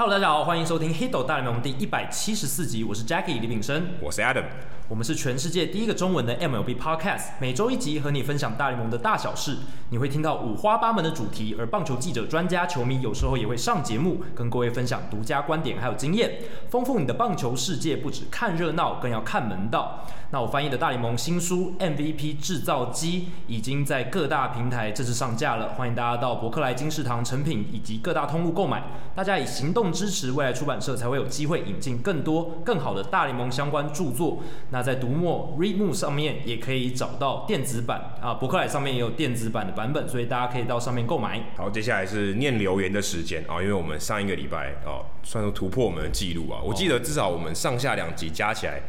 Hello，大家好，欢迎收听《Hito 大联盟》第一百七十四集，我是 Jackie 李炳生，我是 Adam，我们是全世界第一个中文的 MLB Podcast，每周一集和你分享大联盟的大小事，你会听到五花八门的主题，而棒球记者、专家、球迷有时候也会上节目，跟各位分享独家观点还有经验，丰富你的棒球世界，不止看热闹，更要看门道。那我翻译的大联盟新书 MVP 制造机已经在各大平台正式上架了，欢迎大家到博客来、金石堂、成品以及各大通路购买。大家以行动支持未来出版社，才会有机会引进更多更好的大联盟相关著作。那在读墨 Readmo 上面也可以找到电子版啊，博客来上面也有电子版的版本，所以大家可以到上面购买。好，接下来是念留言的时间啊，因为我们上一个礼拜哦，算是突破我们的记录啊，我记得至少我们上下两集加起来。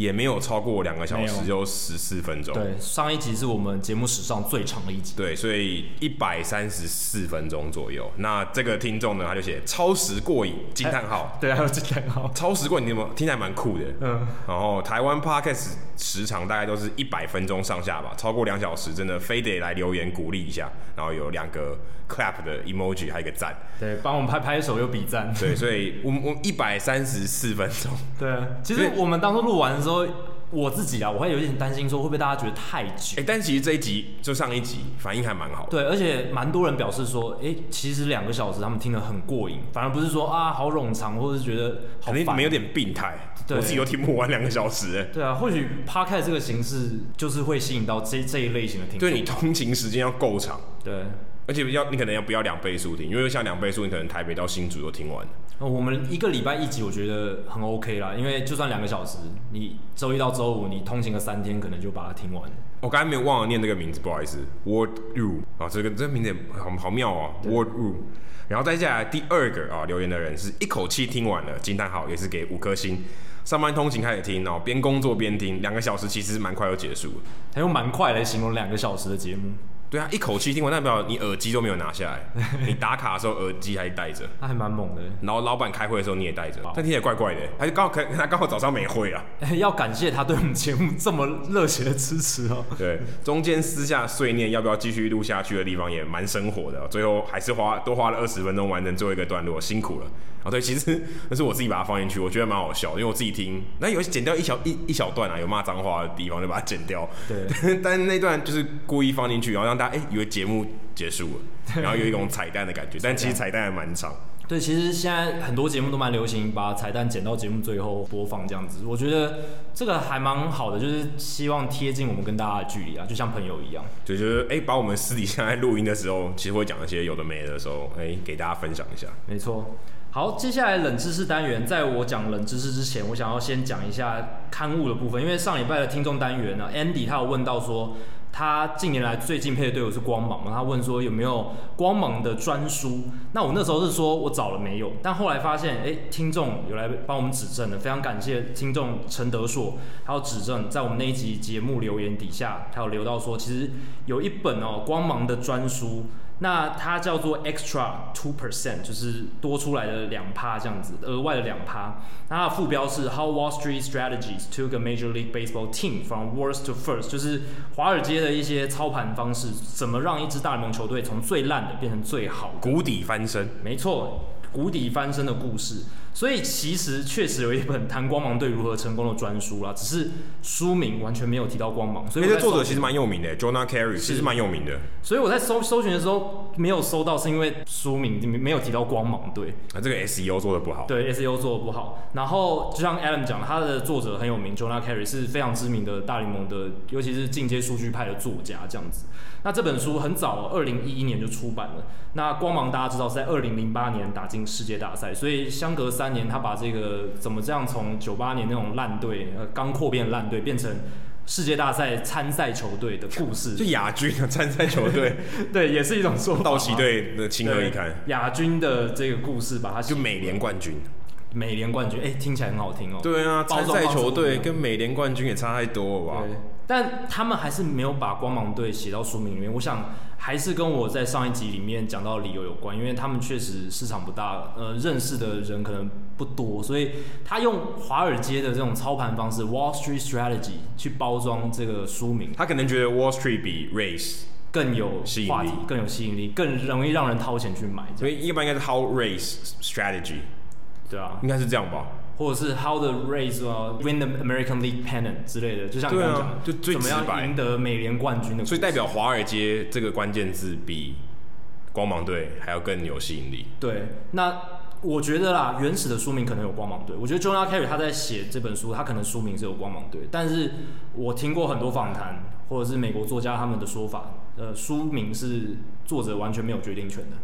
也没有超过两个小时，就十四分钟。对，上一集是我们节目史上最长的一集。对，所以一百三十四分钟左右。那这个听众呢，他就写超时过瘾惊叹号。对，还有惊叹号。超时过瘾，你有没有听起来蛮酷的？嗯。然后台湾 Podcast 时长大概都是一百分钟上下吧，超过两小时真的非得来留言鼓励一下。然后有两个 clap 的 emoji，还有一个赞。对，帮我们拍拍手又比赞。对，所以我们我 一百三十四分钟。对啊，其实我们当初录完的时候。说我自己啊，我会有点担心，说会不会大家觉得太久？哎、欸，但其实这一集就上一集反应还蛮好的。对，而且蛮多人表示说，哎、欸，其实两个小时他们听得很过瘾，反而不是说啊好冗长，或者是觉得好没有点病态。我自己都听不完两个小时。对啊，或许 Podcast 这个形式就是会吸引到这这一类型的听众。对，你通勤时间要够长。对。而且要你可能要不要两倍速听，因为像两倍速，你可能台北到新竹都听完。我们一个礼拜一集，我觉得很 OK 啦，因为就算两个小时，你周一到周五你通勤个三天，可能就把它听完。我刚才没有忘了念这个名字，不好意思，Word U 啊，这个这个名字也好好妙啊，Word U。然后再下来第二个啊留言的人是一口气听完了，惊叹号也是给五颗星。上班通勤开始听，然后边工作边听，两个小时其实蛮快就结束了。他用蛮快来形容两个小时的节目。对啊，一口气听完，代表你耳机都没有拿下来。你打卡的时候耳机还戴着，他还蛮猛的。然后老板开会的时候你也戴着，但听起来怪怪的。他就刚好可他刚好早上没会啊。要感谢他对我们节目这么热血的支持哦。对，中间私下碎念要不要继续录下去的地方也蛮生活的。最后还是花多花了二十分钟完成最后一个段落，辛苦了。啊，对，其实那是我自己把它放进去，我觉得蛮好笑，因为我自己听，那有剪掉一小一一小段啊，有骂脏话的地方就把它剪掉。对，但那段就是故意放进去，然后让大家哎、欸、以为节目结束了，然后有一种彩蛋的感觉，但其实彩蛋还蛮长。对，其实现在很多节目都蛮流行把彩蛋剪到节目最后播放这样子，我觉得这个还蛮好的，就是希望贴近我们跟大家的距离啊，就像朋友一样。就觉得哎，把我们私底下在录音的时候，其实会讲一些有的没的时候，哎，给大家分享一下。没错。好，接下来冷知识单元，在我讲冷知识之前，我想要先讲一下刊物的部分，因为上礼拜的听众单元呢，Andy 他有问到说，他近年来最敬佩的队友是光芒嘛，他问说有没有光芒的专书，那我那时候是说我找了没有，但后来发现，哎，听众有来帮我们指正的，非常感谢听众陈德硕，他有指正，在我们那一集节目留言底下，他有留到说，其实有一本哦光芒的专书。那它叫做 extra two percent，就是多出来的两趴这样子，额外的两趴。那它的副标是 How Wall Street Strategies Took a Major League Baseball Team from Worst to First，就是华尔街的一些操盘方式，怎么让一支大联盟球队从最烂的变成最好的，谷底翻身。没错，谷底翻身的故事。所以其实确实有一本谈光芒队如何成功的专书啦，只是书名完全没有提到光芒。所以这作者其实蛮有名的，Jonah Carey 其实蛮有名的。所以我在搜搜寻的时候没有搜到，是因为书名没有提到光芒队。啊，这个 SEO 做的不好。对，SEO 做的不好。然后就像 Alan 讲，他的作者很有名，Jonah Carey 是非常知名的大联盟的，尤其是进阶数据派的作家这样子。那这本书很早，二零一一年就出版了。那光芒大家知道是在二零零八年打进世界大赛，所以相隔三年，他把这个怎么这样从九八年那种烂队，呃，刚扩编烂队变成世界大赛参赛球队的故事，就亚军的参赛球队，对，也是一种说法。道奇队的情何以堪？亚军的这个故事，把它就美联冠军，美联冠军，哎、欸，听起来很好听哦。对啊，参赛球队跟美联冠军也差太多了吧？但他们还是没有把光芒队写到书名里面。我想还是跟我在上一集里面讲到的理由有关，因为他们确实市场不大，呃，认识的人可能不多，所以他用华尔街的这种操盘方式 （Wall Street Strategy） 去包装这个书名。他可能觉得 Wall Street 比 Race 更有吸引力，更有吸引力，更容易让人掏钱去买。所以一般应该是 How Race Strategy。对啊，应该是这样吧。或者是 How the Rays win the American League pennant 之类的，就像你刚刚讲，啊，就怎么样赢得美联冠军的。所以代表华尔街这个关键字比光芒队还要更有吸引力。对，那我觉得啦，原始的书名可能有光芒队。我觉得 John Carey 他在写这本书，他可能书名是有光芒队，但是我听过很多访谈，或者是美国作家他们的说法，呃，书名是作者完全没有决定权的，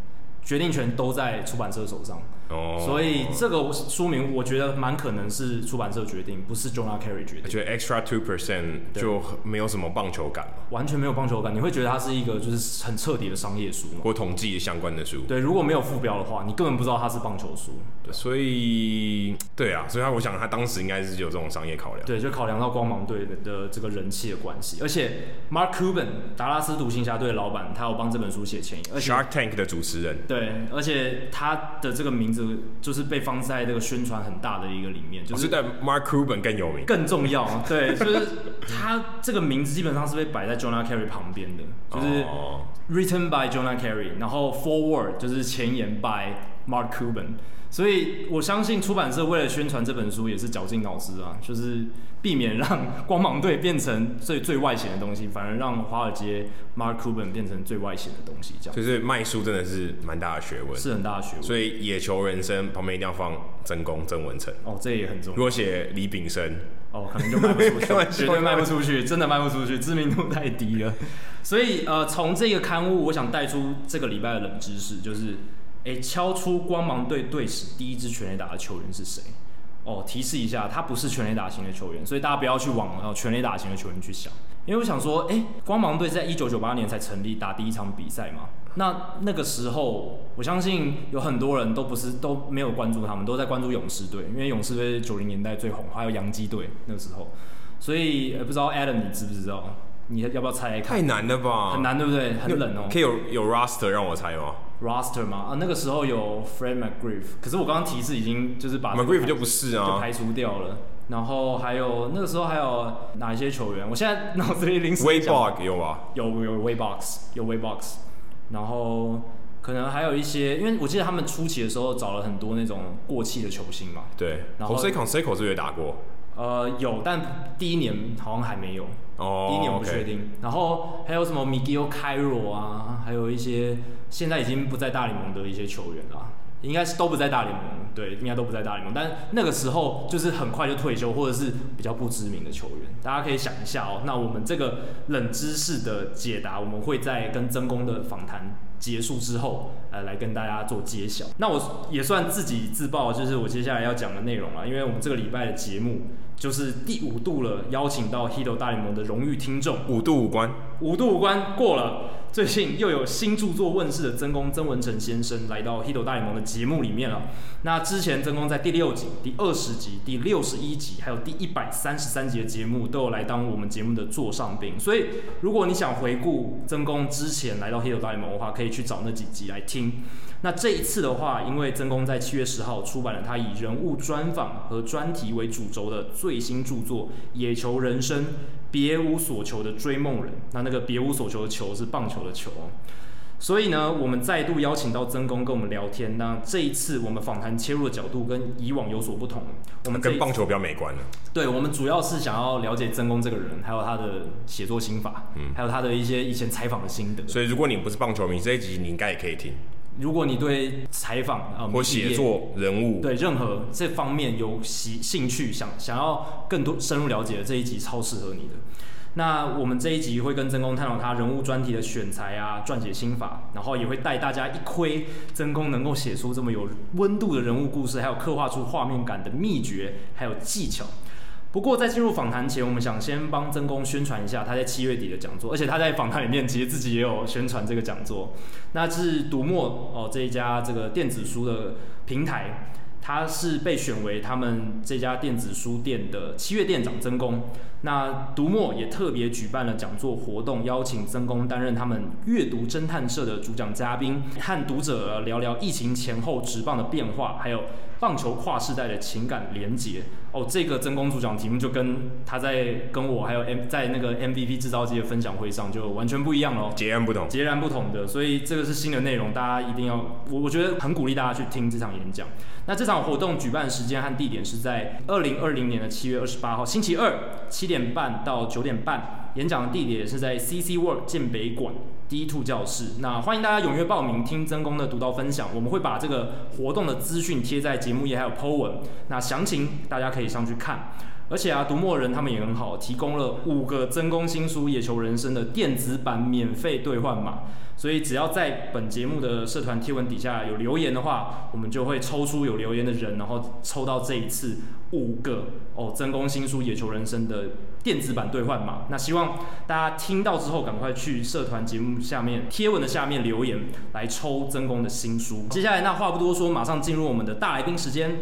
决定权都在出版社手上。哦，所以这个书名我觉得蛮可能是出版社决定，不是 Jonah Carey 决定。我觉得 Extra Two Percent 就没有什么棒球感，完全没有棒球感。你会觉得它是一个就是很彻底的商业书吗？或统计相关的书。对，如果没有副标的话，你根本不知道它是棒球书。对，所以对啊，所以他我想他当时应该是有这种商业考量。对，就考量到光芒队的这个人气的关系，而且 Mark Cuban 达拉斯独行侠队的老板，他有帮这本书写前言。而且 Shark Tank 的主持人。对，而且他的这个名字就是被。放在这个宣传很大的一个里面，就是在 Mark Cuban 更有名，更重要。对，就是他这个名字基本上是被摆在 John Carey 旁边的，就是 Written by John Carey，然后 Forward 就是前言 by Mark Cuban。所以我相信出版社为了宣传这本书也是绞尽脑汁啊，就是。避免让光芒队变成最最外显的东西，反而让华尔街 Mark Cuban 变成最外显的东西，这样。就是卖书真的是蛮大的学问，是很大的学问。所以野球人生旁边一定要放曾公曾文成哦，这也很重要。如果写李炳生哦，可能就卖不出去，绝对卖不出去，真的卖不出去，知名度太低了。所以呃，从这个刊物，我想带出这个礼拜的冷知识，就是哎、欸，敲出光芒队队史第一支全垒打的球员是谁？哦，提示一下，他不是全垒打型的球员，所以大家不要去往呃全垒打型的球员去想，因为我想说，哎，光芒队在一九九八年才成立，打第一场比赛嘛，那那个时候，我相信有很多人都不是都没有关注他们，都在关注勇士队，因为勇士队九零年代最红，还有洋基队那个时候，所以不知道 Adam 你知不知道？你要不要猜？太难了吧？很难，对不对？很冷哦。可以有有 roster 让我猜吗？roster 嘛？啊，那个时候有 Fred McGriff，可是我刚刚提示已经就是把 McGriff 就不是啊，就排除掉了。然后还有那个时候还有哪一些球员？我现在 脑子里临时 Wade Boggs 有吧？有有 Wade Boggs，有 Wade Boggs。然后可能还有一些，因为我记得他们初期的时候找了很多那种过气的球星嘛。对。然后 Canseco 是不是也打过？呃，有，但第一年好像还没有。哦，第一年我不确定。然后还有什么 Miguel Cairo 啊，还有一些现在已经不在大联盟的一些球员啦，应该是都不在大联盟。对，应该都不在大联盟。但那个时候就是很快就退休，或者是比较不知名的球员。大家可以想一下哦。那我们这个冷知识的解答，我们会在跟曾公的访谈结束之后，呃，来跟大家做揭晓。那我也算自己自曝，就是我接下来要讲的内容了，因为我们这个礼拜的节目。就是第五度了，邀请到 h i d o 大联盟的荣誉听众，五度五关，五度五关过了。最近又有新著作问世的曾公曾文成先生来到 Hito 大联盟的节目里面了。那之前曾公在第六集、第二十集、第六十一集，还有第一百三十三集的节目都有来当我们节目的座上宾。所以如果你想回顾曾公之前来到 Hito 大联盟的话，可以去找那几集来听。那这一次的话，因为曾公在七月十号出版了他以人物专访和专题为主轴的最新著作《野球人生：别无所求的追梦人》。那那个别无所求的球是棒球的球。所以呢，我们再度邀请到曾公跟我们聊天。那这一次我们访谈切入的角度跟以往有所不同。我们跟棒球比较没关。对，我们主要是想要了解曾公这个人，还有他的写作心法，嗯，还有他的一些以前采访的心得。所以如果你不是棒球迷，这一集你应该也可以听。如果你对采访啊或写作人物对任何这方面有喜兴趣，想想要更多深入了解的这一集超适合你的。那我们这一集会跟曾公探讨他人物专题的选材啊、撰写心法，然后也会带大家一窥曾公能够写出这么有温度的人物故事，还有刻画出画面感的秘诀，还有技巧。不过在进入访谈前，我们想先帮曾公宣传一下他在七月底的讲座，而且他在访谈里面其实自己也有宣传这个讲座。那是读墨哦这一家这个电子书的平台，他是被选为他们这家电子书店的七月店长曾公。那读墨也特别举办了讲座活动，邀请曾公担任他们阅读侦探社的主讲嘉宾，和读者聊聊疫情前后职棒的变化，还有棒球跨世代的情感连结。哦，这个曾公主讲题目就跟他在跟我还有 M 在那个 MVP 制造机的分享会上就完全不一样喽，截然不同，截然不同的。所以这个是新的内容，大家一定要我我觉得很鼓励大家去听这场演讲。那这场场活动举办时间和地点是在二零二零年的七月二十八号星期二七点半到九点半，演讲的地点是在 CC Work 建北馆 D Two 教室。那欢迎大家踊跃报名听曾公的独到分享，我们会把这个活动的资讯贴在节目页还有 Po 文，那详情大家可以上去看。而且啊，读墨人他们也很好，提供了五个真功新书《野球人生》的电子版免费兑换码，所以只要在本节目的社团贴文底下有留言的话，我们就会抽出有留言的人，然后抽到这一次五个哦真功新书《野球人生》的电子版兑换码。那希望大家听到之后，赶快去社团节目下面贴文的下面留言来抽曾公的新书。接下来那话不多说，马上进入我们的大来宾时间。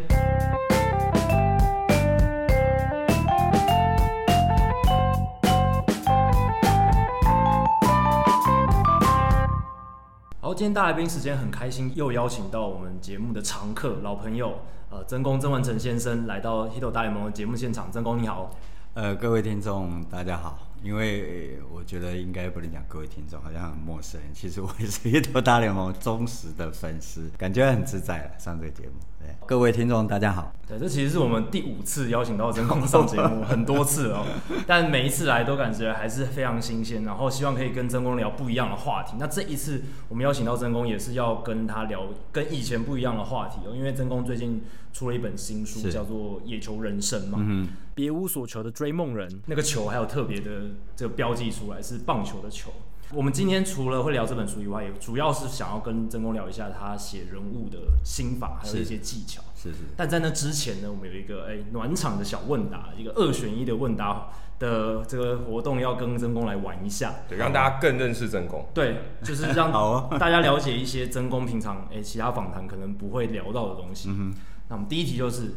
今天大来宾时间很开心，又邀请到我们节目的常客、老朋友，呃，曾公曾文成先生来到《Hito 大联盟》的节目现场。曾公你好，呃，各位听众大家好。因为我觉得应该不能讲各位听众，好像很陌生。其实我也是《Hito 大联盟》忠实的粉丝，感觉很自在了上这个节目。对，各位听众大家好。对，这其实是我们第五次邀请到曾公上节目，很多次哦，但每一次来都感觉还是非常新鲜。然后希望可以跟曾公聊不一样的话题。那这一次我们邀请到曾公，也是要跟他聊跟以前不一样的话题哦，因为曾公最近出了一本新书，叫做《野球人生》嘛。嗯别无所求的追梦人，那个球还有特别的这个标记出来是棒球的球。我们今天除了会聊这本书以外，也主要是想要跟曾公聊一下他写人物的心法，还有一些技巧。是是。但在那之前呢，我们有一个哎暖场的小问答，一个二选一的问答的这个活动，要跟曾公来玩一下，对，让大家更认识曾公。对，就是让 大家了解一些曾公平常哎其他访谈可能不会聊到的东西。嗯哼。那我们第一题就是。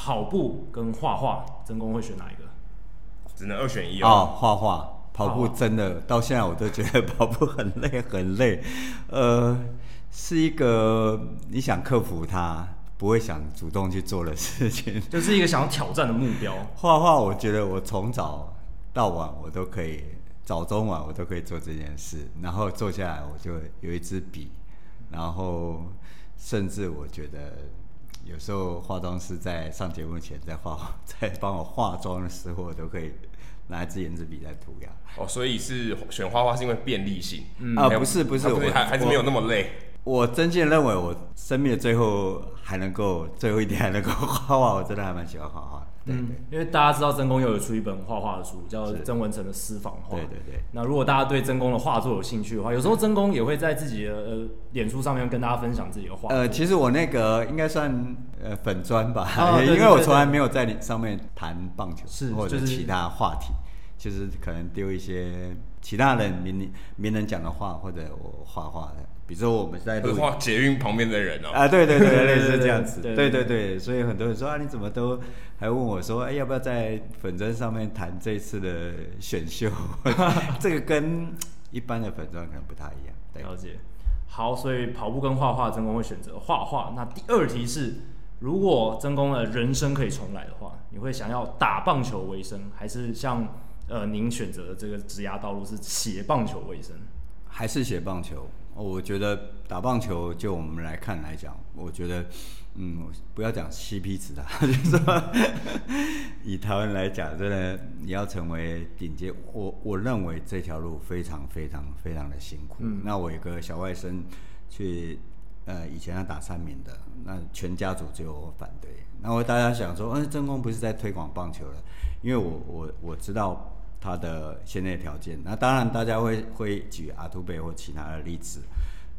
跑步跟画画，曾公会选哪一个？只能二选一哦。哦，画画，跑步真的到现在我都觉得跑步很累很累，呃，是一个你想克服它，不会想主动去做的事情，就是一个想要挑战的目标。画画，我觉得我从早到晚我都可以，早中晚我都可以做这件事，然后坐下来我就有一支笔，然后甚至我觉得。有时候化妆师在上节目前在画，在帮我化妆的时候，我都可以拿一支颜色笔在涂鸦。哦，所以是选画画是因为便利性？嗯、啊，不是不是，我还还是没有那么累。我真心认为，我生命的最后还能够最后一天还能够画画，我真的还蛮喜欢画画。嗯，因为大家知道曾公又有出一本画画的书，叫《曾文成的私房画》。对对对。那如果大家对曾公的画作有兴趣的话，有时候曾公也会在自己的呃脸书上面跟大家分享自己的画。呃，其实我那个应该算呃粉砖吧，啊、因为我从来没有在你上面谈棒球，是或者其他话题，就是可能丢一些其他人名名人讲的话，或者我画画的。比如说我们在画捷运旁边的人哦，啊，对对对，类似这样子，对对对，所以很多人说啊，你怎么都还问我说，哎，要不要在粉砖上面谈这次的选秀？这个跟一般的粉砖可能不太一样。對，了解。好，所以跑步跟画画，曾公会选择画画。那第二题是，如果曾公的人生可以重来的话，你会想要打棒球为生，还是像呃您选择的这个职涯道路是写棒球为生？还是写棒球？我觉得打棒球，就我们来看来讲，我觉得，嗯，不要讲 CP 值啊，就是说，以台湾来讲，真的你要成为顶尖，我我认为这条路非常非常非常的辛苦。嗯，那我有个小外甥，去，呃，以前要打三名的，那全家族只有我反对。那我大家想说，嗯，曾公不是在推广棒球了？因为我我我知道。他的先天条件，那当然大家会会举阿土伯或其他的例子。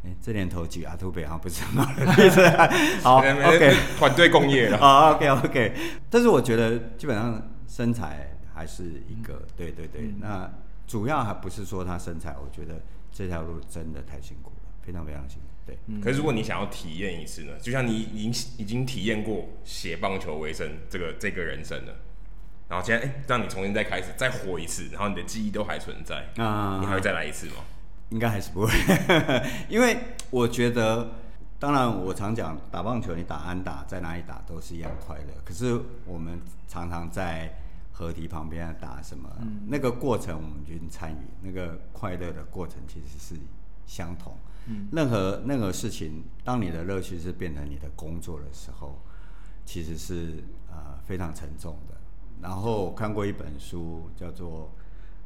哎，这年头举阿图北好像不是很好的例子。好，OK，团队工业了。好，OK，OK。Okay, okay. 但是我觉得基本上身材还是一个，嗯、对对对。嗯、那主要还不是说他身材，我觉得这条路真的太辛苦了，非常非常辛苦。对。嗯、可是如果你想要体验一次呢？就像你已经已经体验过写棒球为生这个这个人生了。然后现在，哎，让你重新再开始，再活一次，然后你的记忆都还存在，啊，你还会再来一次吗？应该还是不会，因为我觉得，当然我常讲打棒球，你打安打，在哪里打都是一样快乐。可是我们常常在河堤旁边打什么，嗯、那个过程我们就参与，那个快乐的过程其实是相同。嗯、任何任何事情，当你的乐趣是变成你的工作的时候。其实是呃非常沉重的。然后我看过一本书，叫做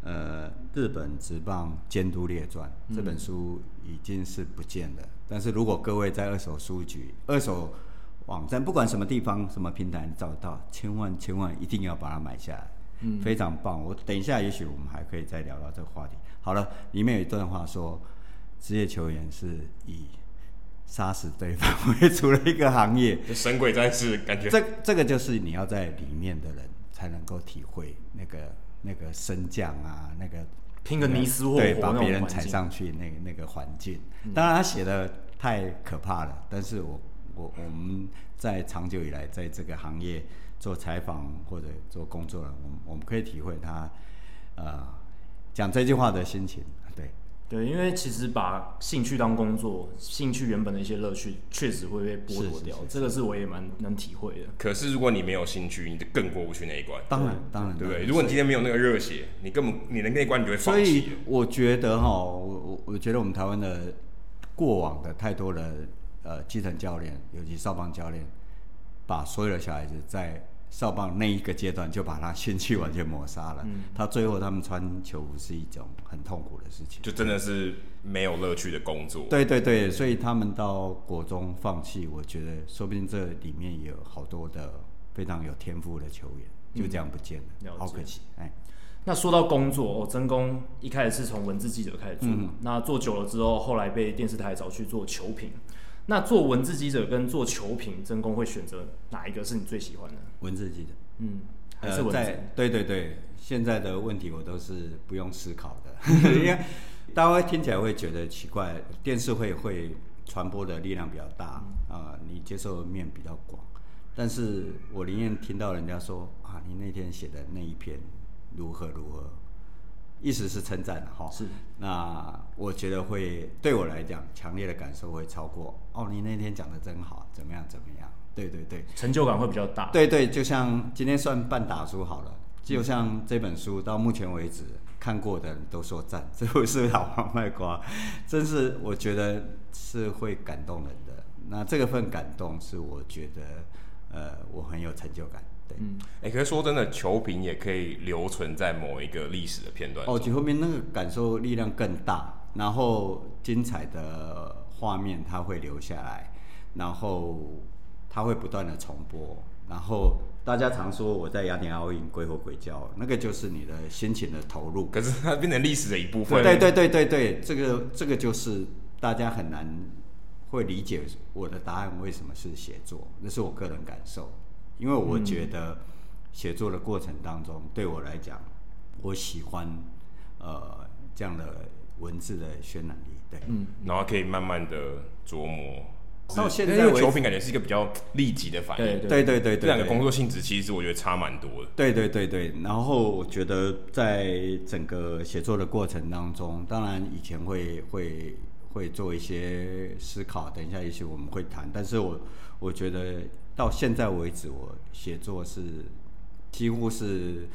呃《日本职棒监督列传》，这本书已经是不见了。但是如果各位在二手书局、二手网站，不管什么地方、什么平台找到，千万千万一定要把它买下来。嗯，非常棒。我等一下，也许我们还可以再聊到这个话题。好了，里面有一段话说，职业球员是以杀死对方为主的一个行业。神鬼战士感觉。这这个就是你要在里面的人才能够体会那个那个升降啊，那个拼个你死我活，对，把别人踩上去那个那个环境。当然他写的太可怕了，但是我我我们在长久以来在这个行业做采访或者做工作了，我们我们可以体会他呃讲这句话的心情。对，因为其实把兴趣当工作，兴趣原本的一些乐趣确实会被剥夺掉，这个是我也蛮能体会的。可是如果你没有兴趣，你就更过不去那一关。当然，当然，对不对？如果你今天没有那个热血，你根本你的那一关你就会放弃。所以我觉得哈，我我我觉得我们台湾的过往的太多的呃基层教练，尤其少棒教练，把所有的小孩子在。少棒那一个阶段就把他兴趣完全抹杀了，嗯，他最后他们穿球服是一种很痛苦的事情，就真的是没有乐趣的工作。对对对，所以他们到国中放弃，我觉得说不定这里面也有好多的非常有天赋的球员就这样不见了，嗯、好可惜。哎，那说到工作，哦，曾公一开始是从文字记者开始做，嗯，那做久了之后，后来被电视台找去做球评。那做文字记者跟做球评，曾公会选择哪一个是你最喜欢的？文字记的，嗯，还是文字？呃、对对对，现在的问题我都是不用思考的，因为大家会听起来会觉得奇怪，电视会会传播的力量比较大啊、嗯呃，你接受的面比较广，但是我宁愿听到人家说啊，你那天写的那一篇如何如何。意思是称赞的哈，是。那我觉得会对我来讲，强烈的感受会超过哦，你那天讲的真好，怎么样怎么样？对对对，成就感会比较大。对对，就像今天算半打书好了，就像这本书到目前为止看过的人都说赞，这不是老王卖瓜，真是我觉得是会感动人的。那这个份感动是我觉得呃，我很有成就感。嗯，哎、欸，可是说真的，球评也可以留存在某一个历史的片段。哦，后面那个感受力量更大，然后精彩的画面它会留下来，然后它会不断的重播，然后大家常说我在雅典奥运鬼吼鬼叫，那个就是你的心情的投入。可是它变成历史的一部分。对对对对对，这个这个就是大家很难会理解我的答案为什么是写作，那是我个人感受。因为我觉得写作的过程当中，对我来讲，我喜欢呃这样的文字的渲染力，对，嗯，然后可以慢慢的琢磨。到现在，因为球评感觉是一个比较立即的反应，对对对对，这两个工作性质其实我觉得差蛮多的。对对对对，然后我觉得在整个写作的过程当中，当然以前会会会做一些思考，等一下也许我们会谈，但是我我觉得。到现在为止，我写作是几乎是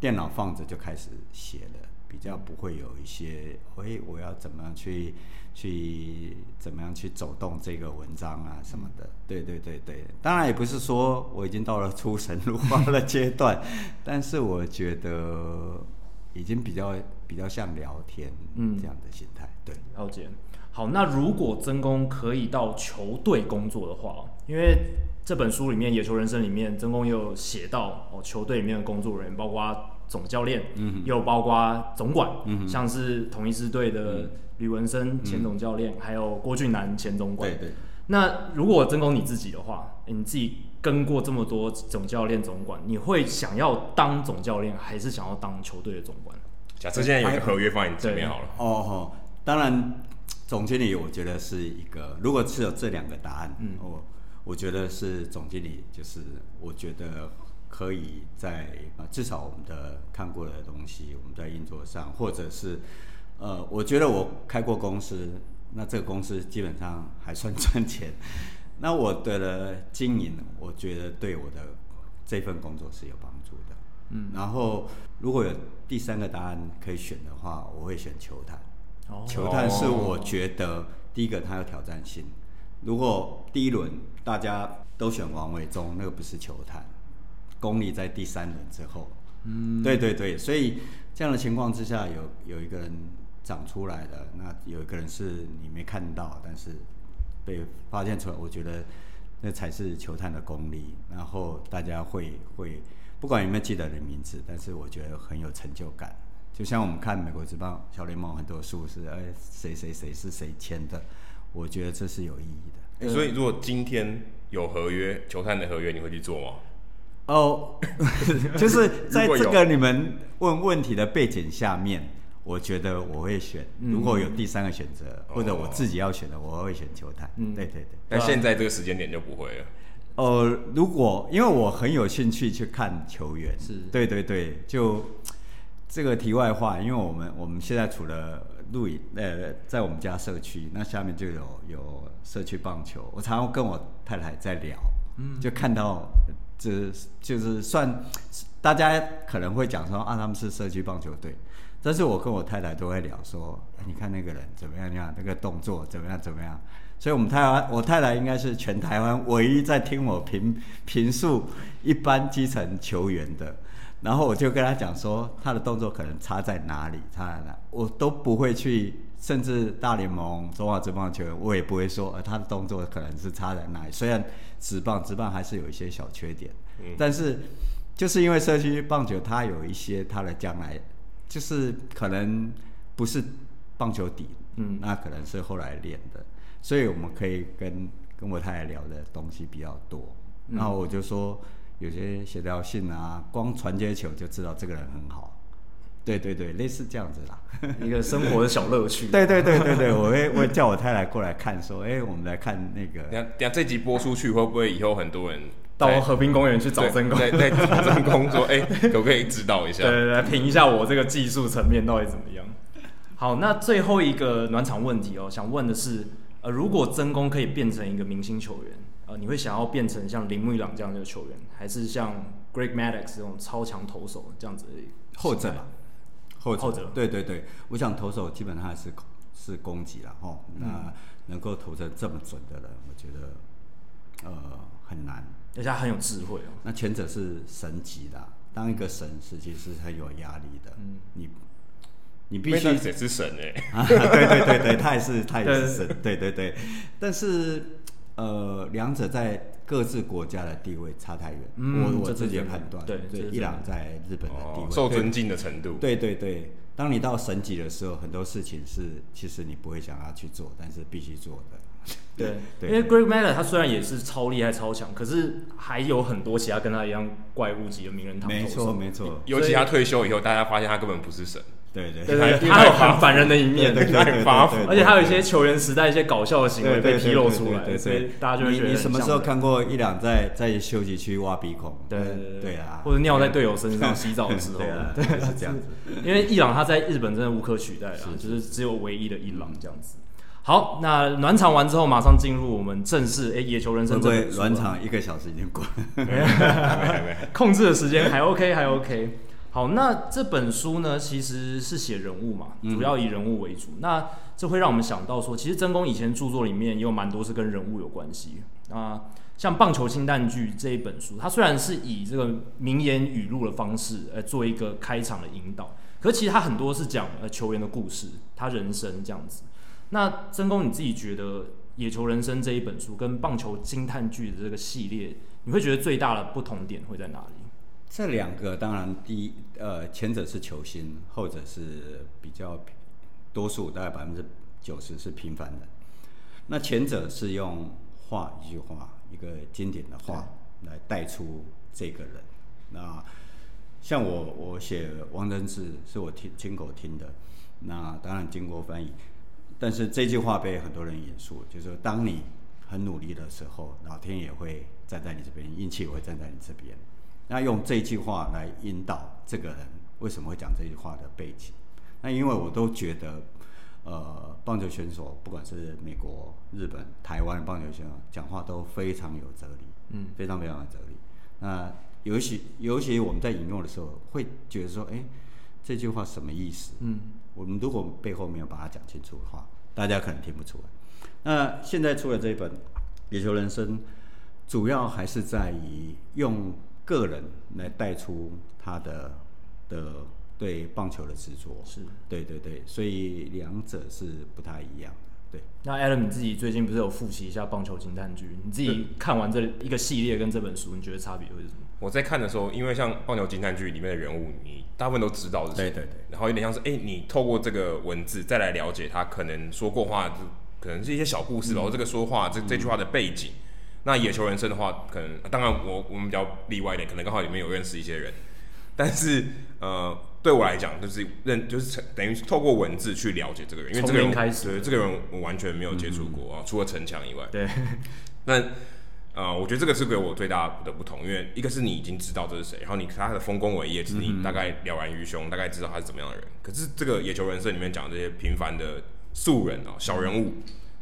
电脑放着就开始写了，比较不会有一些，哎，我要怎么样去去怎么样去走动这个文章啊什么的。对对对对，当然也不是说我已经到了出神入化的阶段，但是我觉得已经比较比较像聊天嗯这样的心态。对，了解。好，那如果曾公可以到球队工作的话，因为这本书里面《野球人生》里面，曾公也有写到哦，球队里面的工作人员，包括总教练，嗯，又包括总管，嗯，像是同一支队的吕文生前总教练，嗯，还有郭俊南前总管。对对。那如果真攻你自己的话，你自己跟过这么多总教练、总管，你会想要当总教练，还是想要当球队的总管？假设现在有一个合约放在你这边好了。哦哦，当然，总经理我觉得是一个，如果是有这两个答案，嗯哦。我觉得是总经理，就是我觉得可以在啊，至少我们的看过的东西，我们在运作上，或者是呃，我觉得我开过公司，那这个公司基本上还算赚钱，那我的经营，我觉得对我的这份工作是有帮助的。嗯，然后如果有第三个答案可以选的话，我会选球探。哦，球探是我觉得第一个它有挑战性。如果第一轮大家都选王伟忠，那个不是球探，功力在第三轮之后。嗯，对对对，所以这样的情况之下，有有一个人长出来的，那有一个人是你没看到，但是被发现出来，我觉得那才是球探的功力。然后大家会会不管有没有记得你的名字，但是我觉得很有成就感。就像我们看美国职棒小联盟很多书是哎谁谁谁是谁签的，我觉得这是有意义的。欸、所以如果今天有合约球探的合约，你会去做吗？哦，就是在这个你们问问题的背景下面，我觉得我会选。如果有第三个选择，嗯、或者我自己要选的，我会选球探。嗯，对对对。但现在这个时间点就不会了。哦、呃，如果因为我很有兴趣去看球员，是，对对对，就这个题外话，因为我们我们现在除了录影，呃，在我们家社区，那下面就有有社区棒球，我常常跟我太太在聊，嗯，就看到。这就是算，大家可能会讲说啊，他们是社区棒球队，但是我跟我太太都会聊说，你看那个人怎么样样，那个动作怎么样怎么样，所以我们台湾，我太太应该是全台湾唯一在听我评评述一般基层球员的，然后我就跟他讲说，他的动作可能差在哪里，差在哪，我都不会去。甚至大联盟、中华职棒球员，我也不会说，呃，他的动作可能是差在哪里。虽然职棒、职棒还是有一些小缺点，嗯，但是就是因为社区棒球，它有一些它的将来，就是可能不是棒球底，嗯，那可能是后来练的，所以我们可以跟跟我太太聊的东西比较多。然后我就说，有些协调性啊，光传接球就知道这个人很好。对对对，类似这样子啦，一个生活的小乐趣。对对对对对，我会我会叫我太太过来看，说，哎，我们来看那个。等下等下，这集播出去会不会以后很多人到和平公园去找真功？对对，找真功说，哎，可不可以指导一下？对对对，评一下我这个技术层面到底怎么样？好，那最后一个暖场问题哦，想问的是，呃，如果真功可以变成一个明星球员，呃，你会想要变成像铃木一朗这样的球员，还是像 Greg Maddux 这种超强投手这样子的？后者吧。后者，后者对对对，我想投手基本上还是是攻击了哈。那能够投成这么准的人，我觉得呃很难，而且他很有智慧哦。那前者是神级的，当一个神实际是很有压力的。嗯，你你必须也是神哎、欸啊，对对对对，他也是他也是神，对对对，但是。呃，两者在各自国家的地位差太远。嗯，我我自己的判断，对，对，一朗在日本的地位，哦、受尊敬的程度。对对对，当你到神级的时候，很多事情是其实你不会想要去做，但是必须做的。对，对，因为 Greg Maddux 他虽然也是超厉害、超强，可是还有很多其他跟他一样怪物级的名人堂。没错，没错。尤其他退休以后，大家发现他根本不是神。对对对，他有很反人的一面，对对，而且他有一些球员时代一些搞笑的行为被披露出来，所以大家就会觉得。你什么时候看过一两在在休息区挖鼻孔？对对啊，或者尿在队友身上洗澡的时候 对，是这样子。因为伊朗他在日本真的无可取代啊，就是只有唯一的一朗这样子。好，那暖场完之后，马上进入我们正式哎，野球人生。对，暖场一个小时已经过，控制的时间还 OK，还 OK。好，那这本书呢，其实是写人物嘛，主要以人物为主。嗯、那这会让我们想到说，其实真宫以前著作里面也有蛮多是跟人物有关系啊。像《棒球清淡剧》这一本书，它虽然是以这个名言语录的方式来做一个开场的引导，可其实它很多是讲呃球员的故事，他人生这样子。那真宫你自己觉得《野球人生》这一本书跟《棒球惊叹剧》的这个系列，你会觉得最大的不同点会在哪里？这两个当然，第一，呃，前者是球星，后者是比较多数，大概百分之九十是平凡的。那前者是用话一句话，一个经典的话来带出这个人。那像我，我写王贞治是我听亲口听的，那当然经过翻译，但是这句话被很多人引述，就是说，当你很努力的时候，老天也会站在你这边，运气也会站在你这边。那用这句话来引导这个人为什么会讲这句话的背景？那因为我都觉得，呃，棒球选手不管是美国、日本、台湾棒球选手讲话都非常有哲理，嗯，非常非常有哲理。那尤其尤其我们在引用的时候，会觉得说，哎，这句话什么意思？嗯，我们如果背后没有把它讲清楚的话，大家可能听不出来。那现在出了这一本《野球人生》。主要还是在于用个人来带出他的的对棒球的执着。是，对对对，所以两者是不太一样。对，那 Adam 你自己最近不是有复习一下棒球惊叹剧？你自己看完这一个系列跟这本书，你觉得差别会是什么？我在看的时候，因为像棒球惊叹剧里面的人物，你大部分都知道的，对对对，然后有点像是，哎、欸，你透过这个文字再来了解他可能说过话，就可能是一些小故事，然后这个说话这这句话的背景。嗯、那野球人生的话，可能当然我我们比较例外一点，可能刚好里面有认识一些人，但是呃，对我来讲，就是认就是等于透过文字去了解这个人，因为这个人开始对这个人我完全没有接触过啊，嗯、除了城墙以外，对，那。呃，我觉得这个是给我最大的不同，因为一个是你已经知道这是谁，然后你他的丰功伟业，其实你大概了然于胸，大概知道他是怎么样的人。可是这个野球人生里面讲这些平凡的素人啊、小人物，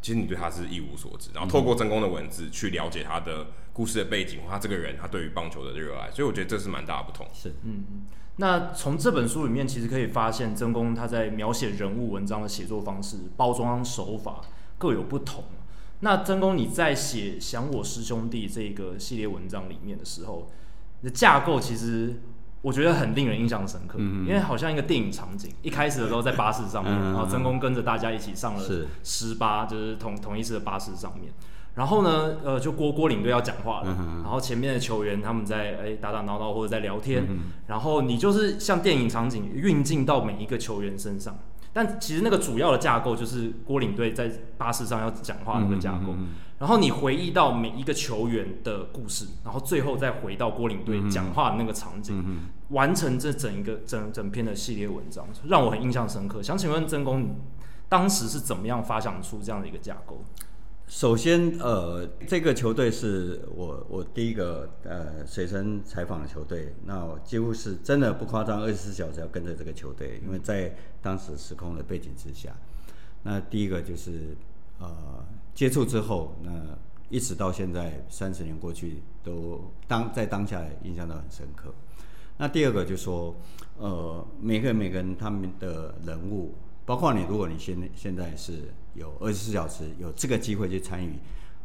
其实你对他是一无所知。然后透过真宫的文字去了解他的故事的背景，他这个人他对于棒球的热爱，所以我觉得这是蛮大的不同。是，嗯嗯。那从这本书里面，其实可以发现真宫他在描写人物文章的写作方式、包装手法各有不同。那真宫，你在写《想我师兄弟》这个系列文章里面的时候，你的架构其实我觉得很令人印象深刻，嗯、因为好像一个电影场景。一开始的时候在巴士上面，嗯、然后真宫跟着大家一起上了十八，就是同同一次的巴士上面。然后呢，呃，就郭郭领队要讲话了，嗯、然后前面的球员他们在哎打打闹闹或者在聊天，嗯、然后你就是像电影场景运镜到每一个球员身上。但其实那个主要的架构就是郭领队在巴士上要讲话那个架构，然后你回忆到每一个球员的故事，然后最后再回到郭领队讲话的那个场景，完成这整一个整整篇的系列文章，让我很印象深刻。想请问真宫，你当时是怎么样发想出这样的一个架构？首先，呃，这个球队是我我第一个呃随身采访的球队，那几乎是真的不夸张，二十四小时要跟着这个球队，因为在当时时空的背景之下，那第一个就是呃接触之后，那一直到现在三十年过去，都当在当下印象都很深刻。那第二个就说，呃，每个人每个人他们的人物，包括你，如果你现现在是。有二十四小时有这个机会去参与，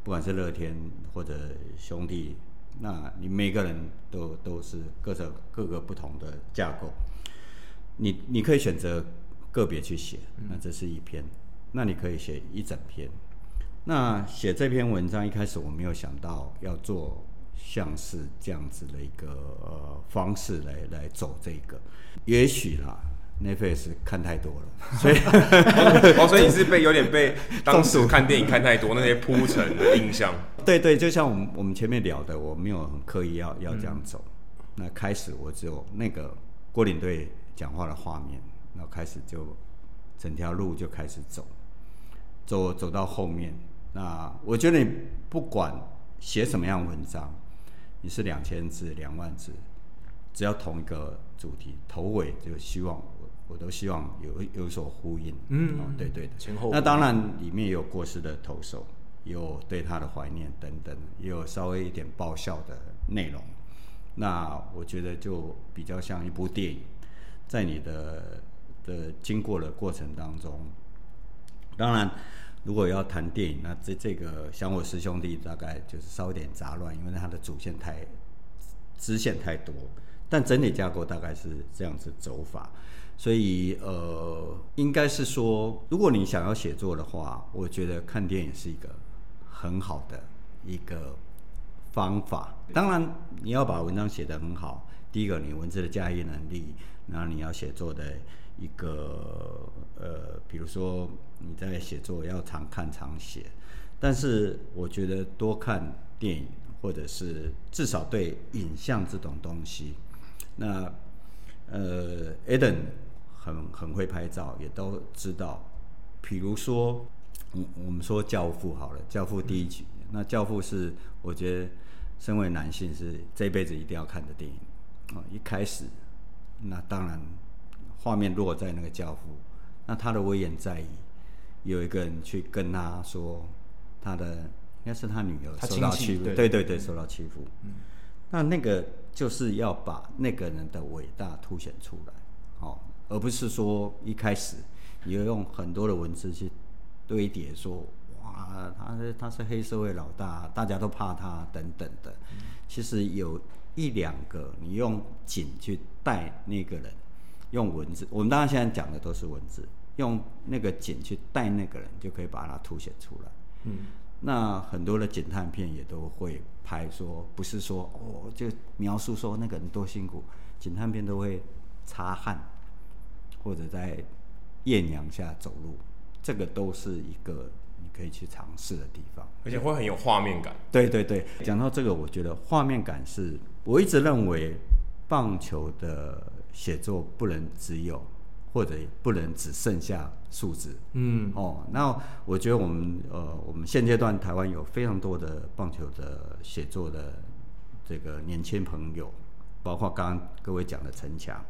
不管是乐天或者兄弟，那你每个人都都是各种各个不同的架构，你你可以选择个别去写，那这是一篇，那你可以写一整篇。那写这篇文章一开始我没有想到要做像是这样子的一个呃方式来来走这个，也许啦。Netflix 看太多了，所以哦，所以你是被有点被 当时看电影看太多那些铺陈的印象。对对，就像我们我们前面聊的，我没有很刻意要要这样走。嗯、那开始我只有那个郭领队讲话的画面，然后开始就整条路就开始走，走走到后面。那我觉得你不管写什么样文章，你是两千字、两万字，只要同一个主题，头尾就希望。我都希望有有所呼应，嗯，哦，对对的，前后。那当然里面也有过世的投手，有对他的怀念等等，也有稍微一点爆笑的内容。那我觉得就比较像一部电影，在你的的经过的过程当中，当然如果要谈电影，那这这个想我师兄弟大概就是稍微有点杂乱，因为它的主线太支线太多，但整体架构大概是这样子走法。所以，呃，应该是说，如果你想要写作的话，我觉得看电影是一个很好的一个方法。当然，你要把文章写得很好，第一个，你文字的驾驭能力，然后你要写作的一个，呃，比如说你在写作要常看常写。但是，我觉得多看电影，或者是至少对影像这种东西，那，呃，Eden。很很会拍照，也都知道。比如说，我我们说《教父》好了，《教父》第一集，嗯、那《教父》是我觉得身为男性是这辈子一定要看的电影啊。一开始，那当然画面落在那个教父，那他的威严在于有一个人去跟他说，他的应该是他女儿受到欺负，对，对对对，受到欺负。嗯，那那个就是要把那个人的伟大凸显出来，哦。而不是说一开始你要用很多的文字去堆叠，说哇，啊，他是他是黑社会老大，大家都怕他等等的。其实有一两个，你用景去带那个人，用文字，我们当然现在讲的都是文字，用那个景去带那个人，就可以把它凸显出来。嗯，那很多的警探片也都会拍说，不是说哦，就描述说那个人多辛苦，警探片都会擦汗，或者在艳阳下走路，这个都是一个你。可以去尝试的地方，而且会很有画面感。对对对，讲到这个，我觉得画面感是我一直认为棒球的写作不能只有，或者不能只剩下数字。嗯，哦，那我觉得我们呃，我们现阶段台湾有非常多的棒球的写作的这个年轻朋友，包括刚刚各位讲的陈强，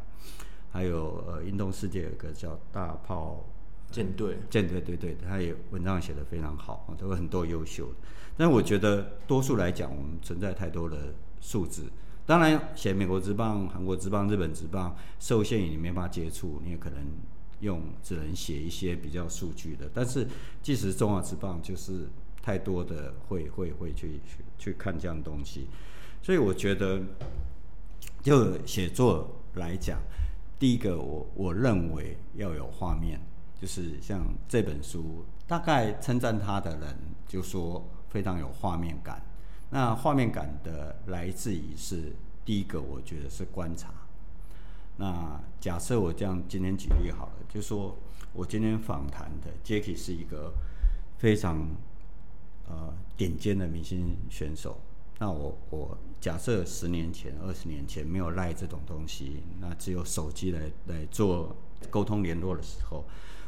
还有呃，运动世界有一个叫大炮。舰队，舰队，对对，他也文章写得非常好啊，都有很多优秀的。但我觉得多数来讲，我们存在太多的数字。当然，写美国职棒、韩国职棒、日本职棒，受限于你没办法接触，你也可能用只能写一些比较数据的。但是，即使中华职棒，就是太多的会会会去去去看这样东西。所以，我觉得就写作来讲，第一个我我认为要有画面。就是像这本书，大概称赞他的人就说非常有画面感。那画面感的来自于是第一个，我觉得是观察。那假设我这样今天举例好了，就说我今天访谈的 Jacky 是一个非常呃顶尖的明星选手。那我我假设十年前、二十年前没有赖这种东西，那只有手机来来做沟通联络的时候。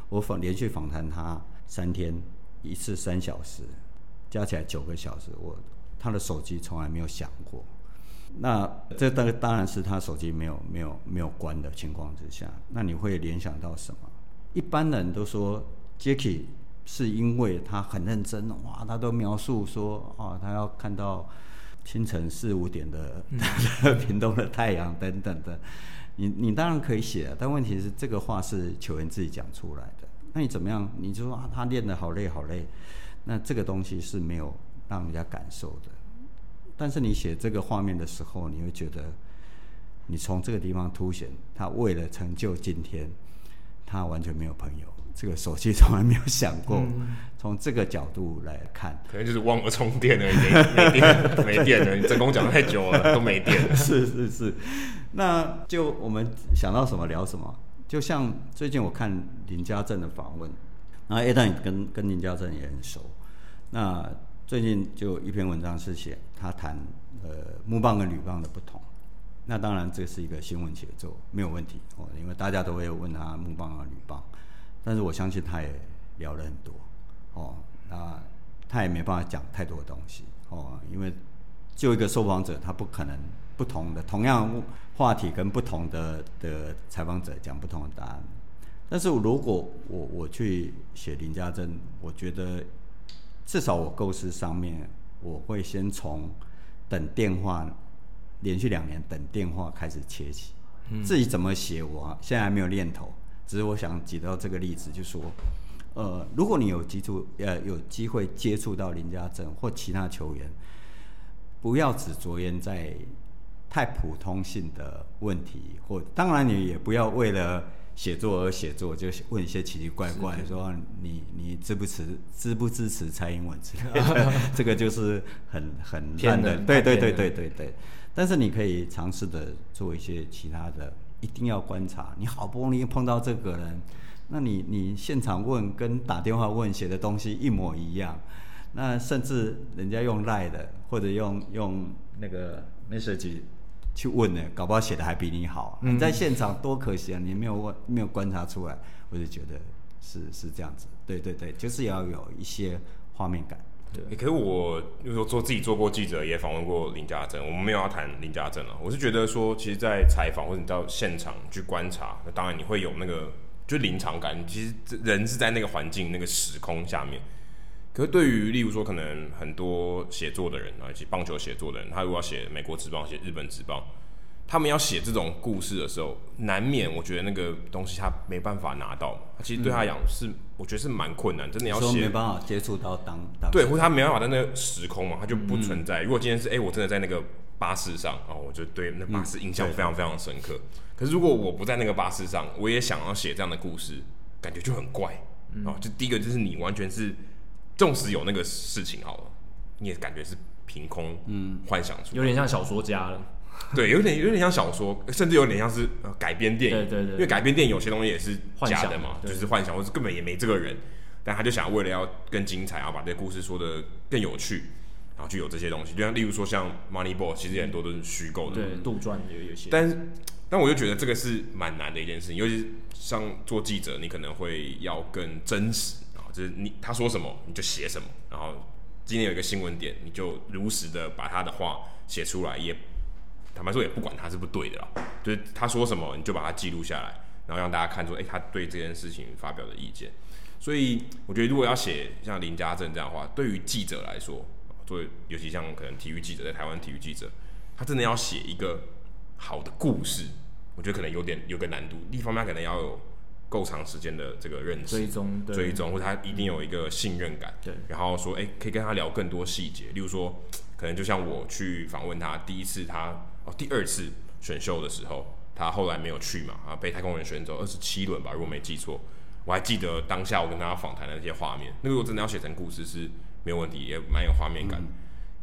我访连续访谈他三天，一次三小时，加起来九个小时。我他的手机从来没有响过。那这当当然是他手机没有没有没有关的情况之下。那你会联想到什么？一般人都说 Jacky 是因为他很认真，哇，他都描述说啊，他要看到清晨四五点的 屏东的太阳等等的。你你当然可以写，但问题是这个话是球员自己讲出来的。那你怎么样？你就说啊，他练得好累好累，那这个东西是没有让人家感受的。但是你写这个画面的时候，你会觉得，你从这个地方凸显他为了成就今天，他完全没有朋友，这个手机从来没有想过。从这个角度来看，可能就是忘了充电而已，没电没电了。你真功讲得太久了，都没电了。是是是。那就我们想到什么聊什么，就像最近我看林家正的访问，然后 A 蛋跟跟林家正也很熟。那最近就一篇文章是写他谈呃木棒跟铝棒的不同。那当然这是一个新闻写作，没有问题哦，因为大家都会问他木棒和铝棒，但是我相信他也聊了很多哦，那他也没办法讲太多的东西哦，因为就一个受访者，他不可能。不同的同样话题跟不同的的采访者讲不同的答案，但是如果我我去写林家珍，我觉得至少我构思上面我会先从等电话连续两年等电话开始切起，自己怎么写我现在还没有念头，只是我想举到这个例子，就说呃，如果你有接触呃有机会接触到林家正或其他球员，不要只着眼在。太普通性的问题，或当然你也不要为了写作而写作，就问一些奇奇怪怪，说你你支不支支不支持蔡英文之类的，这个就是很很烂的。对对对对对对。但是你可以尝试的做一些其他的，一定要观察。你好不容易碰到这个人，那你你现场问跟打电话问写的东西一模一样，那甚至人家用赖的或者用用那个 message。去问呢，搞不好写的还比你好。你在现场多可惜啊！你没有问，没有观察出来，我就觉得是是这样子。对对对，就是要有一些画面感。对，可是我就说做自己做过记者，也访问过林家珍。我们没有要谈林家珍了。我是觉得说，其实，在采访或者你到现场去观察，那当然你会有那个就临场感。其实人是在那个环境、那个时空下面。可是对于例如说，可能很多写作的人啊，以及棒球写作的人，他如果要写美国职棒、写日本职棒，他们要写这种故事的时候，难免我觉得那个东西他没办法拿到，他其实对他讲是、嗯，我觉得是蛮困难，真的要写没办法接触到当当对，或者他没办法在那个时空嘛，他就不存在。嗯、如果今天是哎、欸，我真的在那个巴士上，哦，我就对那巴士印象非常非常深刻、嗯。可是如果我不在那个巴士上，我也想要写这样的故事，感觉就很怪。哦，就第一个就是你完全是，纵使有那个事情好了，你也感觉是凭空嗯幻想出有点像小说家了。对，有点有点像小说，甚至有点像是改编电影。对对对，因为改编电影有些东西也是假的嘛，就是幻想，或者根本也没这个人，但他就想为了要更精彩，然后把这个故事说的更有趣，然后就有这些东西。就像例如说像 Moneyball，其实很多都是虚构的，对，杜撰有有些。但是，但我就觉得这个是蛮难的一件事情，尤其是像做记者，你可能会要更真实啊，就是你他说什么你就写什么，然后今天有一个新闻点，你就如实的把他的话写出来，也。坦白说，也不管他是不对的啦，就是他说什么，你就把它记录下来，然后让大家看出，哎、欸，他对这件事情发表的意见。所以，我觉得如果要写像林家正这样的话，对于记者来说，作为尤其像可能体育记者，在台湾体育记者，他真的要写一个好的故事，我觉得可能有点有个难度。一方面，他可能要有够长时间的这个认知、追踪、追踪，或者他一定有一个信任感，对，然后说，哎、欸，可以跟他聊更多细节，例如说，可能就像我去访问他第一次他。第二次选秀的时候，他后来没有去嘛，啊，被太空人选走二十七轮吧，如果没记错。我还记得当下我跟他访谈的那些画面，那个如果真的要写成故事是没有问题，也蛮有画面感。嗯。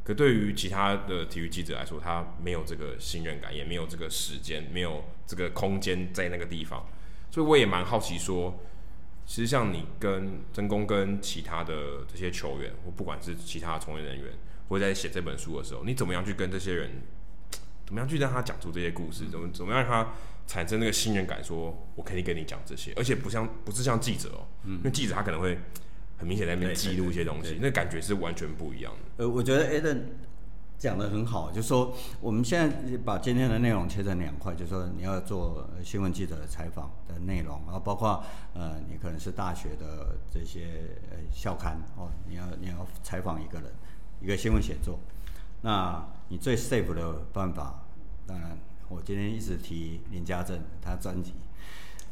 可对于其他的体育记者来说，他没有这个信任感，也没有这个时间，没有这个空间在那个地方，所以我也蛮好奇说，其实像你跟真宫跟其他的这些球员，或不管是其他的从业人员，或者在写这本书的时候，你怎么样去跟这些人？怎么样去让他讲出这些故事？怎么怎么样让他产生那个信任感？说我可以跟你讲这些，而且不像不是像记者哦、喔嗯，因为记者他可能会很明显在那边记录一些东西，那感觉是完全不一样的。呃，我觉得 Adam 讲的很好，就是说我们现在把今天的内容切成两块，就是说你要做新闻记者的采访的内容，然后包括呃，你可能是大学的这些呃校刊哦，你要你要采访一个人，一个新闻写作。那你最 safe 的办法，当然，我今天一直提林家正他专辑，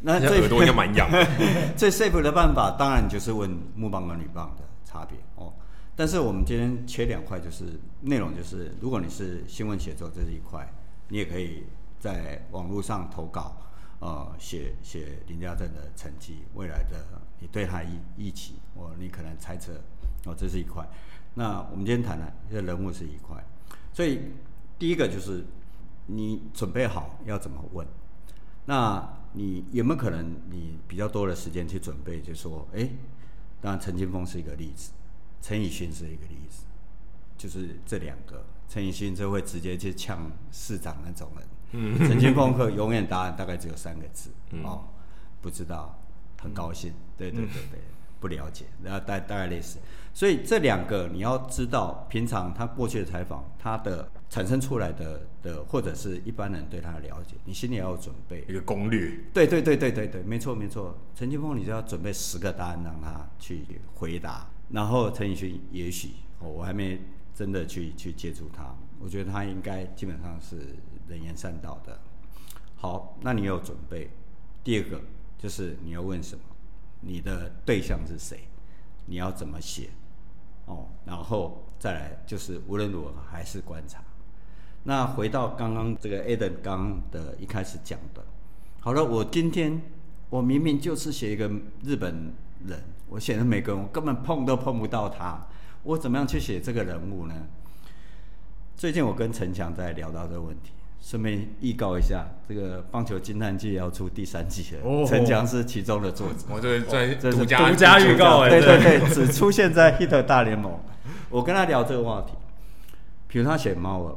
那最耳朵应该蛮痒。最 safe 的办法，当然就是问木棒跟女棒的差别哦。但是我们今天切两块，就是内容，就是如果你是新闻写作，这是一块，你也可以在网络上投稿，呃，写写林家正的成绩，未来的你对他预预期，哦，你可能猜测，哦，这是一块。那我们今天谈的这人物是一块，所以第一个就是你准备好要怎么问，那你有没有可能你比较多的时间去准备？就说，哎，当然陈金峰是一个例子，陈以勋是一个例子，就是这两个，陈以勋就会直接去呛市长那种人，嗯，陈金锋可永远答案大概只有三个字，嗯、哦，不知道，很高兴，对对对对。嗯不了解，然后大大概类似，所以这两个你要知道，平常他过去的采访，他的产生出来的的，或者是一般人对他的了解，你心里要有准备一个攻略。对对对对对对，没错没错。陈金峰，你就要准备十个答案让他去回答。然后陈以勋，也许我还没真的去去接触他，我觉得他应该基本上是能言善道的。好，那你有准备。第二个就是你要问什么？你的对象是谁？你要怎么写？哦，然后再来就是无论如何还是观察。那回到刚刚这个 Adam 刚的一开始讲的，好了，我今天我明明就是写一个日本人，我写的每个人我根本碰都碰不到他，我怎么样去写这个人物呢？最近我跟陈强在聊到这个问题。顺便预告一下，这个棒球惊叹季要出第三季了。陈、哦、强是其中的作者。我这在这是独家独家预告哎，对对对，只出现在 Hit 大联盟。我跟他聊这个话题，比如他写猫儿，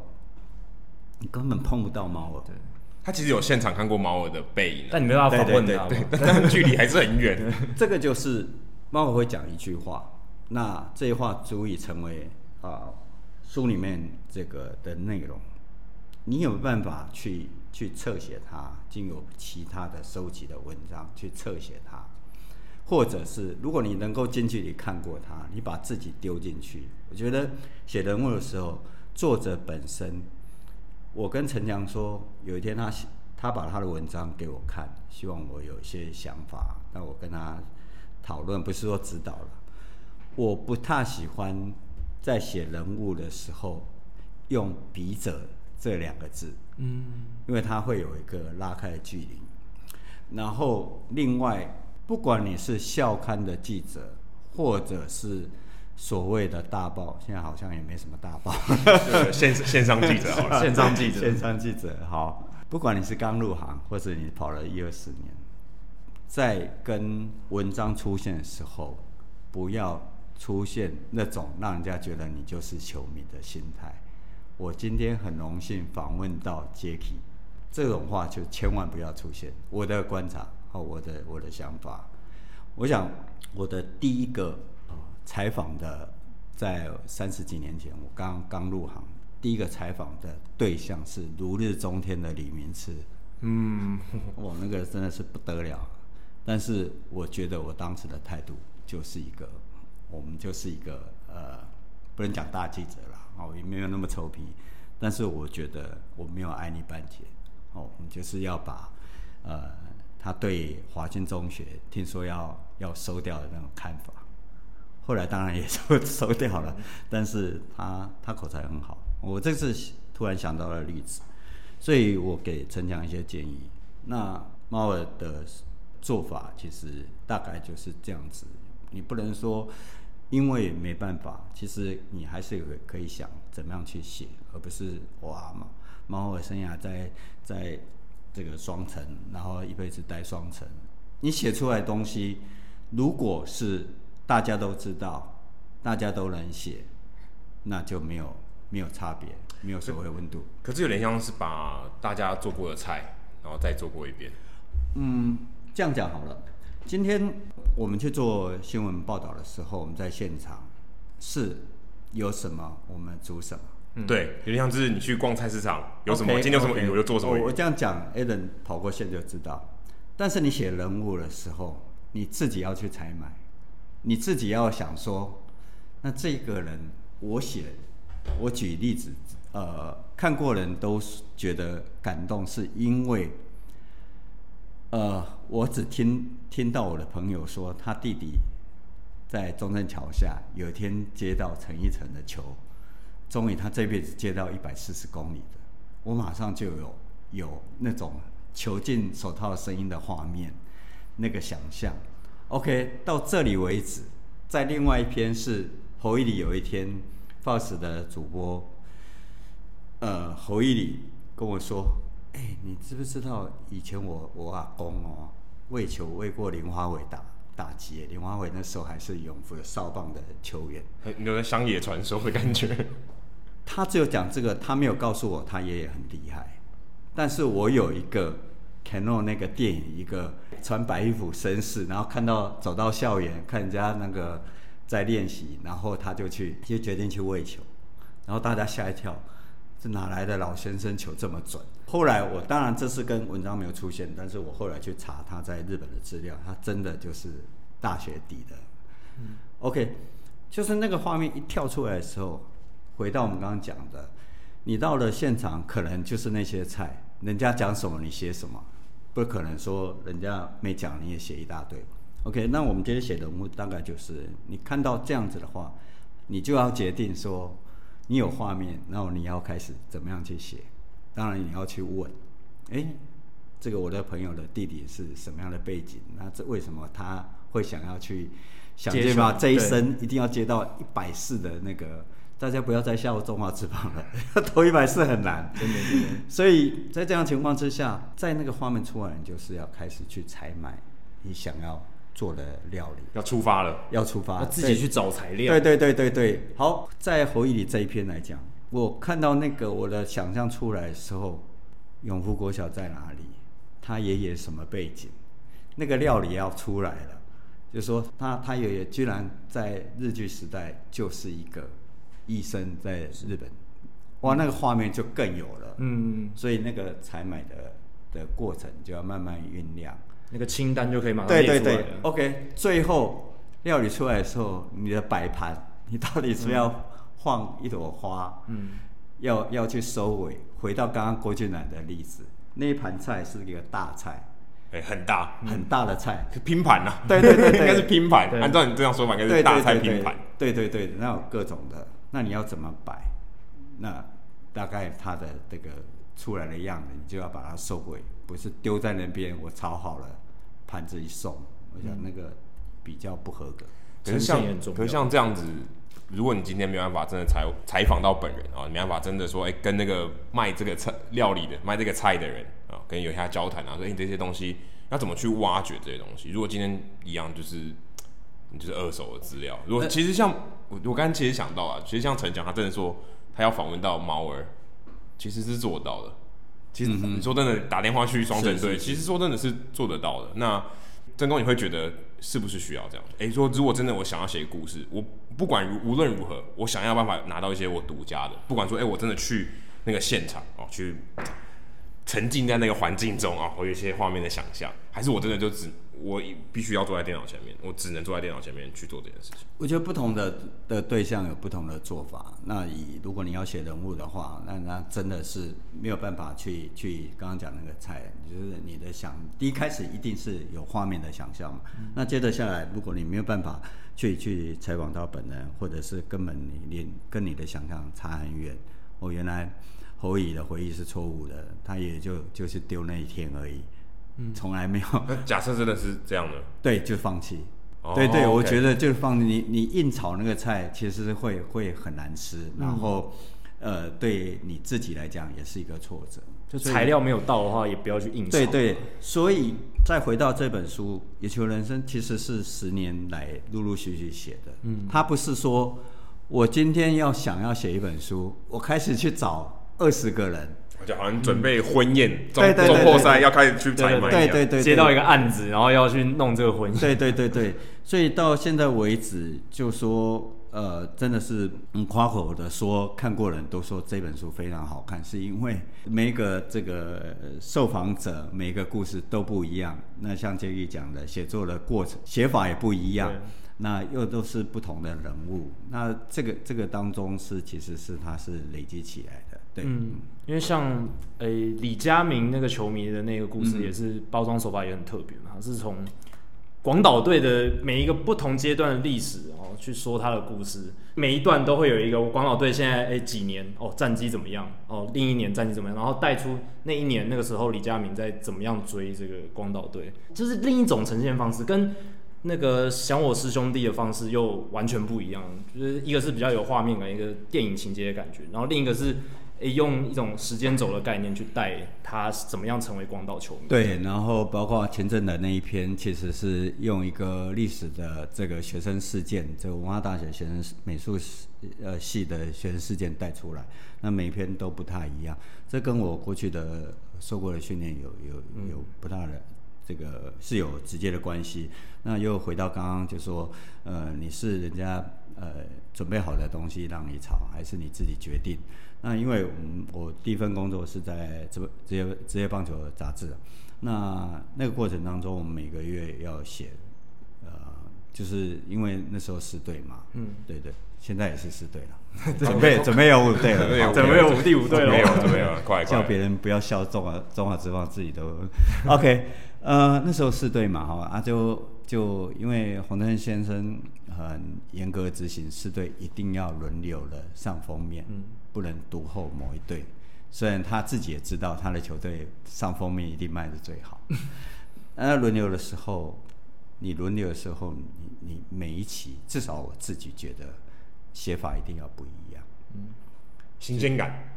你根本碰不到猫儿。他其实有现场看过猫儿的背影，但你没办法访问他，对，但距离还是很远。这个就是猫儿会讲一句话，那这句话足以成为啊书里面这个的内容。你有办法去去侧写它，经由其他的收集的文章去侧写它，或者是如果你能够近距离看过它，你把自己丢进去。我觉得写人物的时候，作者本身我跟陈强说，有一天他他把他的文章给我看，希望我有一些想法，那我跟他讨论，不是说指导了。我不太喜欢在写人物的时候用笔者这两个字，嗯，因为它会有一个拉开的距离。然后另外，不管你是校刊的记者，或者是所谓的大报，现在好像也没什么大报，线线上记者好了，线上记者，线上记者好。不管你是刚入行，或者你跑了一二十年，在跟文章出现的时候，不要出现那种让人家觉得你就是球迷的心态。我今天很荣幸访问到 Jacky，这种话就千万不要出现。我的观察和我的我的想法，我想我的第一个采访的，在三十几年前，我刚刚入行。第一个采访的对象是如日中天的李明志，嗯，我，那个真的是不得了。但是我觉得我当时的态度就是一个，我们就是一个呃，不能讲大记者了，哦，也没有那么臭皮。但是我觉得我没有爱你半截，哦，我们就是要把呃，他对华军中学听说要要收掉的那种看法，后来当然也 收收掉了，但是他他口才很好。我这次突然想到了例子，所以我给陈强一些建议。那猫儿的做法其实大概就是这样子，你不能说因为没办法，其实你还是有个可以想怎么样去写，而不是哇嘛猫儿生涯在在这个双城，然后一辈子待双城。你写出来的东西，如果是大家都知道，大家都能写，那就没有。没有差别，没有所谓温度。可是有点像是把大家做过的菜，然后再做过一遍。嗯，这样讲好了。今天我们去做新闻报道的时候，我们在现场是有什么我们煮什么。嗯，对，有点像是你去逛菜市场，有什么 okay, 今天有什么鱼我就做什么鱼。我，我这样讲，Alan 跑过线就知道。但是你写人物的时候，你自己要去采买，你自己要想说，那这个人我写。我举例子，呃，看过人都觉得感动，是因为，呃，我只听听到我的朋友说，他弟弟在中正桥下有一天接到陈奕成的球，终于他这辈子接到一百四十公里的，我马上就有有那种球进手套声音的画面，那个想象。OK，到这里为止，在另外一篇是侯一里有一天。Fox 的主播，呃，侯一里跟我说：“哎、欸，你知不知道以前我我阿公哦，喂球喂过林华伟打打击，林华伟那时候还是永福的少棒的球员，有点乡野传说的感觉。他只有讲这个，他没有告诉我他爷爷很厉害。但是我有一个 Cano 那个电影，一个穿白衣服绅士，然后看到走到校园看人家那个。”在练习，然后他就去，就决定去喂球，然后大家吓一跳，这哪来的老先生球这么准？后来我当然这次跟文章没有出现，但是我后来去查他在日本的资料，他真的就是大学底的。嗯，OK，就是那个画面一跳出来的时候，回到我们刚刚讲的，你到了现场可能就是那些菜，人家讲什么你写什么，不可能说人家没讲你也写一大堆。OK，那我们今天写的人物大概就是你看到这样子的话，你就要决定说你有画面，然后你要开始怎么样去写。当然你要去问，哎，这个我的朋友的弟弟是什么样的背景？那这为什么他会想要去想办法这一生一定要接到一百四的那个？大家不要再笑我中华之棒了，投一百四很难。真的，真的。所以在这样情况之下，在那个画面出来，你就是要开始去采买你想要。做的料理要出发了，要出发，自己去找材料。对对对对对，好，在侯一里这一篇来讲，我看到那个我的想象出来的时候，永福国小在哪里？他爷爷什么背景？那个料理要出来了，就说他他爷爷居然在日据时代就是一个医生，在日本，哇，那个画面就更有了。嗯，所以那个采买的的过程就要慢慢酝酿。那个清单就可以马上列出来。对对。对，OK。最后料理出来的时候，你的摆盘，你到底是要放一朵花，嗯，要要去收尾，回到刚刚郭俊南的例子，那一盘菜是一个大菜，哎、欸，很大。很大的菜，是拼盘呐。对对对，对，应该是拼盘。按照你这样说法，应该是大菜拼盘。对对对，那有各种的，那你要怎么摆？那大概它的这个出来的样子，你就要把它收尾，不是丢在那边，我炒好了，盘子一送，我想那个比较不合格。可是像可是像这样子，如果你今天没办法真的采采访到本人啊，没办法真的说，哎、欸，跟那个卖这个菜料理的、卖这个菜的人啊，跟有一下交谈啊，说你、欸、这些东西要怎么去挖掘这些东西？如果今天一样，就是你就是二手的资料。如果其实像我我刚刚其实想到啊，其实像陈讲，他真的说他要访问到猫儿，其实是做到的。其实你说真的，打电话去双城队，其实说真的是做得到的。那真工，你会觉得是不是需要这样？哎、欸，说如果真的我想要写故事，我不管无论如何，我想要办法拿到一些我独家的，不管说哎、欸，我真的去那个现场哦，去沉浸在那个环境中啊，我有一些画面的想象，还是我真的就只。我必须要坐在电脑前面，我只能坐在电脑前面去做这件事情。我觉得不同的的对象有不同的做法。那以如果你要写人物的话，那那真的是没有办法去去刚刚讲那个菜，就是你的想第一开始一定是有画面的想象嘛。嗯、那接着下来，如果你没有办法去去采访到本人，或者是根本你连跟你的想象差很远，我原来侯乙的回忆是错误的，他也就就是丢那一天而已。从来没有。假设真的是这样的，对，就放弃。Oh, 对对，okay. 我觉得就放你你硬炒那个菜，其实会会很难吃，嗯、然后呃，对你自己来讲也是一个挫折。就材料没有到的话，也不要去硬炒。对对，所以再回到这本书《野球人生》，其实是十年来陆陆续续写的。嗯，他不是说我今天要想要写一本书，我开始去找二十个人。就好像准备婚宴，中中后赛要开始去采买对对对，接到一个案子，然后要去弄这个婚宴。对对对对，所以到现在为止，就说呃，真的是嗯夸口的说，看过人都说这本书非常好看，是因为每一个这个受访者每一个故事都不一样。那像杰宇讲的，写作的过程写法也不一样，那又都是不同的人物。那这个这个当中是其实是它是累积起来的。对嗯，因为像诶、欸、李佳明那个球迷的那个故事，也是包装手法也很特别嘛，是从广岛队的每一个不同阶段的历史哦去说他的故事，每一段都会有一个广岛队现在诶、欸、几年哦战绩怎么样哦，另一年战绩怎么样，然后带出那一年那个时候李佳明在怎么样追这个广岛队，就是另一种呈现方式，跟那个想我师兄弟的方式又完全不一样，就是一个是比较有画面感，一个电影情节的感觉，然后另一个是。诶，用一种时间轴的概念去带他怎么样成为广岛球迷。对，然后包括前阵的那一篇，其实是用一个历史的这个学生事件，这个文化大学学生美术呃系的学生事件带出来。那每一篇都不太一样，这跟我过去的受过的训练有有有不大的这个是有直接的关系。那又回到刚刚就说，呃，你是人家呃准备好的东西让你炒，还是你自己决定？那因为我们，我第一份工作是在职职业职业棒球杂志，那那个过程当中，我们每个月要写，呃，就是因为那时候四队嘛，嗯，对对，现在也是四队了，准备准备有五队了，准备有五第五队了，没有准备了，快叫别人不要笑中华中华之棒自己都，OK，呃，那时候四队嘛，好吧，啊就就因为洪登先生很严格执行四队一定要轮流的上封面，嗯。不能独后某一队，虽然他自己也知道他的球队上封面一定卖的最好。那轮流的时候，你轮流的时候，你你每一期至少我自己觉得写法一定要不一样，嗯，新鲜感。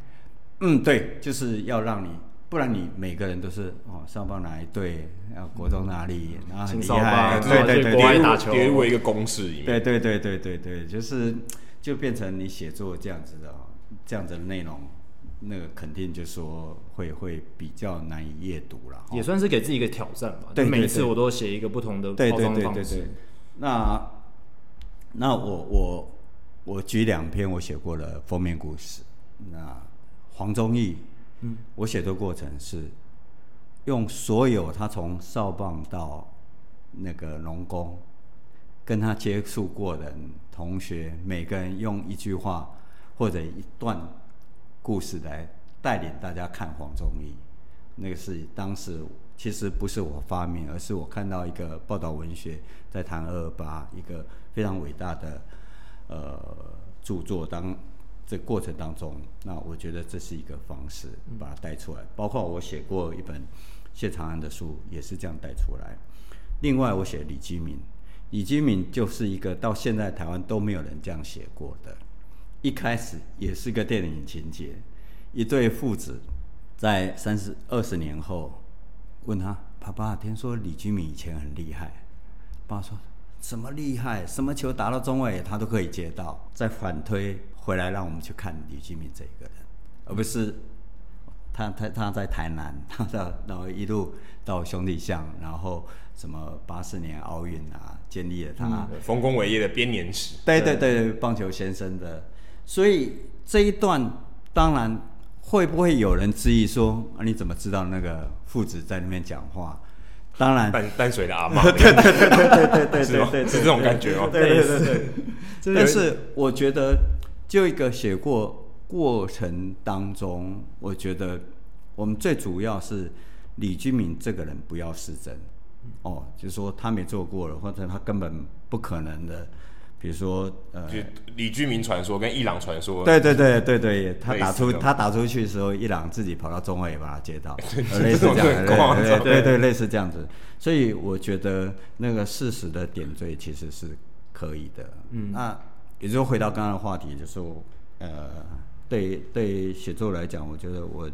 嗯，对，就是要让你，不然你每个人都是哦，上报哪一队，然后国中哪里，然后很厉害，对对对，国外打球，跌入一个公式里面。对对对对对对，就是就变成你写作这样子的。这样子的内容，那个肯定就说会会比较难以阅读了，也算是给自己一个挑战吧。对，每次我都写一个不同的包装方式。对对对对对。那那我我我举两篇我写过的封面故事。那黄宗义，嗯，我写的过程是用所有他从少棒到那个农工跟他接触过的同学，每个人用一句话。或者一段故事来带领大家看黄宗义。那个是当时其实不是我发明，而是我看到一个报道文学在谈二二八一个非常伟大的呃著作当这个过程当中，那我觉得这是一个方式把它带出来。包括我写过一本谢长安的书，也是这样带出来。另外，我写李基敏，李基敏就是一个到现在台湾都没有人这样写过的。一开始也是个电影情节，一对父子在三十二十年后问他：“爸爸，听说李居明以前很厉害。”爸说：“什么厉害？什么球打到中位他都可以接到。”再反推回来，让我们去看李居明这一个人，而不是他他他在台南，他的然后一路到兄弟巷，然后什么八四年奥运啊，建立了他丰功伟业的编年史。对对对对，棒球先生的。所以这一段当然会不会有人质疑说，啊，你怎么知道那个父子在那边讲话？当然淡淡水的阿嬷，对对对对对对对对对，是这种感觉哦。对对对对。但是我觉得，就一个写过过程当中，我觉得我们最主要是李居明这个人不要失真哦，就是说他没做过了，或者他根本不可能的。比如说，呃，李居明传说跟伊朗传说，对对对对对，他打出他打出去的时候，伊朗自己跑到中卫把他接到，类似这样，对对对，类似这样子。所以我觉得那个事实的点缀其实是可以的。嗯，那也就回到刚刚的话题，就是说，呃，对对写作来讲，我觉得我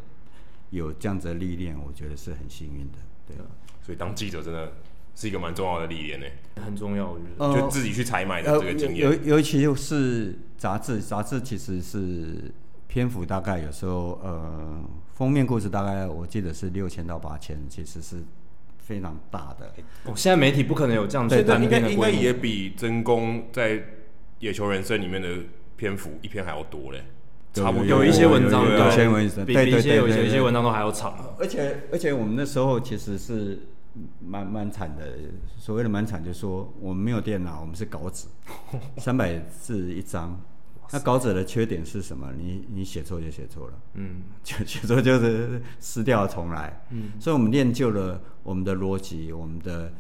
有这样子的历练，我觉得是很幸运的。对，所以当记者真的。是一个蛮重要的历练呢，很重要，我觉得。就自己去采买的这个经验，尤、呃、尤其是杂志，杂志其实是篇幅大概有时候呃封面故事大概我记得是六千到八千，其实是非常大的。哦，现在媒体不可能有这样子单篇的规模，应该也比真宫在《野球人生》里面的篇幅一篇还要多嘞，差不多。有一些文章，有些文章，对对对，有一些文章都还要长，而且而且我们那时候其实是。蛮蛮惨的，所谓的蛮惨，就是说我们没有电脑，我们是稿纸，三百字一张。那稿纸的缺点是什么？你你写错就写错了，嗯，就写错就是撕掉重来，嗯。所以我们练就了我们的逻辑，我们的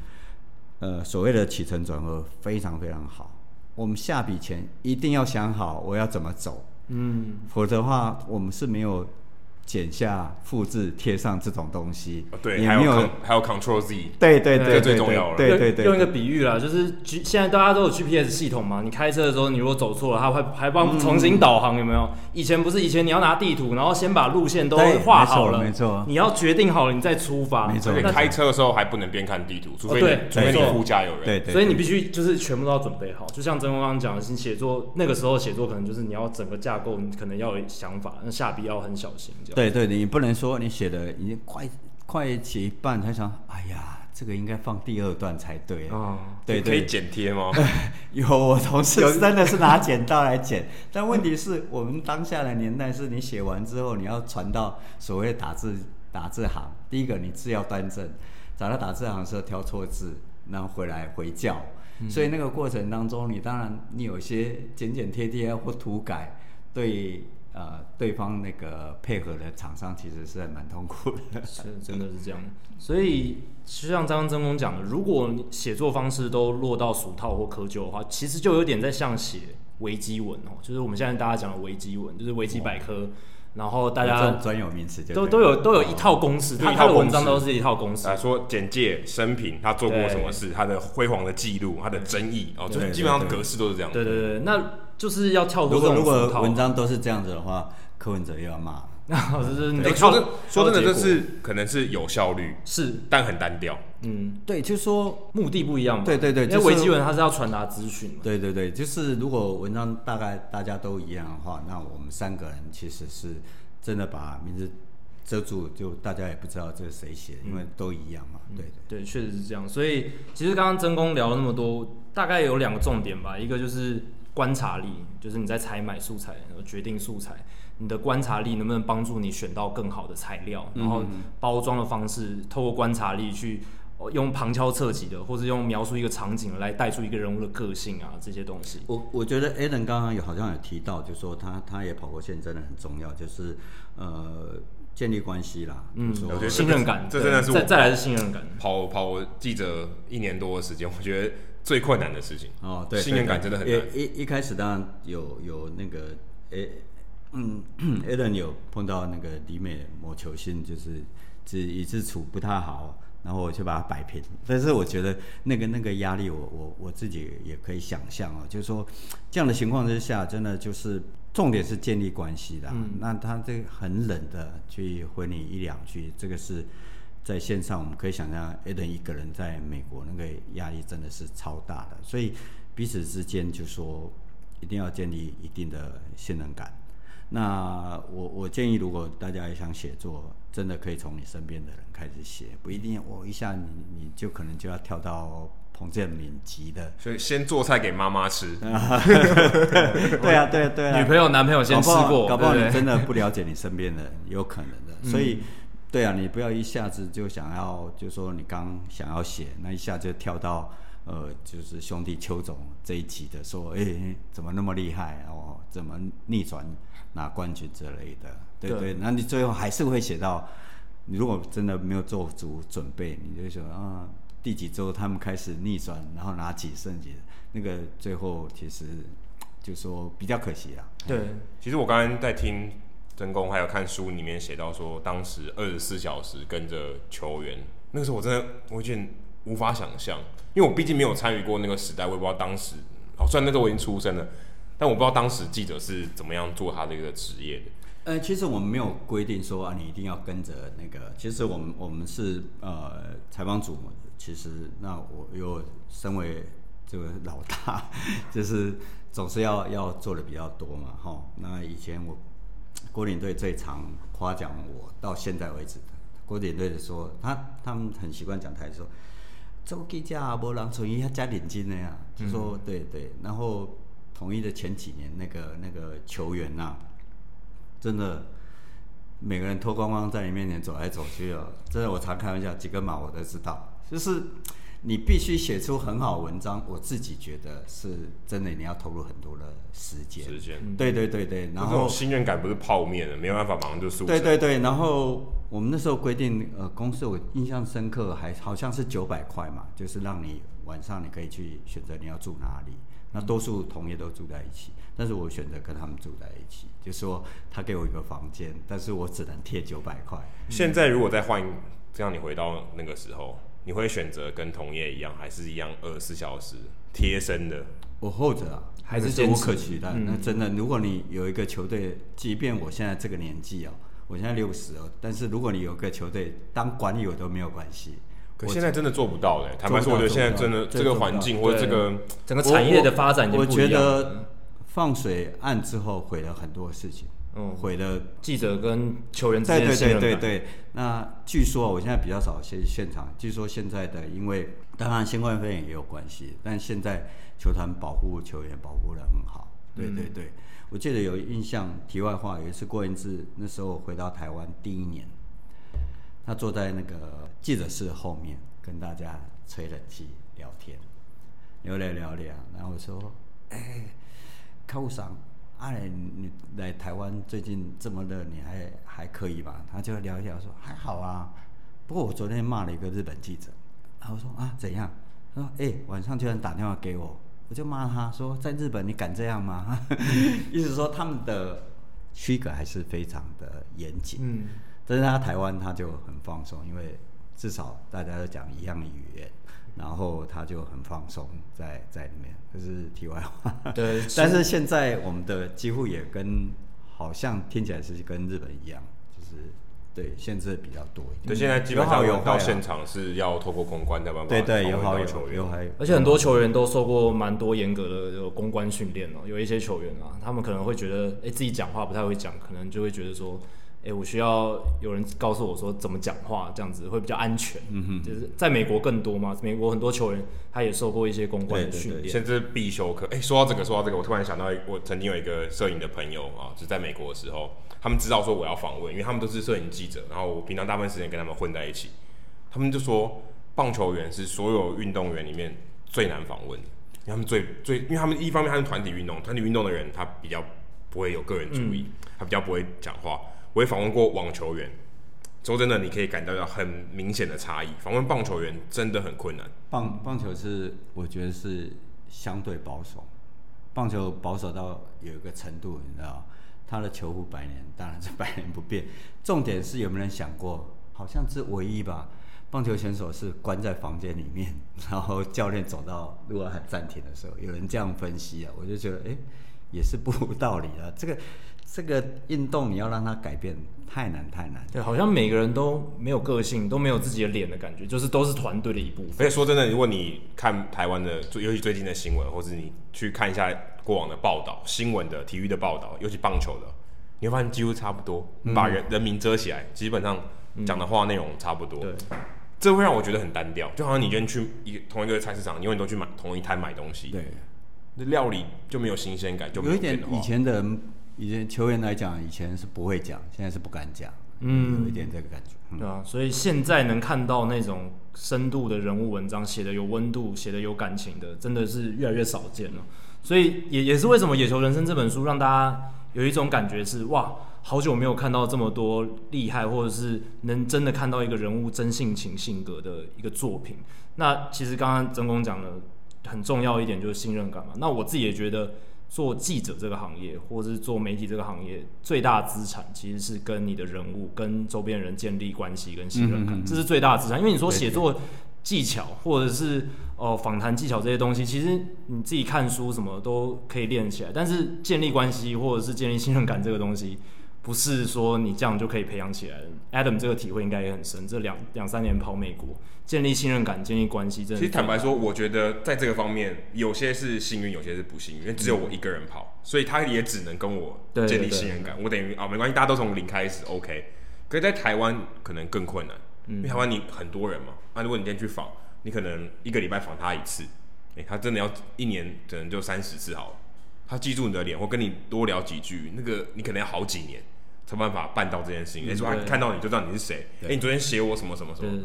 呃所谓的起承转合非常非常好。我们下笔前一定要想好我要怎么走，嗯，否则的话我们是没有。剪下、复制、贴上这种东西，对，还有还有 Control Z，对对对，这最重要了。对对对，用一个比喻啦，就是现在大家都有 GPS 系统嘛，你开车的时候，你如果走错了，它会还帮重新导航，有没有？以前不是，以前你要拿地图，然后先把路线都画好了，没错，你要决定好了，你再出发，没错。开车的时候还不能边看地图，除非除非你副驾有人，对对。所以你必须就是全部都要准备好，就像真功刚刚讲的，你写作那个时候写作可能就是你要整个架构，你可能要有想法，那下笔要很小心，这样。对对，你不能。说你写的已经快快写一半，才想，哎呀，这个应该放第二段才对哦。对，可以剪贴吗？有，我同事真的是拿剪刀来剪。但问题是我们当下的年代，是你写完之后，你要传到所谓打字打字行。第一个，你字要端正，找到打字行的时候挑错字，然后回来回校。嗯、所以那个过程当中，你当然你有些剪剪贴贴或涂改，对。呃，对方那个配合的厂商其实是很蛮痛苦的，是 真的是这样。所以就像刚刚真功讲的，如果你写作方式都落到俗套或窠臼的话，其实就有点在像写维基文哦，就是我们现在大家讲的维基文，就是维基百科，哦、然后大家专有名词都都有都有一套公式，他他的文章都是一套公式，啊说简介、生平，他做过什么事，他的辉煌的记录，他的争议哦，就基本上格式都是这样。对对对，那。就是要跳脱。如果如果文章都是这样子的话，柯文哲又要骂了。就是你说真说真的，这是可能是有效率，是，但很单调。嗯，对，就是说目的不一样嘛。对对对，因为维基文它是要传达资讯嘛。对对对，就是如果文章大概大家都一样的话，那我们三个人其实是真的把名字遮住，就大家也不知道这是谁写的，因为都一样嘛。对对，确实是这样。所以其实刚刚真公聊了那么多，大概有两个重点吧，一个就是。观察力就是你在采买素材，然后决定素材，你的观察力能不能帮助你选到更好的材料？然后包装的方式，透过观察力去用旁敲侧击的，或者用描述一个场景来带出一个人物的个性啊，这些东西。我我觉得 Alan 刚刚有好像有提到，就是说他他也跑过线，真的很重要，就是呃建立关系啦，嗯，我觉得信任感，这真的是再再来是信任感。跑跑记者一年多的时间，我觉得最困难的事情哦，对，信任感真的很难。一一开始当然有有那个诶，嗯，Alan 有碰到那个李美某球星，就是只一直处不太好。然后我就把它摆平，但是我觉得那个那个压力我，我我我自己也可以想象哦，就是说这样的情况之下，真的就是重点是建立关系的。嗯、那他这个很冷的去回你一两句，这个是在线上我们可以想象 a d e n 一个人在美国那个压力真的是超大的，所以彼此之间就说一定要建立一定的信任感。那我我建议，如果大家也想写作，真的可以从你身边的人开始写，不一定我一下你你就可能就要跳到彭建敏级的。所以先做菜给妈妈吃。对啊，对啊，对啊。女朋友、男朋友先吃过，搞不好你真的不了解你身边的人，有可能的。所以，对啊，你不要一下子就想要，就说你刚想要写，那一下就跳到呃，就是兄弟邱总这一集的，说，哎，怎么那么厉害哦？怎么逆转拿冠军之类的？对对，那你最后还是会写到，你如果真的没有做足准备，你就说啊，第几周他们开始逆转，然后拿几胜几，那个最后其实就说比较可惜啊。对，其实我刚刚在听真功，还有看书里面写到说，当时二十四小时跟着球员，那个时候我真的我有点无法想象，因为我毕竟没有参与过那个时代，我也不知道当时，哦，虽然那时候我已经出生了，但我不知道当时记者是怎么样做他的一个职业的。呃，其实我们没有规定说啊，你一定要跟着那个。其实我们我们是呃采访组，其实那我又身为这个老大，就是总是要要做的比较多嘛，哈。那以前我国领队最常夸奖我，到现在为止，国领队的说他他们很习惯讲台说，做记者啊，无人像伊遐加点金的呀，就说对对。然后统一的前几年，那个那个球员呐、啊。真的，每个人脱光光在你面前走来走去哦。真的，我常开玩笑，几个码我都知道。就是你必须写出很好文章，我自己觉得是真的，你要投入很多的时间。时间。对对对对，然后信任感不是泡面的，没有办法马上就输。对对对，然后我们那时候规定，呃，公司我印象深刻，还好像是九百块嘛，就是让你晚上你可以去选择你要住哪里。那多数同业都住在一起，但是我选择跟他们住在一起，就是说他给我一个房间，但是我只能贴九百块。现在如果再换，这样你回到那个时候，你会选择跟同业一样，还是一样二十四小时贴身的？我后者啊，还是无可取代。那真的，如果你有一个球队，即便我现在这个年纪哦，我现在六十哦，但是如果你有个球队当管理，我都没有关系。可现在真的做不到嘞，坦白说，我觉得现在真的这个环境或者这个整个产业的发展，我觉得放水案之后毁了很多事情，嗯，毁了记者跟球员之间的信任感。对对对对，那据说我现在比较少现现场，据说现在的因为当然新冠肺炎也有关系，但现在球团保护球员保护的很好。对对对，我记得有印象，题外话，有一次郭潅志那时候回到台湾第一年。他坐在那个记者室后面，跟大家吹冷气聊天，聊聊聊聊。然后我说：“哎、欸，客户桑，哎、啊，你来台湾最近这么热，你还还可以吧？”他就聊一聊说：“还好啊。”不过我昨天骂了一个日本记者，然后说：“啊，怎样？”他说：“哎、欸，晚上居然打电话给我，我就骂他说：‘在日本你敢这样吗？’ 意思说他们的区隔还是非常的严谨。”嗯。但是他台湾他就很放松，因为至少大家都讲一样的语言，然后他就很放松在在里面。这是题外话。对。但是现在我们的几乎也跟好像听起来是跟日本一样，就是对限制比较多一点。对，现在基本上有到现场是要透过公关的办法。对对，有好有有还有。而且很多球员都受过蛮多严格的这个公关训练哦。有一些球员啊，他们可能会觉得，哎，自己讲话不太会讲，可能就会觉得说。哎，我需要有人告诉我说怎么讲话，这样子会比较安全。嗯哼，就是在美国更多嘛，美国很多球员他也受过一些公关的训练，甚至必修课。哎，说到这个，说到这个，我突然想到，我曾经有一个摄影的朋友啊，就是在美国的时候，他们知道说我要访问，因为他们都是摄影记者，然后我平常大部分时间跟他们混在一起，他们就说棒球员是所有运动员里面最难访问的，因为他们最最，因为他们一方面他是团体运动，团体运动的人他比较不会有个人主义，嗯、他比较不会讲话。我也访问过网球员，说真的，你可以感到到很明显的差异。访问棒球员真的很困难。棒棒球是我觉得是相对保守，棒球保守到有一个程度，你知道。他的球服百年，当然是百年不变。重点是有没有人想过，好像是唯一吧？棒球选手是关在房间里面，然后教练走到如果喊暂停的时候，有人这样分析啊，我就觉得，哎，也是不无道理的。这个这个运动你要让它改变，太难太难。对，好像每个人都没有个性，都没有自己的脸的感觉，就是都是团队的一部分。而且说真的，如果你看台湾的，尤其最近的新闻，或者你去看一下。过往的报道、新闻的、体育的报道，尤其棒球的，你会发现几乎差不多，嗯、把人人名遮起来，基本上讲的话内容差不多。对，这会让我觉得很单调，就好像你今天去一同一个菜市场，你永远都去买同一摊买东西。对，那料理就没有新鲜感，就没有，有一点以前的以前球员来讲，以前是不会讲，现在是不敢讲。嗯，有一点这个感觉。嗯、对啊，所以现在能看到那种深度的人物文章，写的有温度，写的有感情的，真的是越来越少见了。所以也也是为什么《野球人生》这本书让大家有一种感觉是哇，好久没有看到这么多厉害，或者是能真的看到一个人物真性情性格的一个作品。那其实刚刚曾公讲的很重要一点就是信任感嘛。那我自己也觉得做记者这个行业，或者是做媒体这个行业，最大资产其实是跟你的人物、跟周边人建立关系跟信任感，嗯嗯嗯，这是最大的资产。因为你说写作技巧或者是哦访谈技巧这些东西，其实你自己看书什么都可以练起来。但是建立关系或者是建立信任感这个东西，不是说你这样就可以培养起来的。Adam 这个体会应该也很深。这两两三年跑美国，建立信任感、建立关系，真的。其实坦白说，我觉得在这个方面，有些是幸运，有些是不幸运，因为只有我一个人跑，嗯、所以他也只能跟我建立信任感。我等于啊、哦，没关系，大家都从零开始，OK。可是在台湾可能更困难，嗯、因为台湾你很多人嘛。那、啊、如果你今天去访，你可能一个礼拜访他一次，诶、欸，他真的要一年可能就三十次好了。他记住你的脸，或跟你多聊几句，那个你可能要好几年才办法办到这件事情。诶、嗯，说他看到你就知道你是谁。哎、欸，你昨天写我什么什么什么？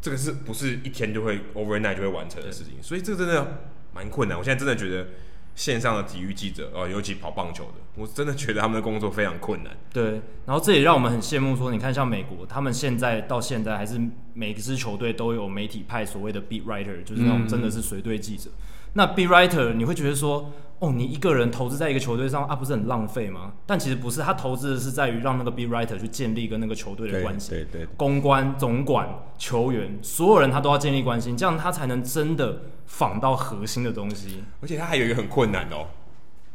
这个是不是一天就会 overnight 就会完成的事情？所以这个真的蛮困难。我现在真的觉得。线上的体育记者哦，尤其跑棒球的，我真的觉得他们的工作非常困难。对，然后这也让我们很羡慕，说你看像美国，他们现在到现在还是每支球队都有媒体派所谓的 beat writer，就是那种真的是随队记者。嗯、那 beat writer 你会觉得说，哦，你一个人投资在一个球队上啊，不是很浪费吗？但其实不是，他投资的是在于让那个 beat writer 去建立跟那个球队的关系，对对，对，公关、总管、球员，所有人他都要建立关系，这样他才能真的仿到核心的东西。而且他还有一个很困难哦。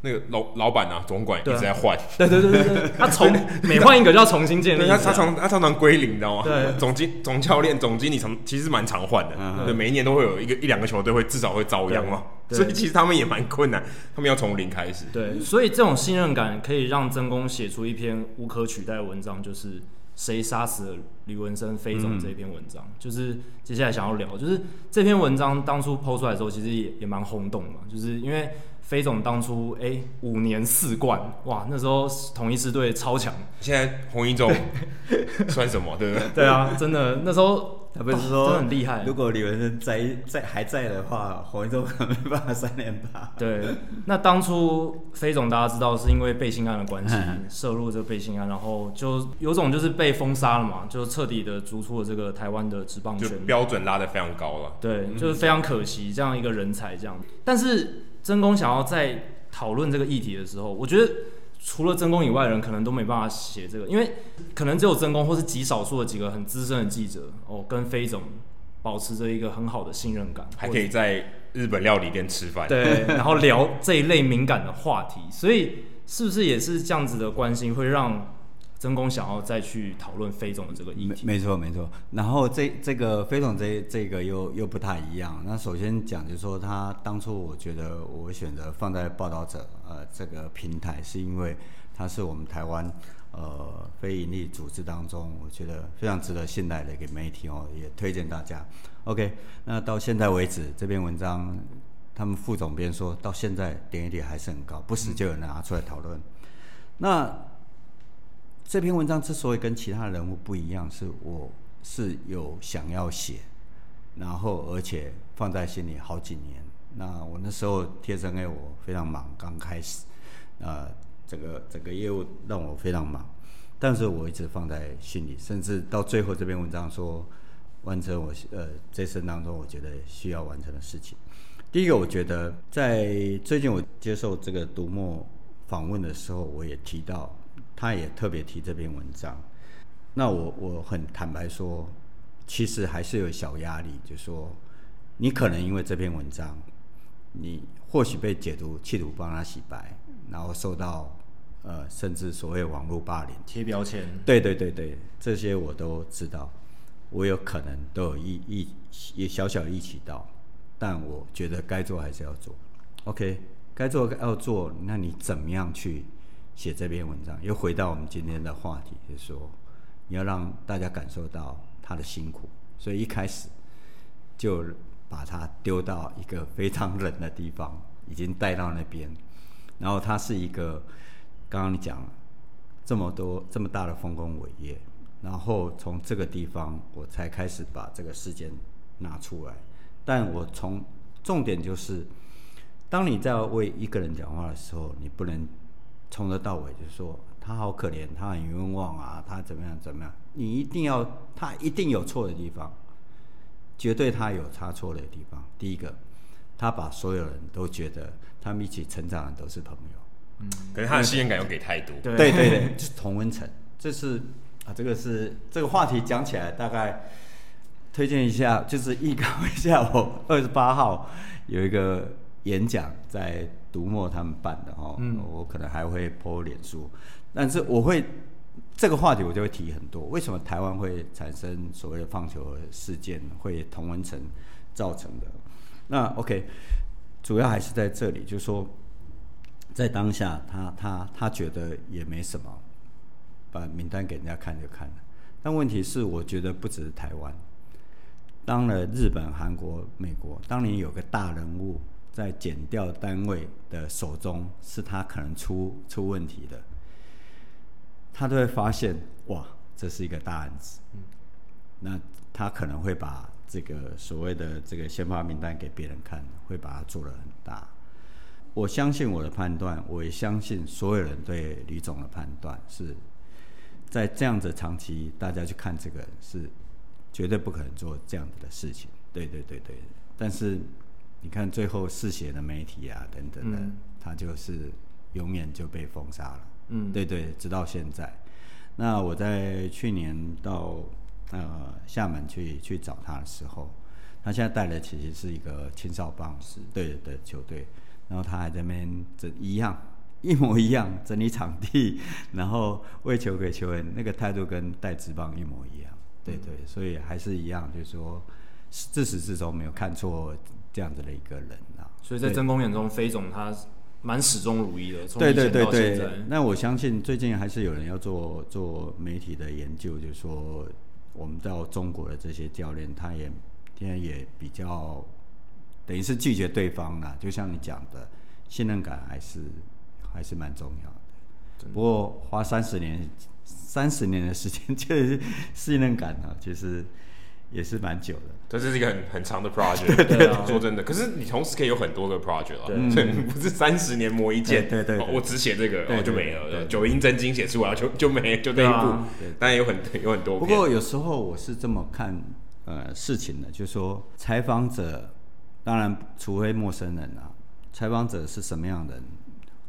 那个老老板啊，总管一直在换，对对对对对，他从每换一个就要重新建立，他他常他常常归零，你知道吗？对，总经总教练、总经理常其实蛮常换的，对，每一年都会有一个一两个球队会至少会遭殃嘛，所以其实他们也蛮困难，他们要从零开始。对，所以这种信任感可以让曾公写出一篇无可取代的文章，就是谁杀死了吕文生飞总这篇文章，就是接下来想要聊，就是这篇文章当初 PO 出来的时候，其实也也蛮轰动嘛，就是因为。飞总当初哎、欸、五年四冠哇，那时候统一支队超强。现在红一中 算什么？对不对？对啊，真的那时候他不是说、的很厉害。如果李文生在在还在的话，黄一中可能没办法三连霸。对，那当初飞总大家知道是因为背信案的关系涉入这个背信案，然后就有种就是被封杀了嘛，就彻底的逐出了这个台湾的职棒圈，标准拉得非常高了。对，就是非常可惜这样一个人才这样，但是。曾公想要在讨论这个议题的时候，我觉得除了曾公以外的人可能都没办法写这个，因为可能只有曾公或是极少数的几个很资深的记者哦，跟飞总保持着一个很好的信任感，还可以在日本料理店吃饭，对，然后聊这一类敏感的话题，所以是不是也是这样子的关心会让？曾公想要再去讨论飞总的这个议题，没错没错。然后这这个飞总这这个又又不太一样。那首先讲就是说，他当初我觉得我选择放在报道者呃这个平台，是因为他是我们台湾呃非营利组织当中，我觉得非常值得信赖的一个媒体哦，也推荐大家。OK，那到现在为止，这篇文章他们副总编说到现在点击率还是很高，不时就有人拿出来讨论。那这篇文章之所以跟其他人物不一样，是我是有想要写，然后而且放在心里好几年。那我那时候贴身 A 我非常忙，刚开始，呃，这个整个业务让我非常忙，但是我一直放在心里，甚至到最后这篇文章说完成我呃这生当中我觉得需要完成的事情。第一个，我觉得在最近我接受这个读墨访问的时候，我也提到，他也特别提这篇文章。那我我很坦白说，其实还是有小压力，就说你可能因为这篇文章。你或许被解读企图帮他洗白，然后受到呃甚至所谓网络霸凌贴标签，对对对对，这些我都知道，我有可能都有一一也小小一起到，但我觉得该做还是要做，OK，该做要做，那你怎么样去写这篇文章？又回到我们今天的话题，就是说你要让大家感受到他的辛苦，所以一开始就。把他丢到一个非常冷的地方，已经带到那边，然后他是一个，刚刚你讲了这么多这么大的丰功伟业，然后从这个地方我才开始把这个事件拿出来，但我从重点就是，当你在为一个人讲话的时候，你不能从头到尾就说他好可怜，他很冤枉啊，他怎么样怎么样，你一定要他一定有错的地方。绝对他有差错的地方。第一个，他把所有人都觉得他们一起成长的都是朋友，嗯，可是他的信任感又给太多。对对对，就是同温层。这是啊，这个是这个话题讲起来，大概推荐一下，就是预告一下，我二十八号有一个演讲在读墨他们办的哈，嗯，我可能还会 po 脸书，但是我会。这个话题我就会提很多，为什么台湾会产生所谓的放球事件，会同文层造成的？那 OK，主要还是在这里，就是说，在当下他他他觉得也没什么，把名单给人家看就看了。但问题是，我觉得不只是台湾，当了日本、韩国、美国，当你有个大人物在减掉单位的手中，是他可能出出问题的。他都会发现，哇，这是一个大案子。嗯，那他可能会把这个所谓的这个先发名单给别人看，会把它做得很大。我相信我的判断，我也相信所有人对李总的判断是，在这样子长期大家去看这个是绝对不可能做这样子的事情。对对对对。但是你看最后嗜血的媒体啊等等的，嗯，他就是永远就被封杀了。嗯，对对，直到现在。那我在去年到呃厦门去去找他的时候，他现在带的其实是一个青少棒是对的球队，然后他还在那边整一样 一模一样整理场地，然后喂球给球员，那个态度跟带职棒一模一样。对对，所以还是一样，就是说自始至终没有看错这样子的一个人啊。所以在曾公眼中，飞总他。蛮始终如一的，对对对对。那我相信最近还是有人要做做媒体的研究，就是说我们到中国的这些教练，他也现在也比较等于是拒绝对方了。就像你讲的，信任感还是还是蛮重要的。不过花三十年三十年的时间，就是信任感啊，其实。也是蛮久的，这是一个很很长的 project。对 对，说真的，可是你同时可以有很多个 project 啊，对，不是三十年磨一剑。对对，我只写这个，然后就没了。九阴真经写出来就就没就那一部，当然有很有很多。不过有时候我是这么看呃事情的，就是说采访者，当然除非陌生人啊，采访者是什么样的人，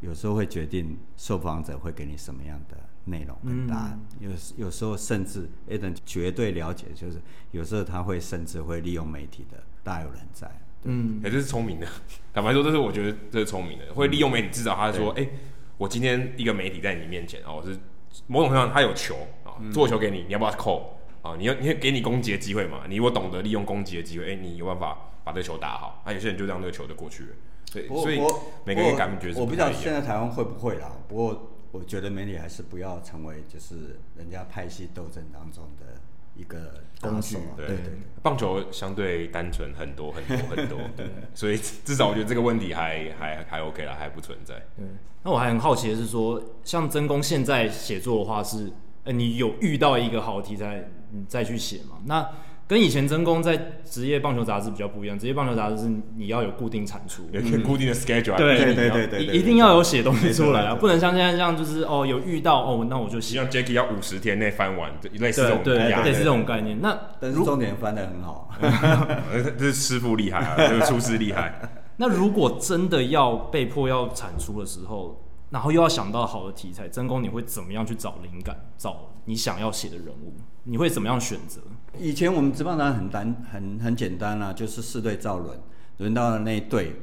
有时候会决定受访者会给你什么样的。内容很大，有有时候甚至 Adam 绝对了解，就是有时候他会甚至会利用媒体的，大有人在。嗯，也、欸、这是聪明的。坦白说，这是我觉得这是聪明的，会利用媒体，至少他说，哎、欸，我今天一个媒体在你面前，哦，是某种程度上他有球啊，做球给你，你要不要扣啊？你要你要给你攻击的机会嘛？你如果懂得利用攻击的机会，哎、欸，你有办法把这个球打好。啊，有些人就让这个球就过去了。对，所以每个人感觉是不，我不知道现在台湾会不会啦，不过。我觉得媒体还是不要成为就是人家派系斗争当中的一个工具。对对，对，棒球相对单纯很多很多很多，对，所以至少我觉得这个问题还还还 OK 啦，还不存在。对，那我还很好奇的是说，像真宫现在写作的话是，呃，你有遇到一个好题材，你再去写嘛？那跟以前真功在职业棒球杂志比较不一样，职业棒球杂志是你要有固定产出，有一个固定的 schedule，对对对对对，一一定要有写东西出来啊，不能像现在这样，就是哦有遇到哦，那我就写。像 Jacky 要五十天内翻完，类似这种对类似这种概念。那但是重点翻的很好，这是师傅厉害啊，这个厨师厉害。那如果真的要被迫要产出的时候，然后又要想到好的题材，真功你会怎么样去找灵感，找你想要写的人物？你会怎么样选择？以前我们职棒单很单很很简单啦、啊，就是四队造轮，轮到了那一队，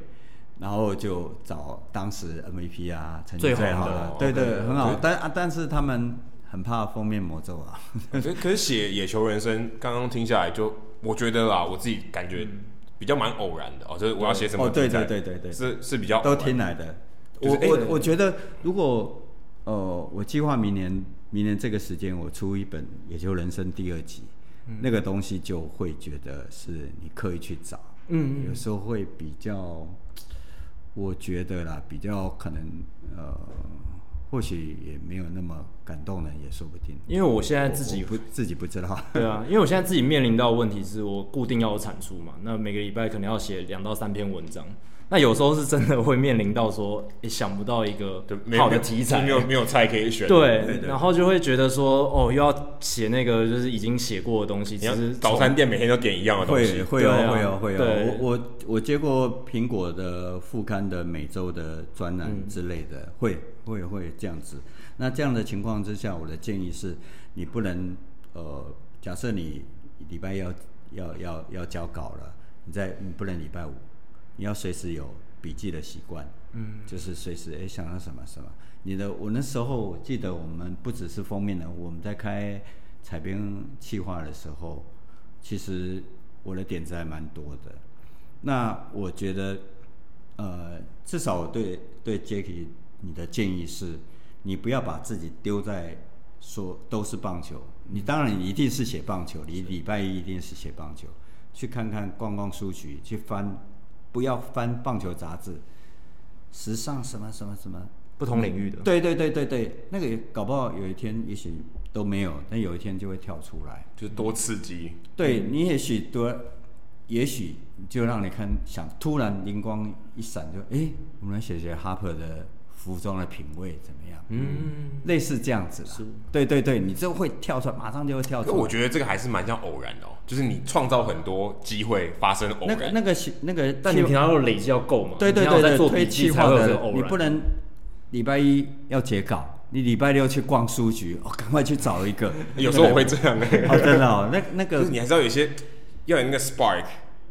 然后就找当时 MVP 啊，成绩最好的，对对，对，很好。但啊，但是他们很怕封面魔咒啊。可是可是写野球人生，刚刚听下来就，我觉得啦，我自己感觉比较蛮偶然的哦，就是我要写什么，哦，对对对对对，是是比较都听来的。就是、我我我觉得，如果呃，我计划明年明年这个时间，我出一本《也就人生》第二集。嗯、那个东西就会觉得是你刻意去找，嗯，有时候会比较，我觉得啦，比较可能呃，或许也没有那么感动人，也说不定。因为我现在自己不自己不知道，对啊，因为我现在自己面临到的问题是我固定要有产出嘛，那每个礼拜可能要写两到三篇文章。那有时候是真的会面临到说，也想不到一个好的题材，没有没有菜可以选。对，对，然后就会觉得说，哦，又要写那个就是已经写过的东西。其实早餐店每天都点一样的东西，会会有会有会有。我我我接过苹果的副刊的每周的专栏之类的，嗯、会会会这样子。那这样的情况之下，我的建议是，你不能呃，假设你礼拜要要要要交稿了，你在你不能礼拜五。你要随时有笔记的习惯，嗯，就是随时哎想到什么什么。你的我那时候我记得我们不只是封面的，我们在开采编企划的时候，其实我的点子还蛮多的。那我觉得，呃，至少我对对 Jacky 你的建议是，你不要把自己丢在说都是棒球。你当然你一定是写棒球，你礼拜一一定是写棒球，去看看逛逛书局，去翻。不要翻棒球杂志，时尚什么什么什么。不同领域的，对对对对对，那个搞不好有一天也许都没有，但有一天就会跳出来，就多刺激。对，你也许多，也许就让你看想突然灵光一闪，就哎，我们来写写 Harper 的服装的品味怎么样？嗯，类似这样子啦，对对对，你就会跳出来，马上就会跳出来。我觉得这个还是蛮像偶然的哦，就是你创造很多机会发生偶然。那个那个那个，但你平常要累积要够嘛？对对对对，推计划的，你不能礼拜一要截稿，你礼拜六去逛书局，哦，赶快去找一个。有时候我会这样的，哦，真的哦，那那个你还是要有一些，要有那个 spark。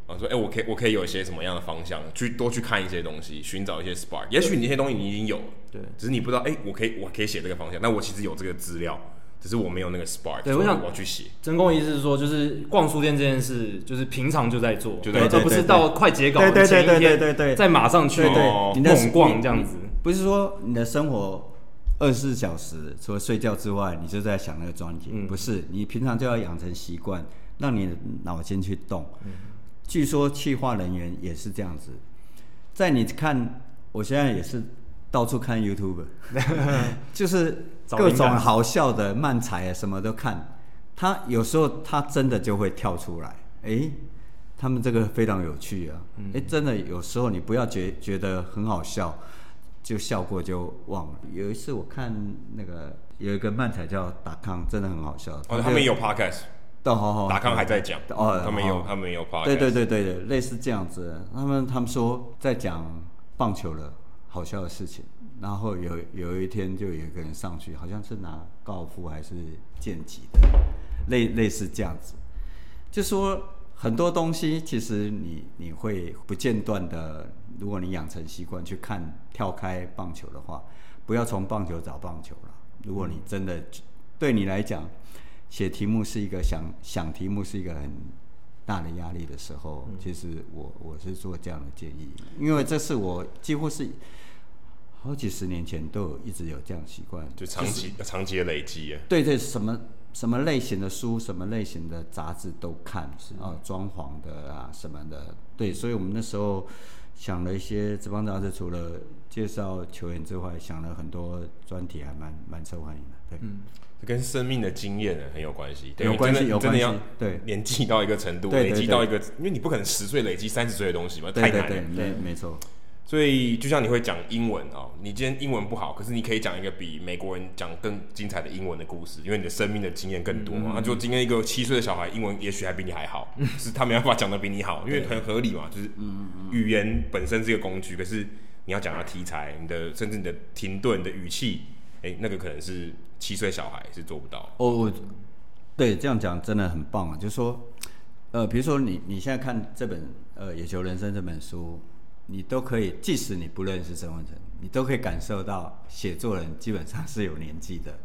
我说，哎、欸，我可以，我可以有一些什么样的方向，去多去看一些东西，寻找一些 spark。也许你那些东西你已经有，对，只是你不知道，哎、欸，我可以，我可以写这个方向。那我其实有这个资料，只是我没有那个 spark。对，我想我要去写。真功意思是说，就是逛书店这件事，就是平常就在做，对，而不是到快结稿的前一天，再马上去猛逛这样子。不是说你的生活二十四小时除了睡觉之外，你就在想那个专辑，嗯、不是，你平常就要养成习惯，让你的脑筋去动。嗯据说企划人员也是这样子，在你看，我现在也是到处看 YouTube，就是各种好笑的漫才啊，什么都看。他有时候他真的就会跳出来，哎、欸，他们这个非常有趣啊，哎、欸，真的有时候你不要觉觉得很好笑，就笑过就忘了。有一次我看那个有一个漫才叫达康，真的很好笑。哦，他们有 Podcast。都好好，达康还在讲哦，他们有他们有发，对对对对对，类似这样子。他们他们说在讲棒球的好笑的事情，然后有有一天就有一个人上去，好像是拿高尔夫还是剑击的，类类似这样子，就说很多东西其实你你会不间断的，如果你养成习惯去看跳开棒球的话，不要从棒球找棒球了。如果你真的对你来讲。写题目是一个想想题目是一个很大的压力的时候，嗯、其实我我是做这样的建议，因为这是我几乎是好几十年前都有一直有这样习惯，就长期、就是、长期的累积。对对，什么什么类型的书、什么类型的杂志都看，是啊，装潢的啊什么的，对，所以我们那时候想了一些这帮杂志，除了介绍球员之外，想了很多专题，还蛮蛮受欢迎的，对。嗯跟生命的经验很有关系，有关系，有关系。对，年纪到一个程度，累积到一个，因为你不可能十岁累积三十岁的东西嘛，太难了。对，没错。所以就像你会讲英文哦，你今天英文不好，可是你可以讲一个比美国人讲更精彩的英文的故事，因为你的生命的经验更多嘛。那就今天一个七岁的小孩，英文也许还比你还好，是他没办法讲的比你好，因为很合理嘛，就是语言本身是一个工具，可是你要讲的题材，你的甚至你的停顿的语气，哎，那个可能是。七岁小孩是做不到哦。我，对，这样讲真的很棒啊！就是说，呃，比如说你你现在看这本呃《野球人生》这本书，你都可以，即使你不认识曾文成，你都可以感受到写作人基本上是有年纪的。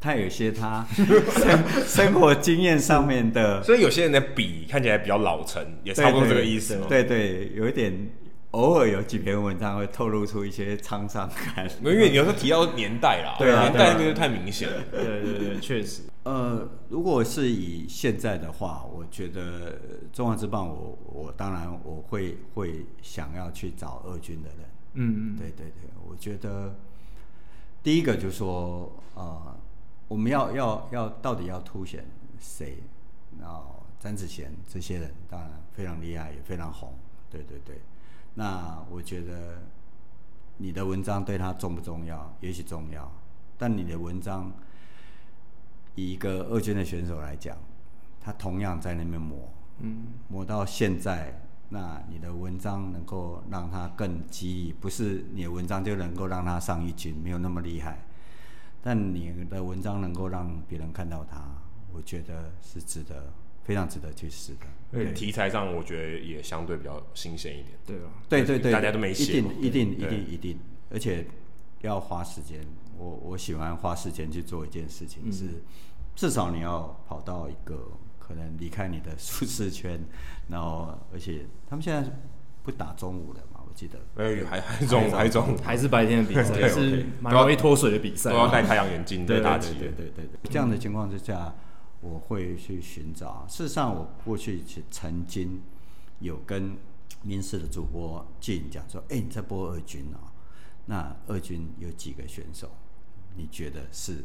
他有些他生 生活经验上面的，所以有些人的笔看起来比较老成，也差不多这个意思。對，对对，有一点。偶尔有几篇文章会透露出一些沧桑感，因为有时候提到年代啦，对啊，年代那个太明显了。对对对，确实。呃，如果是以现在的话，我觉得中华之棒，我我当然我会会想要去找二军的人。嗯嗯，对对对，我觉得第一个就是说，呃，我们要要要到底要凸显谁？然后詹子贤这些人当然非常厉害，也非常红。对对对。那我觉得你的文章对他重不重要？也许重要，但你的文章以一个二军的选手来讲，他同样在那边磨，嗯，磨到现在，那你的文章能够让他更激励，不是你的文章就能够让他上一军，没有那么厉害，但你的文章能够让别人看到他，我觉得是值得。非常值得去试的。对，题材上我觉得也相对比较新鲜一点。对啊，对对对，大家都没写。一定一定一定一定，而且要花时间。我我喜欢花时间去做一件事情，是至少你要跑到一个可能离开你的舒适圈，然后而且他们现在不打中午了嘛，我记得。哎，还还中午还中午还是白天的比赛，是蛮容易脱水的比赛，都要戴太阳眼镜，对打击。对对对对，这样的情况之下。我会去寻找。事实上，我过去曾经有跟民视的主播进讲说：“哎，你在播二军哦，那二军有几个选手，你觉得是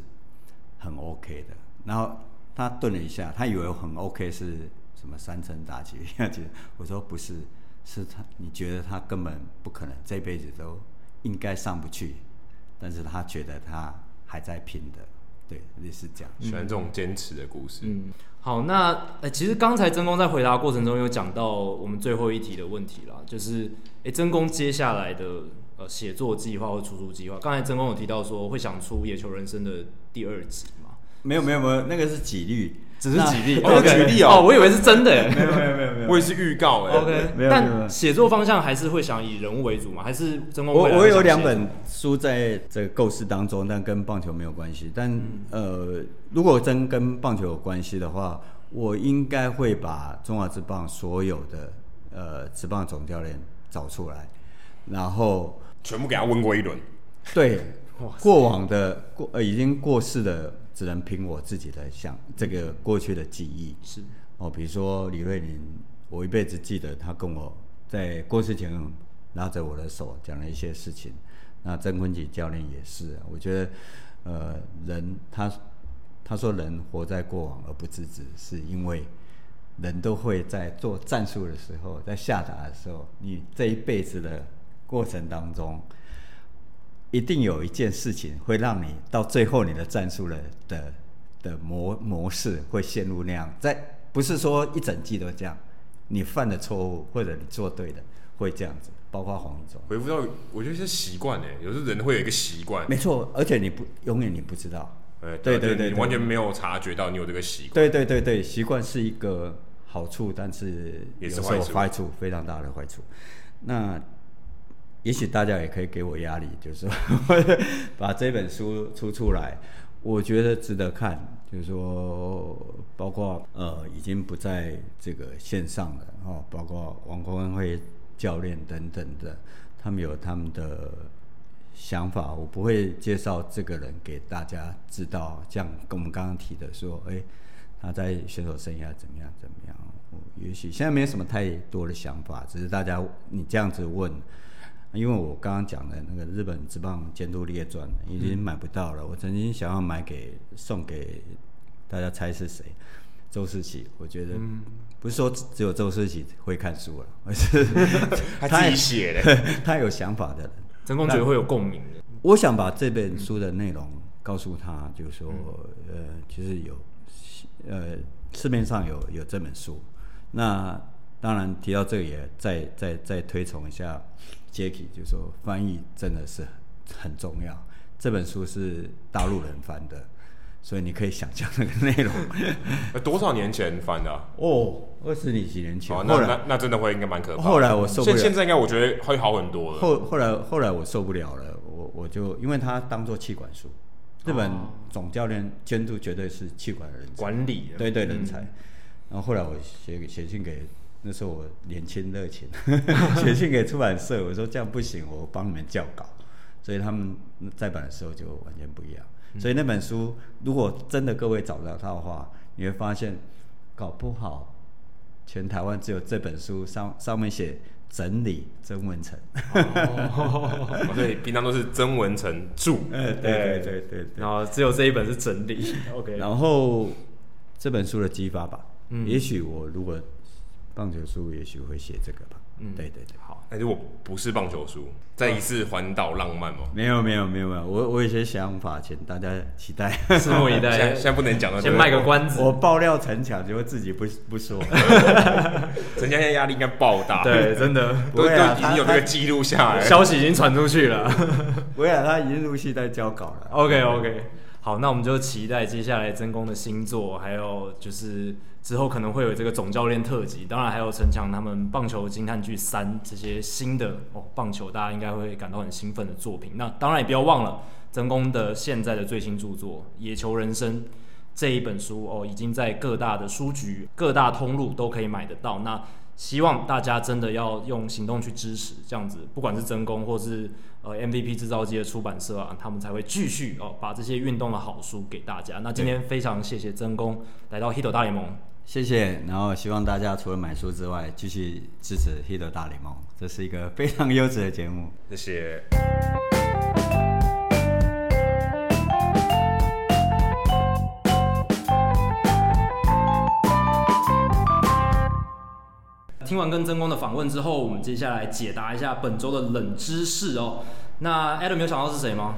很 OK 的？”然后他顿了一下，他以为很 OK 是什么三成打击。我说：“不是，是他，你觉得他根本不可能这辈子都应该上不去，但是他觉得他还在拼的。”对，类似这样，喜欢这种坚持的故事。嗯，好，那呃、欸，其实刚才真公在回答过程中有讲到我们最后一题的问题啦，就是哎，曾、欸、公接下来的呃写作计划或出书计划，刚才真公有提到说会想出《野球人生》的第二集吗？没有，没有，没有，那个是几率。只是举例，哦，举例哦，我以为是真的，没有没有没有没有，我也是预告哎，OK，没有但写作方向还是会想以人物为主嘛？还是曾公？我我有两本书在这个构思当中，但跟棒球没有关系。但呃，如果真跟棒球有关系的话，我应该会把中华职棒所有的呃职棒总教练找出来，然后全部给他问过一轮。对，过往的过呃已经过世的。只能凭我自己的想这个过去的记忆是哦，比如说李瑞麟，我一辈子记得他跟我在过世前拉着我的手讲了一些事情。那曾坤吉教练也是，我觉得呃人他他说人活在过往而不自知，是因为人都会在做战术的时候，在下达的时候，你这一辈子的过程当中。一定有一件事情会让你到最后你的战术的的的模模式会陷入那样，在不是说一整季都这样，你犯的错误或者你做对的会这样子，包括黄一中。回复到我觉得是习惯哎，有时候人会有一个习惯。没错，而且你不永远你不知道。对对对对，你完全没有察觉到你有这个习惯。对对对对，习惯是一个好处，但是也是坏处，坏处非常大的坏处。那。也许大家也可以给我压力，就是说 把这本书出出来，我觉得值得看。就是说，包括呃已经不在这个线上的哦，包括王国文会教练等等的，他们有他们的想法，我不会介绍这个人给大家知道。像跟我们刚刚提的说，哎，他在选手生涯怎么样怎么样？也许现在没有什么太多的想法，只是大家你这样子问，因为我刚刚讲的那个日本职棒监督列传已经买不到了。嗯、我曾经想要买给送给大家猜是谁？周世奇，我觉得不是说只有周世奇会看书了，而是他自己写的，他有想法的人，真空觉得会有共鸣的。我想把这本书的内容告诉他，就是说，呃，其实有，呃，市面上有有这本书。那当然提到这个也再再再推崇一下 Jacky，就是说翻译真的是很重要。这本书是大陆人翻的。所以你可以想象那个内容，多少年前翻的？哦，二十几年前。那那那真的会应该蛮可怕。后来我受不了。现现在应该我觉得会好很多了。后后来后来我受不了了，我我就因为他当做气管书，日本总教练监督绝对是气管人才，管理对对人才。然后后来我写写信给那时候我年轻热情，写信给出版社，我说这样不行，我帮你们校稿。所以他们再版的时候就完全不一样。所以那本书，如果真的各位找不到它的话，你会发现，搞不好全台湾只有这本书上上面写整理曾文成。哦，对，平常都是曾文成著。呃，对对对对。然后只有这一本是整理。OK。然后这本书的激发吧，嗯，也许我如果棒球书，也许会写这个吧。嗯，对对对。好但是我不是棒球书，再一次环岛浪漫吗？没有没有没有没有，我我有些想法，请大家期待，拭目以待。现在不能讲了，先卖个关子。我爆料陈强，结果自己不不说。陈强现在压力应该爆大，对，真的，都都已经有这个记录下来，消息已经传出去了。不会啊，他已经陆续在交稿了。OK OK，好，那我们就期待接下来真宫的新作，还有就是。之后可能会有这个总教练特辑，当然还有陈强他们棒球惊叹剧三这些新的哦，棒球大家应该会感到很兴奋的作品。那当然也不要忘了真宫的现在的最新著作《野球人生》这一本书哦，已经在各大的书局、各大通路都可以买得到。那希望大家真的要用行动去支持，这样子不管是真宫或是呃 MVP 制造机的出版社啊，他们才会继续哦把这些运动的好书给大家。那今天非常谢谢真宫来到 Hit 大联盟。谢谢，然后希望大家除了买书之外，继续支持《Hito 大联盟》，这是一个非常优质的节目。谢谢。听完跟真光的访问之后，我们接下来解答一下本周的冷知识哦。那 Adam 有想到是谁吗？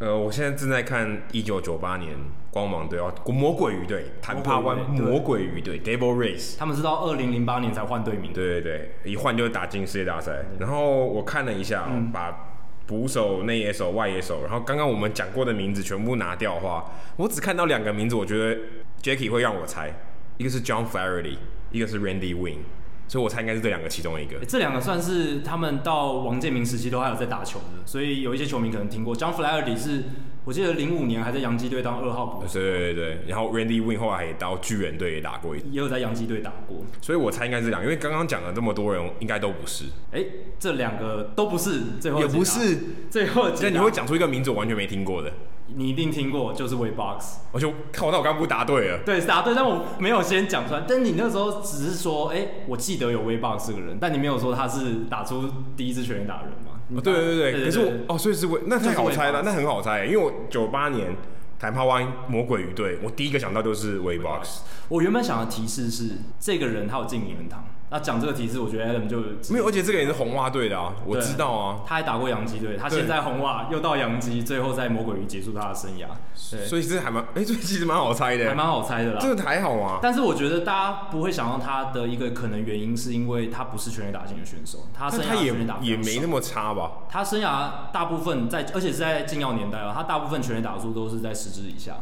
呃，我现在正在看一九九八年光芒队哦，魔鬼鱼队，坦帕湾魔鬼鱼队 Devil Rays，他们是到二零零八年才换队名。对对对，一换就打进世界大赛。然后我看了一下，嗯、把捕手、内野手、外野手，然后刚刚我们讲过的名字全部拿掉的话，我只看到两个名字，我觉得 Jackie 会让我猜，一个是 John Flaherty，一个是 Randy Winn。所以我猜应该是这两个其中一个。这两个算是他们到王建民时期都还有在打球的，所以有一些球迷可能听过。John Flaherty 是我记得零五年还在洋基队当二号捕手。对对对，然后 Randy Winn 后来也到巨人队也打过一，也有在洋基队打过。所以我猜应该是两个，因为刚刚讲了这么多人，应该都不是。哎，这两个都不是，最后也不是，最后那你会讲出一个名字我完全没听过的。你一定听过，就是 Boggs。我就看我那我刚刚不答对了。对，答对，但我没有先讲出来。但你那时候只是说，哎、欸，我记得有 Boggs 这个人，但你没有说他是打出第一支全垒打人嘛？哦，对对对，可是我哦，所以是 Wade，那太好猜了，那很好猜，因为我九八年台帕湾魔鬼鱼队，我第一个想到就是 Boggs。我原本想的提示是，这个人他有进名人堂。那讲这个提示，我觉得 Adam 就没有，而且这个也是红袜队的啊，我知道啊，他还打过洋基队，他现在红袜又到洋基，最后在魔鬼鱼结束他的生涯，对，所以这还蛮，哎，这其实蛮好猜的，还蛮好猜的啦，这个还好啊。但是我觉得大家不会想到他的一个可能原因，是因为他不是全垒打型的选手，他生涯全垒打也也没那么差吧？他生涯大部分在，而且是在禁药年代啊，他大部分全垒打数都是在十支以下。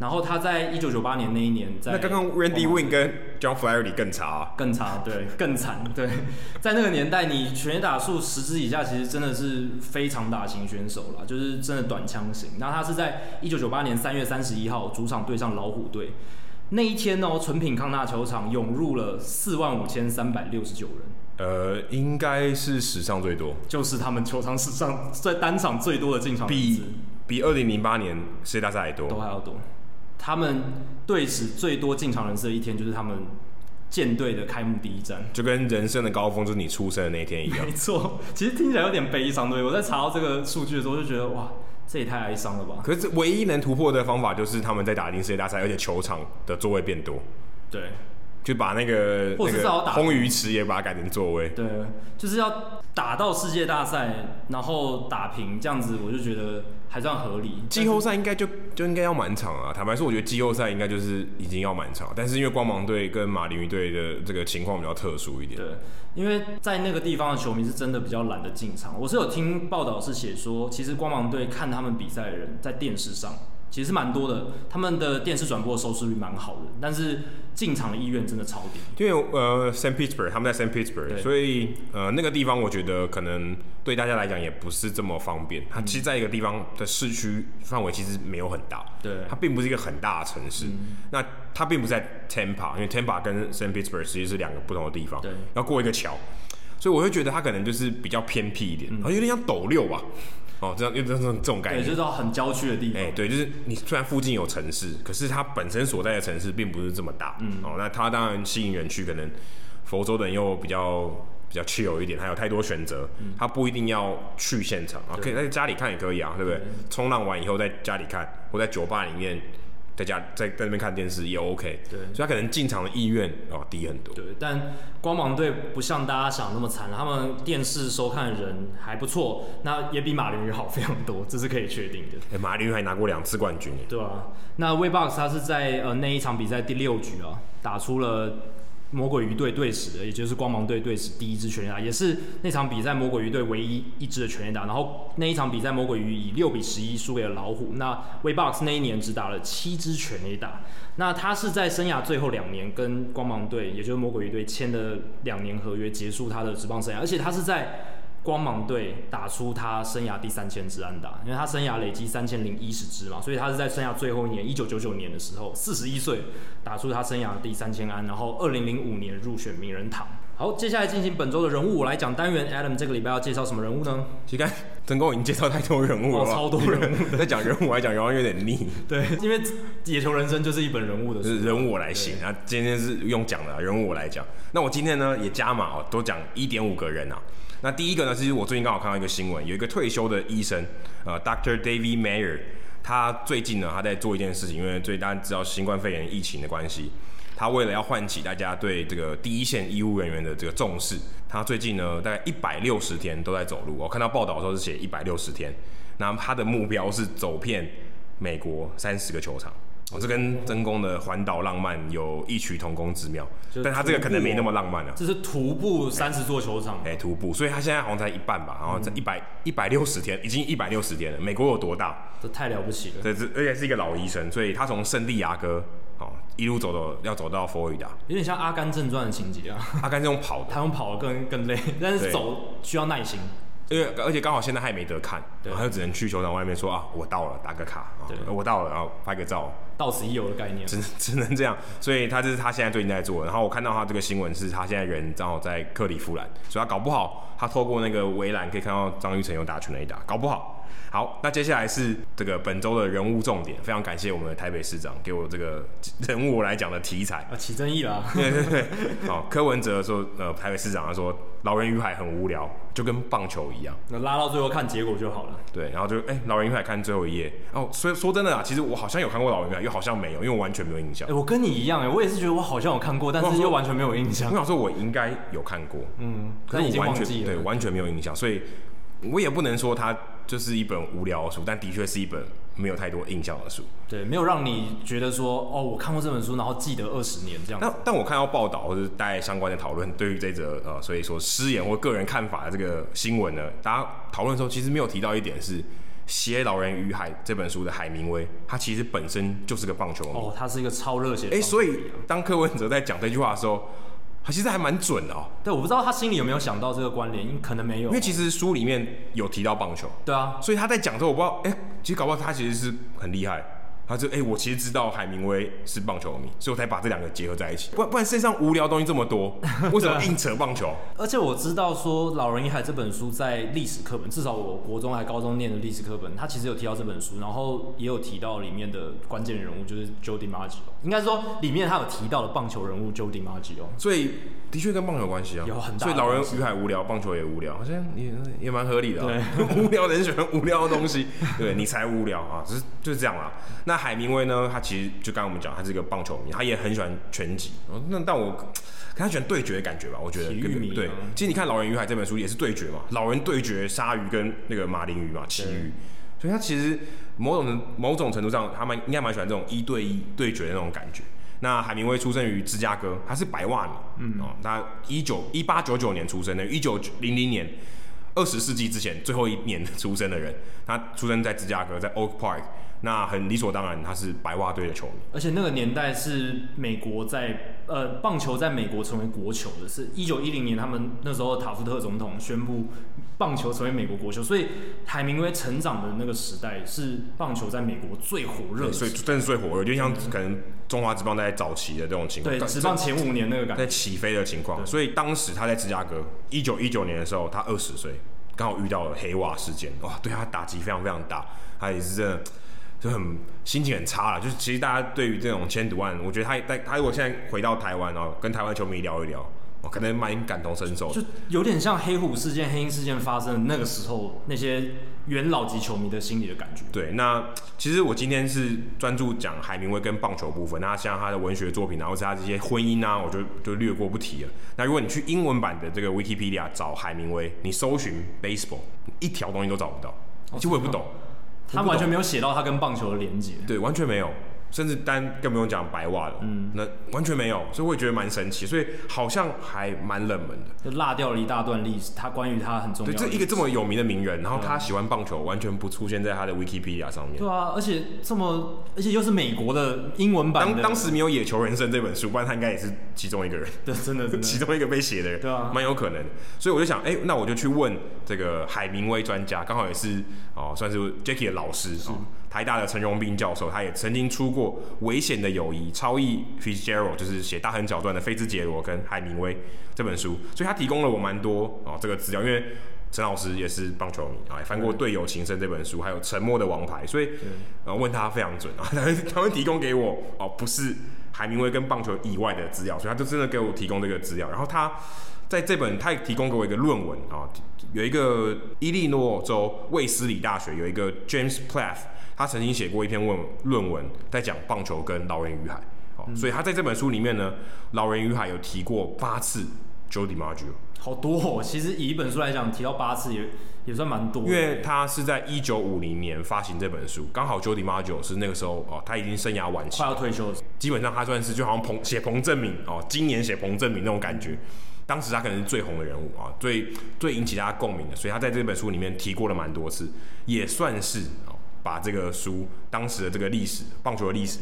然后他在一九九八年那一年在，在那刚刚 Randy Winn 跟 John Flaherty 更差，啊，更差，对，更惨，对，在那个年代，你全垒打数十支以下，其实真的是非常大型选手了，就是真的短枪型。那他是在一九九八年三月三十一号主场对上老虎队，那一天哦，纯品康纳球场涌入了四万五千三百六十九人。呃，应该是史上最多，就是他们球场史上在单场最多的进场，比比二零零八年世界大赛还多，都还要多。他们队史最多进场人次的一天，就是他们舰队的开幕第一战，就跟人生的高峰就是你出生的那一天一样。没错，其实听起来有点悲伤。对，我在查到这个数据的时候，就觉得哇，这也太哀伤了吧。可是唯一能突破的方法，就是他们在打进世界大赛，而且球场的座位变多。对。就把那个或者是要打那个红鱼池也把它改成座位，对，就是要打到世界大赛，然后打平这样子，我就觉得还算合理。季后赛应该就就应该要满场啊！坦白说，我觉得季后赛应该就是已经要满场，但是因为光芒队跟马林鱼队的这个情况比较特殊一点。对，因为在那个地方的球迷是真的比较懒得进场。我是有听报道是写说，其实光芒队看他们比赛的人在电视上。其实蛮多的，他们的电视转播收视率蛮好的，但是进场的意愿真的超低。因为呃，Saint Petersburg 他们在 Saint Petersburg，所以呃那个地方我觉得可能对大家来讲也不是这么方便。它其实在一个地方的市区范围其实没有很大，对，它并不是一个很大的城市。嗯、那它并不是在 Tampa，因为 Tampa 跟 Saint Petersburg 实际是两个不同的地方，对，要过一个桥，所以我会觉得它可能就是比较偏僻一点，嗯、有点像斗六吧。哦，这样，因为这种这种概念，对，就是很郊区的地方。哎、欸，对，就是你虽然附近有城市，可是它本身所在的城市并不是这么大。嗯，哦，那它当然吸引人去，可能佛州的人又比较比较 chill 一点，还有太多选择，他、嗯、不一定要去现场啊，可以在家里看也可以啊，对不对？冲浪完以后在家里看，或在酒吧里面。在家在在那边看电视也 OK，对，所以他可能进场的意愿哦低很多。对，但光芒队不像大家想那么惨，他们电视收看的人还不错，那也比马林鱼好非常多，这是可以确定的。哎、欸，马林鱼还拿过两次冠军。对啊，那 w e b o x 他是在呃那一场比赛第六局啊，打出了。魔鬼鱼队队史的，也就是光芒队队史第一支全垒打，也是那场比赛魔鬼鱼队唯一一支的全垒打。然后那一场比赛，魔鬼鱼以六比十一输给了老虎。那 w e b o x 那一年只打了七支全垒打。那他是在生涯最后两年跟光芒队，也就是魔鬼鱼队签的两年合约，结束他的职棒生涯。而且他是在。光芒队打出他生涯第三千支安打，因为他生涯累积三千零一十支嘛，所以他是在生涯最后一年，一九九九年的时候，四十一岁打出他生涯第三千安，然后二零零五年入选名人堂。好，接下来进行本周的人物，我来讲单元。Adam 这个礼拜要介绍什么人物呢？乞丐曾公已经介绍太多人物了，哦，超多人物，在讲人物来讲，好像有点腻。对，因为野球人生就是一本人物的是，人物我来写。那今天是用讲的，人物我来讲。那我今天呢也加码哦，多讲一点五个人啊。那第一个呢，其实我最近刚好看到一个新闻，有一个退休的医生，呃，Dr. David Mayer，他最近呢，他在做一件事情，因为最近大家知道新冠肺炎疫情的关系，他为了要唤起大家对这个第一线医务人员的这个重视，他最近呢，大概一百六十天都在走路。我看到报道的时候是写一百六十天，那他的目标是走遍美国三十个球场。哦，这跟曾公的环岛浪漫有异曲同工之妙，但他这个可能没那么浪漫了。这是徒步三十座球场，哎，徒步，所以他现在好像才一半吧，然后这一百一百六十天，已经一百六十天了。美国有多大？这太了不起了。对这而且是一个老医生，所以他从圣地亚哥哦一路走走，要走到佛罗里达，有点像《阿甘正传》的情节啊。阿甘这种跑的，他用跑的更更累，但是走需要耐心。因为而且刚好现在还没得看，对，他就只能去球场外面说啊，我到了，打个卡，对，我到了，然后拍个照，到此一游的概念，只 只能这样。所以他这是他现在最近在做。然后我看到他这个新闻是他现在人正好在克利夫兰，所以他搞不好他透过那个围栏可以看到张玉成有打全垒打，搞不好。好，那接下来是这个本周的人物重点，非常感谢我们的台北市长给我这个人物来讲的题材啊，起争议了。对对对，好，柯文哲说，呃，台北市长他说，老人与海很无聊，就跟棒球一样，那拉到最后看结果就好了。对，然后就哎、欸，老人与海看最后一页。哦，所以说真的啊，其实我好像有看过老人与海，又好像没有，因为我完全没有印象。哎、欸，我跟你一样哎，我也是觉得我好像有看过，但是又完全没有印象。我想说，我应该有看过，嗯，可是已经忘记了，对，完全没有印象，所以。我也不能说它就是一本无聊的书，但的确是一本没有太多印象的书。对，没有让你觉得说，哦，我看过这本书，然后记得二十年这样。但但我看到报道或者带相关的讨论，对于这则呃，所以说失言或个人看法的这个新闻呢，大家讨论的时候其实没有提到一点是，写《老人与海》这本书的海明威，他其实本身就是个棒球迷。哦，他是一个超热血。哎，所以当柯文哲在讲这句话的时候。他其实还蛮准的哦。对，我不知道他心里有没有想到这个关联，可能没有。因为其实书里面有提到棒球。对啊。所以他在讲的时候，我不知道，哎，其实搞不好他其实是很厉害，他就哎、欸，我其实知道海明威是棒球迷，所以我才把这两个结合在一起。不然不然，世界上无聊东西这么多，为什么硬扯棒球？而且我知道说《老人与海》这本书在历史课本，至少我国中还高中念的历史课本，他其实有提到这本书，然后也有提到里面的关键人物就是 Joe DiMaggio。应该说里面他有提到的棒球人物 Joe DiMaggio，所以的确跟棒球有关系啊，有很大。所以《老人与海》无聊，棒球也无聊，好像也 也蛮合理的、啊。对，无聊的人喜欢无聊的东西，对你才无聊啊，只是就是这样啦。那海明威呢？他其实就刚刚我们讲，他是一个棒球迷，他也很喜欢拳击。那但我跟他喜欢对决的感觉吧，我觉得。对，其实你看《老人与海》这本书也是对决嘛，老人对决鲨鱼跟那个马林鱼嘛，旗鱼。所以他其实某种某种程度上，他们应该蛮喜欢这种一对一对决的那种感觉。那海明威出生于芝加哥，他是白袜迷，嗯哦，他一九一八九九年出生的，一九零零年，二十世纪之前最后一年出生的人，他出生在芝加哥，在 Oak Park。那很理所当然，他是白袜队的球迷。而且那个年代是美国在呃棒球在美国成为国球的，是一九一零年他们那时候塔夫特总统宣布棒球成为美国国球，所以海明威成长的那个时代是棒球在美国最火热，所以真的是最火热，就像可能中华职棒在早期的这种情况，对，职棒前五年那个感觉在起飞的情况。所以当时他在芝加哥，一九一九年的时候，他二十岁，刚好遇到了黑袜事件，哇，对他打击非常非常大，他也是真的。就很心情很差了，就是其实大家对于这种千赌案，我觉得他他他如果现在回到台湾哦，跟台湾球迷聊一聊，我可能蛮感同身受，就有点像黑虎事件、黑鹰事件发生的那个时候那些元老级球迷的心理的感觉。对，那其实我今天是专注讲海明威跟棒球部分，那像他的文学作品然后是他这些婚姻啊，我就就略过不提了。那如果你去英文版的这个 Wikipedia 找海明威，你搜寻 baseball，一条东西都找不到，其实我也不懂。他完全没有写到他跟棒球的连接，对，完全没有，甚至单更不用讲白袜了，嗯，那完全没有，所以我也觉得蛮神奇，所以好像还蛮冷门的，就落掉了一大段历史。他关于他很重要的，对，这一个这么有名的名人，然后他喜欢棒球，完全不出现在他的 Wikipedia 上面。对啊，而且这么，而且又是美国的英文版当当时没有《野球人生》这本书，不然他应该也是其中一个人，对，真的，真的，其中一个被写的人，对啊，蛮有可能。所以我就想，哎、欸，那我就去问这个海明威专家，刚好也是哦，算是 Jackie 的老师啊。台大的陈荣斌教授，他也曾经出过《危险的友谊》，超译 Fitzgerald 就是写《大亨小传》的菲兹杰罗跟海明威这本书，所以他提供了我蛮多哦这个资料。因为陈老师也是棒球迷啊，也翻过《队友情深》这本书，还有《沉默的王牌》，所以然后问他非常准啊，他会他会提供给我哦，不是海明威跟棒球以外的资料，所以他就真的给我提供这个资料。然后他在这本他也提供给我一个论文啊，有一个伊利诺州卫斯理大学有一个 James Plath。他曾经写过一篇论论文，在讲棒球跟《老人与海》哦，所以他在这本书里面呢，《老人与海》有提过八次 Joe DiMaggio，好多哦。其实以一本书来讲，提到八次也也算蛮多。因为他是在一九五零年发行这本书，刚好 Joe DiMaggio 是那个时候哦，他已经生涯晚期，快要退休了。基本上他算是就好像彭写彭正明哦，今年写彭正明那种感觉。当时他可能是最红的人物啊，最最引起大家共鸣的，所以他在这本书里面提过了蛮多次，也算是。把这个书当时的这个历史棒球的历史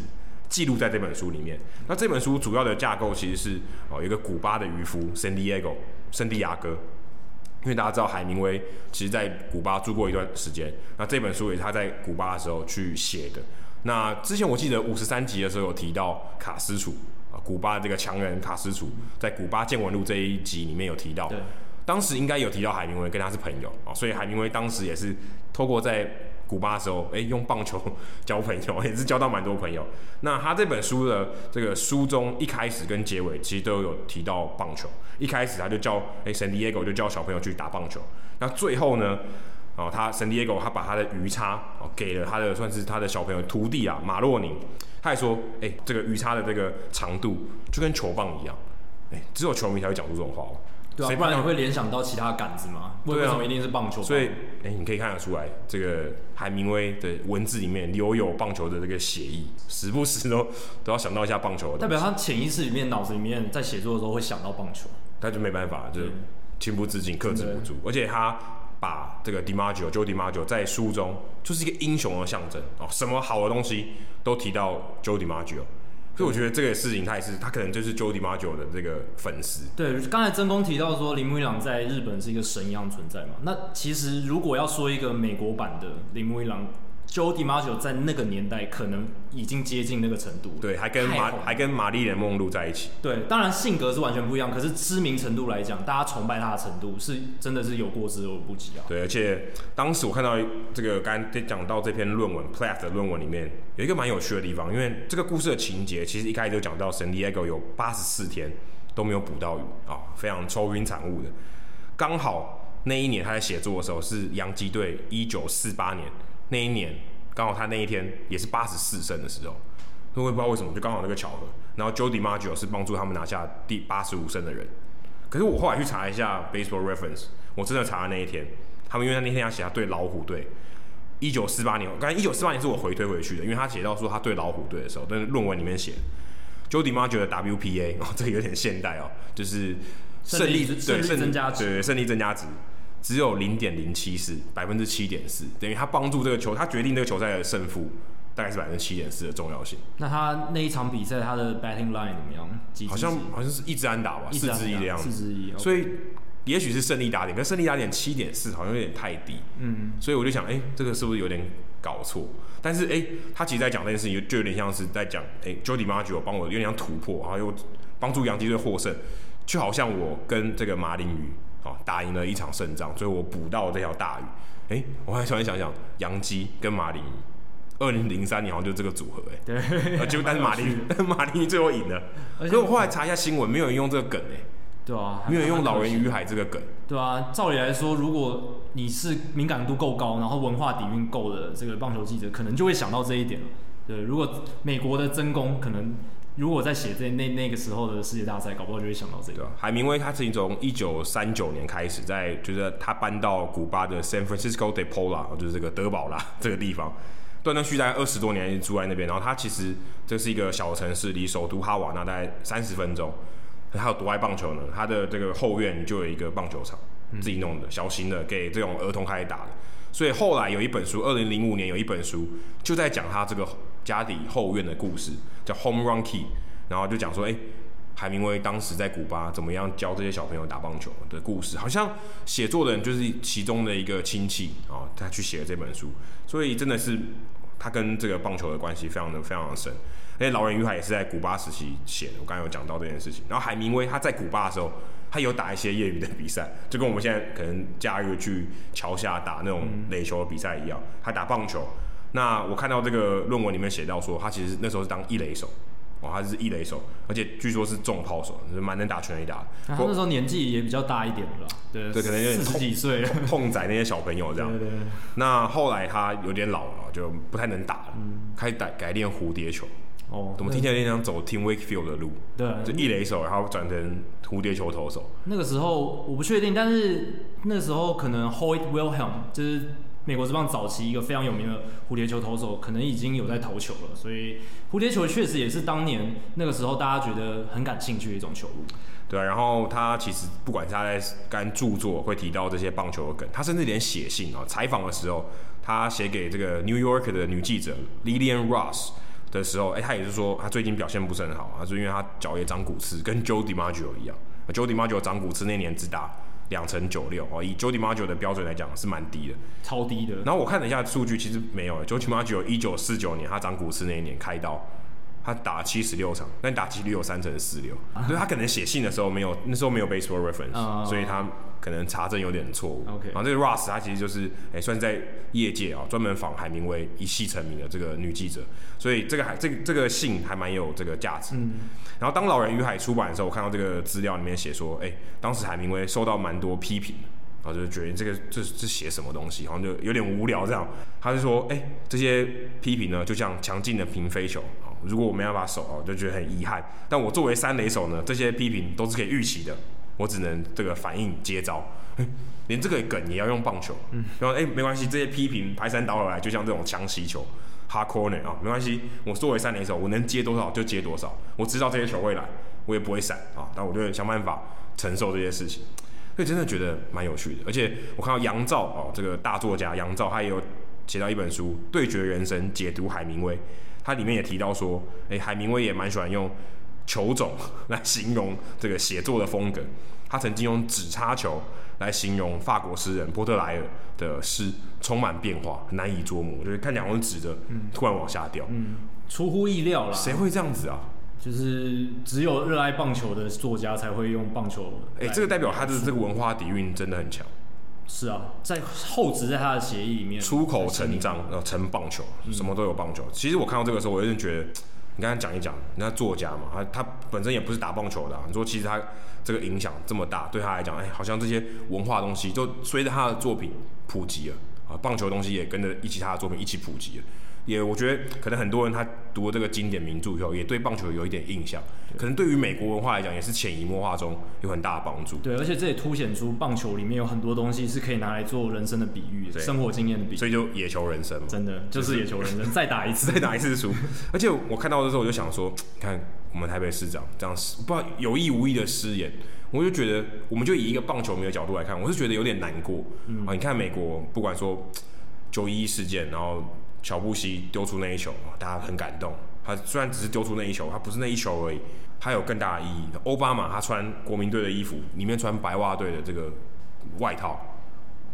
记录在这本书里面。那这本书主要的架构其实是哦，有一个古巴的渔夫圣地亚哥，圣地亚哥。因为大家知道海明威其实在古巴住过一段时间，那这本书也是他在古巴的时候去写的。那之前我记得五十三集的时候有提到卡斯楚啊，古巴的这个强人卡斯楚，在古巴见闻录这一集里面有提到，当时应该有提到海明威跟他是朋友啊，所以海明威当时也是透过在。古巴的时候，哎、用棒球交朋友，也是交到蛮多朋友。那他这本书的这个书中一开始跟结尾，其实都有提到棒球。一开始他就教，哎、欸，圣地亚哥就教小朋友去打棒球。那最后呢，哦，他圣地亚哥他把他的鱼叉哦给了他的算是他的小朋友徒弟啊马洛宁。他还说，哎、这个鱼叉的这个长度就跟球棒一样。哎、只有球迷才会讲出这种话。对啊，不然你会联想到其他杆子吗？为什么一定是棒球棒？所以，哎、欸，你可以看得出来，这个海明威的文字里面留有棒球的这个写意，时不时都都要想到一下棒球。代表他潜意识里面、脑子里面在写作的时候会想到棒球，他就没办法，就情不自禁、克制不住。而且他把这个 DiMaggio、Joe DiMaggio 在书中就是一个英雄的象征哦，什么好的东西都提到 Joe DiMaggio。所以我觉得这个事情，他也是，他可能就是 Jody m a j o 的这个粉丝。对，刚才真宫提到说铃木一郎在日本是一个神一样存在嘛。那其实如果要说一个美国版的铃木一郎，Joe DiMaggio 在那个年代可能已经接近那个程度，对，还跟玛还跟玛丽莲梦露在一起。对，当然性格是完全不一样，可是知名程度来讲，大家崇拜他的程度是真的是有过之而无不及啊。对，而且当时我看到这个刚才讲到这篇论文 Plath 的论文里面有一个蛮有趣的地方，因为这个故事的情节其实一开始就讲到 San Diego 有八十四天都没有捕到鱼啊、哦，非常愁云惨雾的。刚好那一年他在写作的时候是洋基队一九四八年。那一年刚好他那一天也是八十四胜的时候，我也不知道为什么就刚好那个巧合。然后 Joe DiMaggio 是帮助他们拿下第八十五胜的人。可是我后来去查一下 Baseball Reference，我真的查了那一天，他们因为他那天要写他对老虎队，一九四八年，刚才一九四八年是我回推回去的，因为他写到说他对老虎队的时候，但是论文里面写 Joe DiMaggio 的 WPA 哦，这个有点现代哦，就是胜利对胜利增加值，对胜利增加值。只有零点零七四，百分之七点四，等于他帮助这个球，他决定这个球赛的胜负，大概是百分之七点四的重要性。那他那一场比赛，他的 batting line 怎么样？好像好像是一支安打吧，四支一的样子。四支一。所以也许是胜利打点，可胜利打点七点四好像有点太低。嗯。所以我就想，哎、欸，这个是不是有点搞错？但是，哎、欸，他其实在讲这件事情，就有点像是在讲，哎、欸、Joe DiMaggio 帮我有点像突破，然后又帮助洋基队获胜，就好像我跟这个马林鱼。好，打赢了一场胜仗，所以我捕到这条大鱼。哎、欸，我还突然想想，杨基跟马林鱼，二零零三年好像就这个组合、欸，哎，对，就但是马林鱼，马林最后赢了。可是我后来查一下新闻，没有人用这个梗、欸，哎，对啊，没有人用老人与海这个梗，对啊。照理来说，如果你是敏感度够高，然后文化底蕴够的这个棒球记者，可能就会想到这一点了。对，如果美国的真功可能。如果在写这那那个时候的世界大赛，搞不好就会想到这个。海明威他是从一九三九年开始在，就是他搬到古巴的 San Francisco de Paula，就是这个德保啦 这个地方，断断续续二十多年住在那边。然后他其实这是一个小城市，离首都哈瓦那大概三十分钟。他有多爱棒球呢？他的这个后院就有一个棒球场，自己弄的小型的，给这种儿童开始打的。所以后来有一本书，二零零五年有一本书就在讲他这个。家里后院的故事叫 Home Run Key，然后就讲说，哎、海明威当时在古巴怎么样教这些小朋友打棒球的故事，好像写作的人就是其中的一个亲戚啊，他去写了这本书，所以真的是他跟这个棒球的关系非常的非常的深。而且《老人与海》也是在古巴时期写的，我刚才有讲到这件事情。然后海明威他在古巴的时候，他有打一些业余的比赛，就跟我们现在可能假日去桥下打那种垒球的比赛一样，他打棒球。那我看到这个论文里面写到说，他其实那时候是当一垒手，哦，他是一垒手，而且据说是重炮手，就是蛮能打全垒打的。他那时候年纪也比较大一点了，对，对，可能有点四十几岁了，痛宰那些小朋友这样。对对对。那后来他有点老了，就不太能打了，嗯、开始改改练蝴蝶球。哦。怎么听起来有点像走 Tim Wakefield 的路？对。就一垒手，然后转成蝴蝶球投手。那个时候我不确定，但是那个时候可能 Hoyt Wilhelm 就是。美国职棒早期一个非常有名的蝴蝶球投手，可能已经有在投球了，所以蝴蝶球确实也是当年那个时候大家觉得很感兴趣的一种球路。对啊，然后他其实不管他在干著作会提到这些棒球的梗，他甚至连写信啊，采访的时候，他写给这个 New York 的女记者 Lillian Ross 的时候，哎，他也是说他最近表现不是很好，他说因为他脚也长骨刺，跟 Joe DiMaggio 一样，Joe DiMaggio 长骨刺那年只打。两成九六哦，以 Joe DiMaggio 的标准来讲是蛮低的，超低的。然后我看了一下数据，其实没有。Joe DiMaggio 一九四九年他长股市那一年开刀，他打七十六场，但打击率有三成四六，所以他可能写信的时候没有，那时候没有 Baseball Reference，、uh, 所以他。可能查证有点错误。OK，然后这个 Ross 他其实就是哎、欸，算在业界啊，专门访海明威一系成名的这个女记者，所以这个还这个这个信还蛮有这个价值。嗯。然后当《老人与海》出版的时候，我看到这个资料里面写说，哎、欸，当时海明威受到蛮多批评，然后就觉得这个这这写什么东西，好像就有点无聊这样。他就说，哎、欸，这些批评呢，就像强劲的平飞球啊，如果我没办法守啊，就觉得很遗憾。但我作为三垒手呢，这些批评都是可以预期的。我只能这个反应接招，连这个梗也要用棒球。嗯，然后哎，没关系，这些批评排山倒海来，就像这种强袭球，hard corner 啊，没关系。我作为三垒手，我能接多少就接多少。我知道这些球会来，我也不会闪啊。但我就会想办法承受这些事情。所以真的觉得蛮有趣的。而且我看到杨照哦，这个大作家杨照，他也有写到一本书《对决人生》，解读海明威。他里面也提到说，哎，海明威也蛮喜欢用。球种来形容这个写作的风格。他曾经用纸插球来形容法国诗人波特莱尔的诗，充满变化，难以捉摸，就是看两根直的，突然往下掉，嗯，出乎意料了。谁会这样子啊？就是只有热爱棒球的作家才会用棒球。哎、欸，这个代表他的这个文化底蕴真的很强。是啊，在厚植在他的协议里面，出口成章，然后成棒球，什么都有棒球。嗯、其实我看到这个时候，我有点觉得，你跟他讲一讲，那作家嘛，他他本身也不是打棒球的、啊，你说其实他这个影响这么大，对他来讲，哎，好像这些文化东西就随着他的作品普及了啊，棒球东西也跟着一起他的作品一起普及了。也我觉得可能很多人他读了这个经典名著以后，也对棒球有一点印象。可能对于美国文化来讲，也是潜移默化中有很大的帮助。对，而且这也凸显出棒球里面有很多东西是可以拿来做人生的比喻，生活经验的比喻。所以就野球人生嘛，真的就是野球人生。再打一次，再打一次输。而且我看到的时候，我就想说，看我们台北市长这样，不知道有意无意的失言，我就觉得，我们就以一个棒球迷的角度来看，我是觉得有点难过。嗯啊，你看美国，不管说九一一事件，然后。乔布西丢出那一球，大家很感动。他虽然只是丢出那一球，他不是那一球而已，他有更大的意义。奥巴马他穿国民队的衣服，里面穿白袜队的这个外套，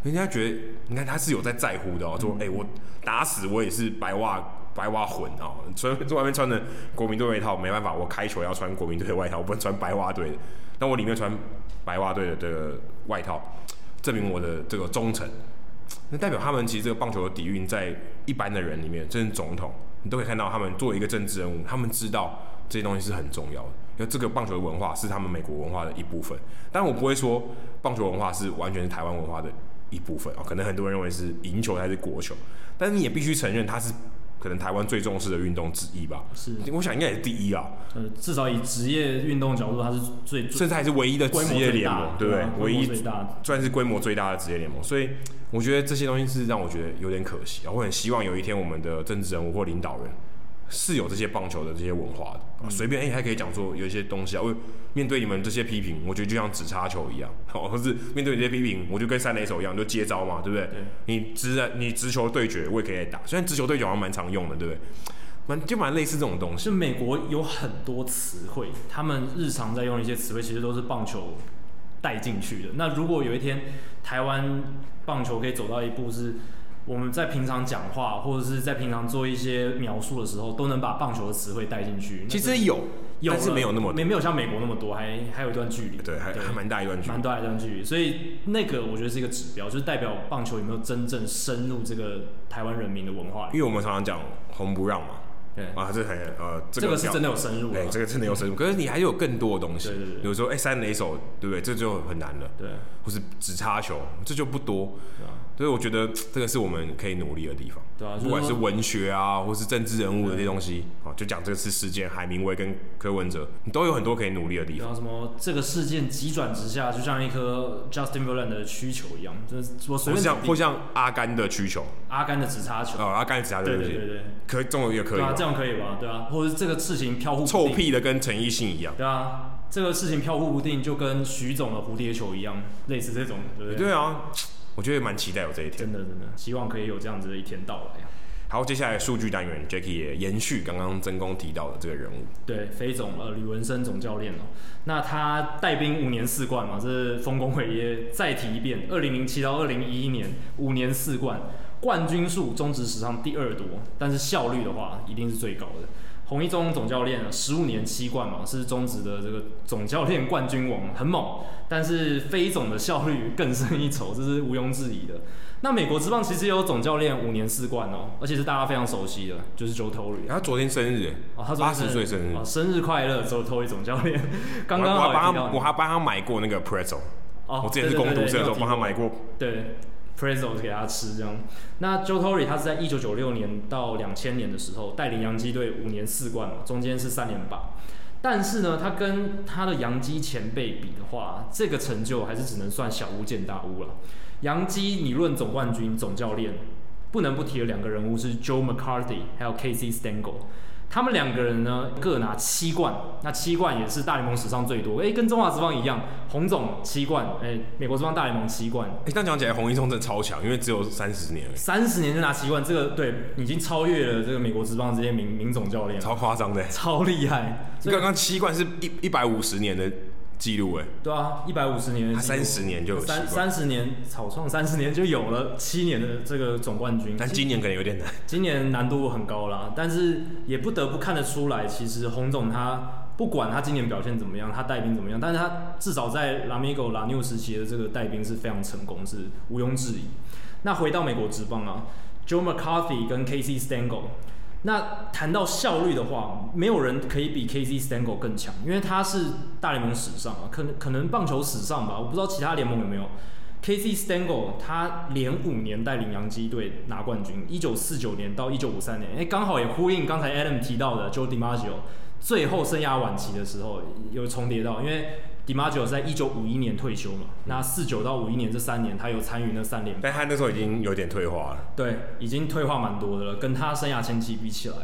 人家觉得，你看他是有在在乎的哦。说，哎、欸，我打死我也是白袜白袜混哦。所以在外面穿的国民队外套没办法，我开球要穿国民队的外套，我不能穿白袜队的。但我里面穿白袜队的这个外套，证明我的这个忠诚。那代表他们其实这个棒球的底蕴，在一般的人里面，甚至总统，你都可以看到他们作为一个政治人物，他们知道这些东西是很重要的，因为这个棒球的文化是他们美国文化的一部分。但我不会说棒球文化是完全是台湾文化的一部分啊，可能很多人认为是赢球还是国球，但是你也必须承认它是。可能台湾最重视的运动之一吧，是，我想应该也是第一啊。呃，至少以职业运动角度，它是最，甚至还是唯一的职业联盟，对不对？唯一最大，算是规模最大的职业联盟。所以我觉得这些东西是让我觉得有点可惜啊。我很希望有一天我们的政治人物或领导人。是有这些棒球的这些文化的，随、嗯、便哎、欸、还可以讲说有一些东西啊。我面对你们这些批评，我觉得就像指插球一样，哦，或是面对你这些批评，我就跟三垒手一样，就接招嘛，对不对？对你直你直球对决，我也可以来打。虽然直球对决好像蛮常用的，对不对？蛮就蛮类似这种东西。就美国有很多词汇，他们日常在用的一些词汇，其实都是棒球带进去的。那如果有一天台湾棒球可以走到一步是。我们在平常讲话，或者是在平常做一些描述的时候，都能把棒球的词汇带进去。其实有，有但是没有那么没没有像美国那么多，还还有一段距离。对，还还蛮大一段距离。蛮大一段距离，所以那个我觉得是一个指标，就是代表棒球有没有真正深入这个台湾人民的文化。因为我们常常讲红不让嘛。对啊，这很呃，这个、这个是真的有深入，对，这个真的有深入。可是你还有更多的东西，比如说哎，三垒手，对不对？这就很难了。对，或是直插球，这就不多。所以我觉得这个是我们可以努力的地方。对啊，不管是文学啊，或是政治人物的这些东西，啊，就讲这次事件，海明威跟柯文哲，你都有很多可以努力的地方。什么这个事件急转直下，就像一颗 Justin Verlander 的曲球一样，就是我随便。像或像阿甘的曲球，阿甘的直插球。哦，阿甘的直插球，对对对对，可以，这种也可以。啊，这样可以吧？对啊，或者是这个事情飘忽。臭屁的跟陈奕迅一样。对啊，这个事情飘忽不定，就跟徐总的蝴蝶球一样，类似这种，对不对？对啊，我觉得蛮期待有这一天。真的真的，希望可以有这样子的一天到来。好，接下来数据单元，Jacky 也延续刚刚曾公提到的这个人物。对，飞总呃吕文生总教练哦，那他带兵五年四冠嘛，这是丰功伟业。再提一遍，二零零七到二零一一年五年四冠，冠军数中职史上第二多，但是效率的话一定是最高的。洪一中总教练十五年七冠嘛，是中职的这个总教练冠军王，很猛。但是飞总的效率更胜一筹，这是毋庸置疑的。那美国职棒其实也有总教练五年四冠哦，而且是大家非常熟悉的，就是 Joe Torre。他昨天生日哦，他八十岁生日，哦，生日快乐，Joe Torre 总教练。刚刚我还帮他，我还帮他买过那个 Pretzel。哦，我之前是攻读生的时候帮他买过。对，Pretzel 给他吃这样。那 Joe Torre 他是在一九九六年到两千年的时候带领洋基队五年四冠嘛，中间是三连霸。但是呢，他跟他的洋基前辈比的话，这个成就还是只能算小巫见大巫了。洋基，你论总冠军、总教练，不能不提的两个人物是 Joe McCarthy 还有 Casey Stengel。他们两个人呢各拿七冠，那七冠也是大联盟史上最多。哎，跟中华职棒一样，洪总七冠，哎，美国职棒大联盟七冠。哎，但讲起来，洪一中真的超强，因为只有三十年，三十年就拿七冠，这个对已经超越了这个美国职棒这些名名总教练，超夸张的，超厉害。刚刚七冠是一一百五十年的。记录哎，对啊，一百五十年，三十年就有三三十年草创三十年就有了七年的这个总冠军，但今年可能有点难，今年难度很高啦，但是也不得不看得出来，其实洪总他不管他今年表现怎么样，他带兵怎么样，但是他至少在拉米狗拉纽时期的这个带兵是非常成功，是毋庸置疑。那回到美国职棒啊，Joe McCarthy 跟 Casey Stengel。那谈到效率的话，没有人可以比 Casey Stengel 更强，因为他是大联盟史上啊，可能可能棒球史上吧，我不知道其他联盟有没有。Casey Stengel 他连五年带领洋基队拿冠军，一九四九年到一九五三年，哎，刚好也呼应刚才 Adam 提到的 Joe DiMaggio 最后生涯晚期的时候有重叠到，因为。DiMaggio 在一九五一年退休嘛，那四九到五一年这三年，他有参与那三连霸，但他那时候已经有点退化了。对，已经退化蛮多的了，跟他生涯前期比起来。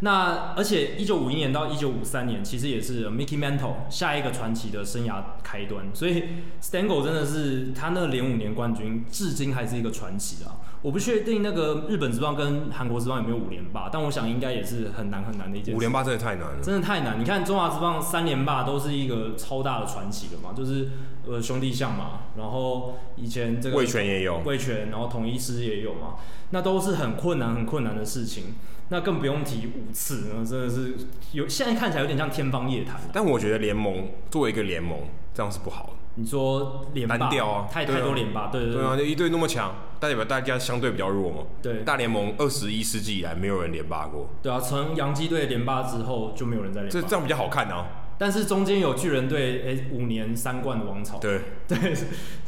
那而且一九五一年到一九五三年，其实也是 Mickey Mantle 下一个传奇的生涯开端。所以 Stengel 真的是他那连五年冠军，至今还是一个传奇啊。我不确定那个日本职棒跟韩国职棒有没有五连霸，但我想应该也是很难很难的一件事。五连霸真的太难了，真的太难。你看中华职棒三连霸都是一个超大的传奇了嘛，就是呃兄弟象嘛，然后以前这个味全也有，味全，然后统一师也有嘛，那都是很困难很困难的事情。那更不用提五次，真的是有现在看起来有点像天方夜谭。但我觉得联盟作为一个联盟，这样是不好的。你说连霸单调啊，太太多连霸，对对对，对啊，一队那么强，代表大家相对比较弱嘛。对，大联盟二十一世纪以来没有人连霸过。对啊，从洋基队连霸之后就没有人在连霸。这这样比较好看啊。但是中间有巨人队，哎、欸，五年三冠的王朝。对 对，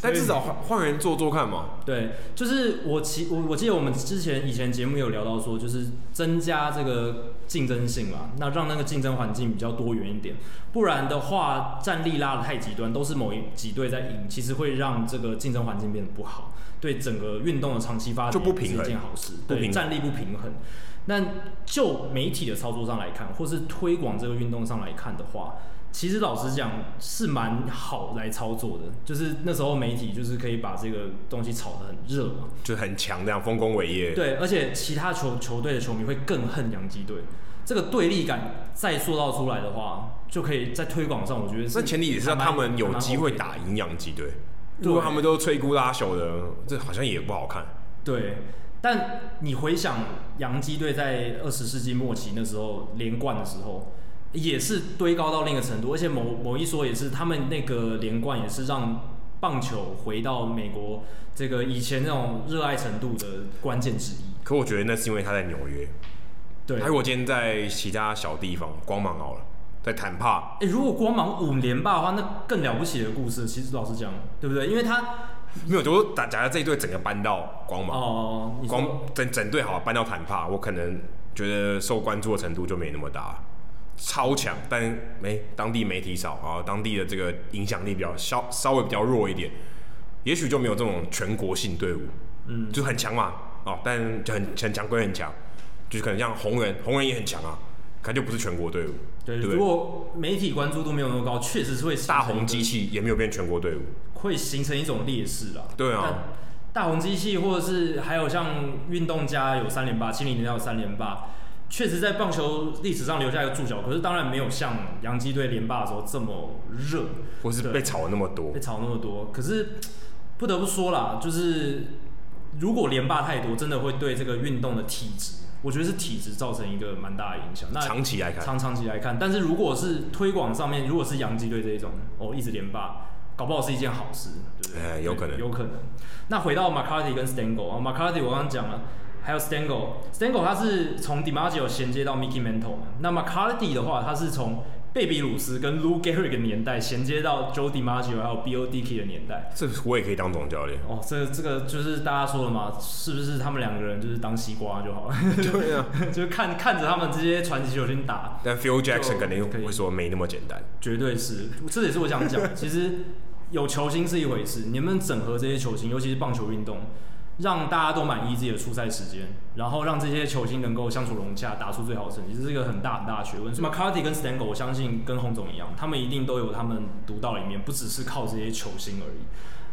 但至少换换人做做看嘛。对，就是我其我我记得我们之前以前节目有聊到说，就是增加这个竞争性嘛，那让那个竞争环境比较多元一点。不然的话，战力拉的太极端，都是某一几队在赢，其实会让这个竞争环境变得不好，对整个运动的长期发展就不平衡是一件好事。对，战力不平衡。那就媒体的操作上来看，或是推广这个运动上来看的话，其实老实讲是蛮好来操作的。就是那时候媒体就是可以把这个东西炒得很热嘛，就很强这样丰功伟业。对，而且其他球球队的球迷会更恨洋基队，这个对立感再塑造出来的话，就可以在推广上，我觉得是。那前提也是让他们有机会打赢洋基队。如果他们都摧枯拉朽的，这好像也不好看。对。但你回想洋基队在二十世纪末期那时候连冠的时候，也是堆高到另一个程度，而且某某一说也是他们那个连冠也是让棒球回到美国这个以前那种热爱程度的关键之一。可我觉得那是因为他在纽约，对。如果今天在其他小地方，光芒好了，在坦帕，哎、欸，如果光芒五连霸的话，那更了不起的故事。其实老实讲，对不对？因为他。没有，就是打假如这一队整个搬到光芒，哦，光整整队好搬到坦帕，我可能觉得受关注的程度就没那么大。超强，但没、欸、当地媒体少啊，当地的这个影响力比较稍稍微比较弱一点，也许就没有这种全国性队伍，嗯，就很强嘛，哦，但就很很强归很强，就是可能像红人，红人也很强啊，可能就不是全国队伍。对，对，如果媒体关注度没有那么高，确实是会大红机器也没有变全国队伍。会形成一种劣势啦。对啊，大红机器或者是还有像运动家有三连霸，七零年代有三连霸，确实在棒球历史上留下一个注脚。可是当然没有像洋基队连霸的时候这么热，或是被炒了那么多，被炒那么多。可是不得不说啦，就是如果连霸太多，真的会对这个运动的体质，我觉得是体质造成一个蛮大的影响。那长期来看，长长期来看，但是如果是推广上面，如果是洋基队这一种哦，一直连霸。搞不好是一件好事，对不对？欸、有可能，有可能。那回到 McCarthy 跟 Stengel 啊，McCarthy 我刚刚讲了，还有 Stengel，Stengel 他是从 DiMaggio 衔接到 Mickey Mantle，那 McCarthy 的话，他是从贝比鲁斯跟 Lou Gehrig 的年代衔接到 Joe DiMaggio 还有 Bill Dickey 的年代。这我也可以当总教练哦。这这个就是大家说的嘛，是不是他们两个人就是当西瓜就好了？对啊，就看看着他们这些传奇球星打。但 Phil Jackson 肯定会说没那么简单，绝对是。这也是我想讲，其实。有球星是一回事，你们整合这些球星，尤其是棒球运动，让大家都满意自己的出赛时间，然后让这些球星能够相处融洽，打出最好的成绩，这是一个很大很大的学问。所以 McCarthy 跟 Stengel，我相信跟洪总一样，他们一定都有他们独到的一面，不只是靠这些球星而已。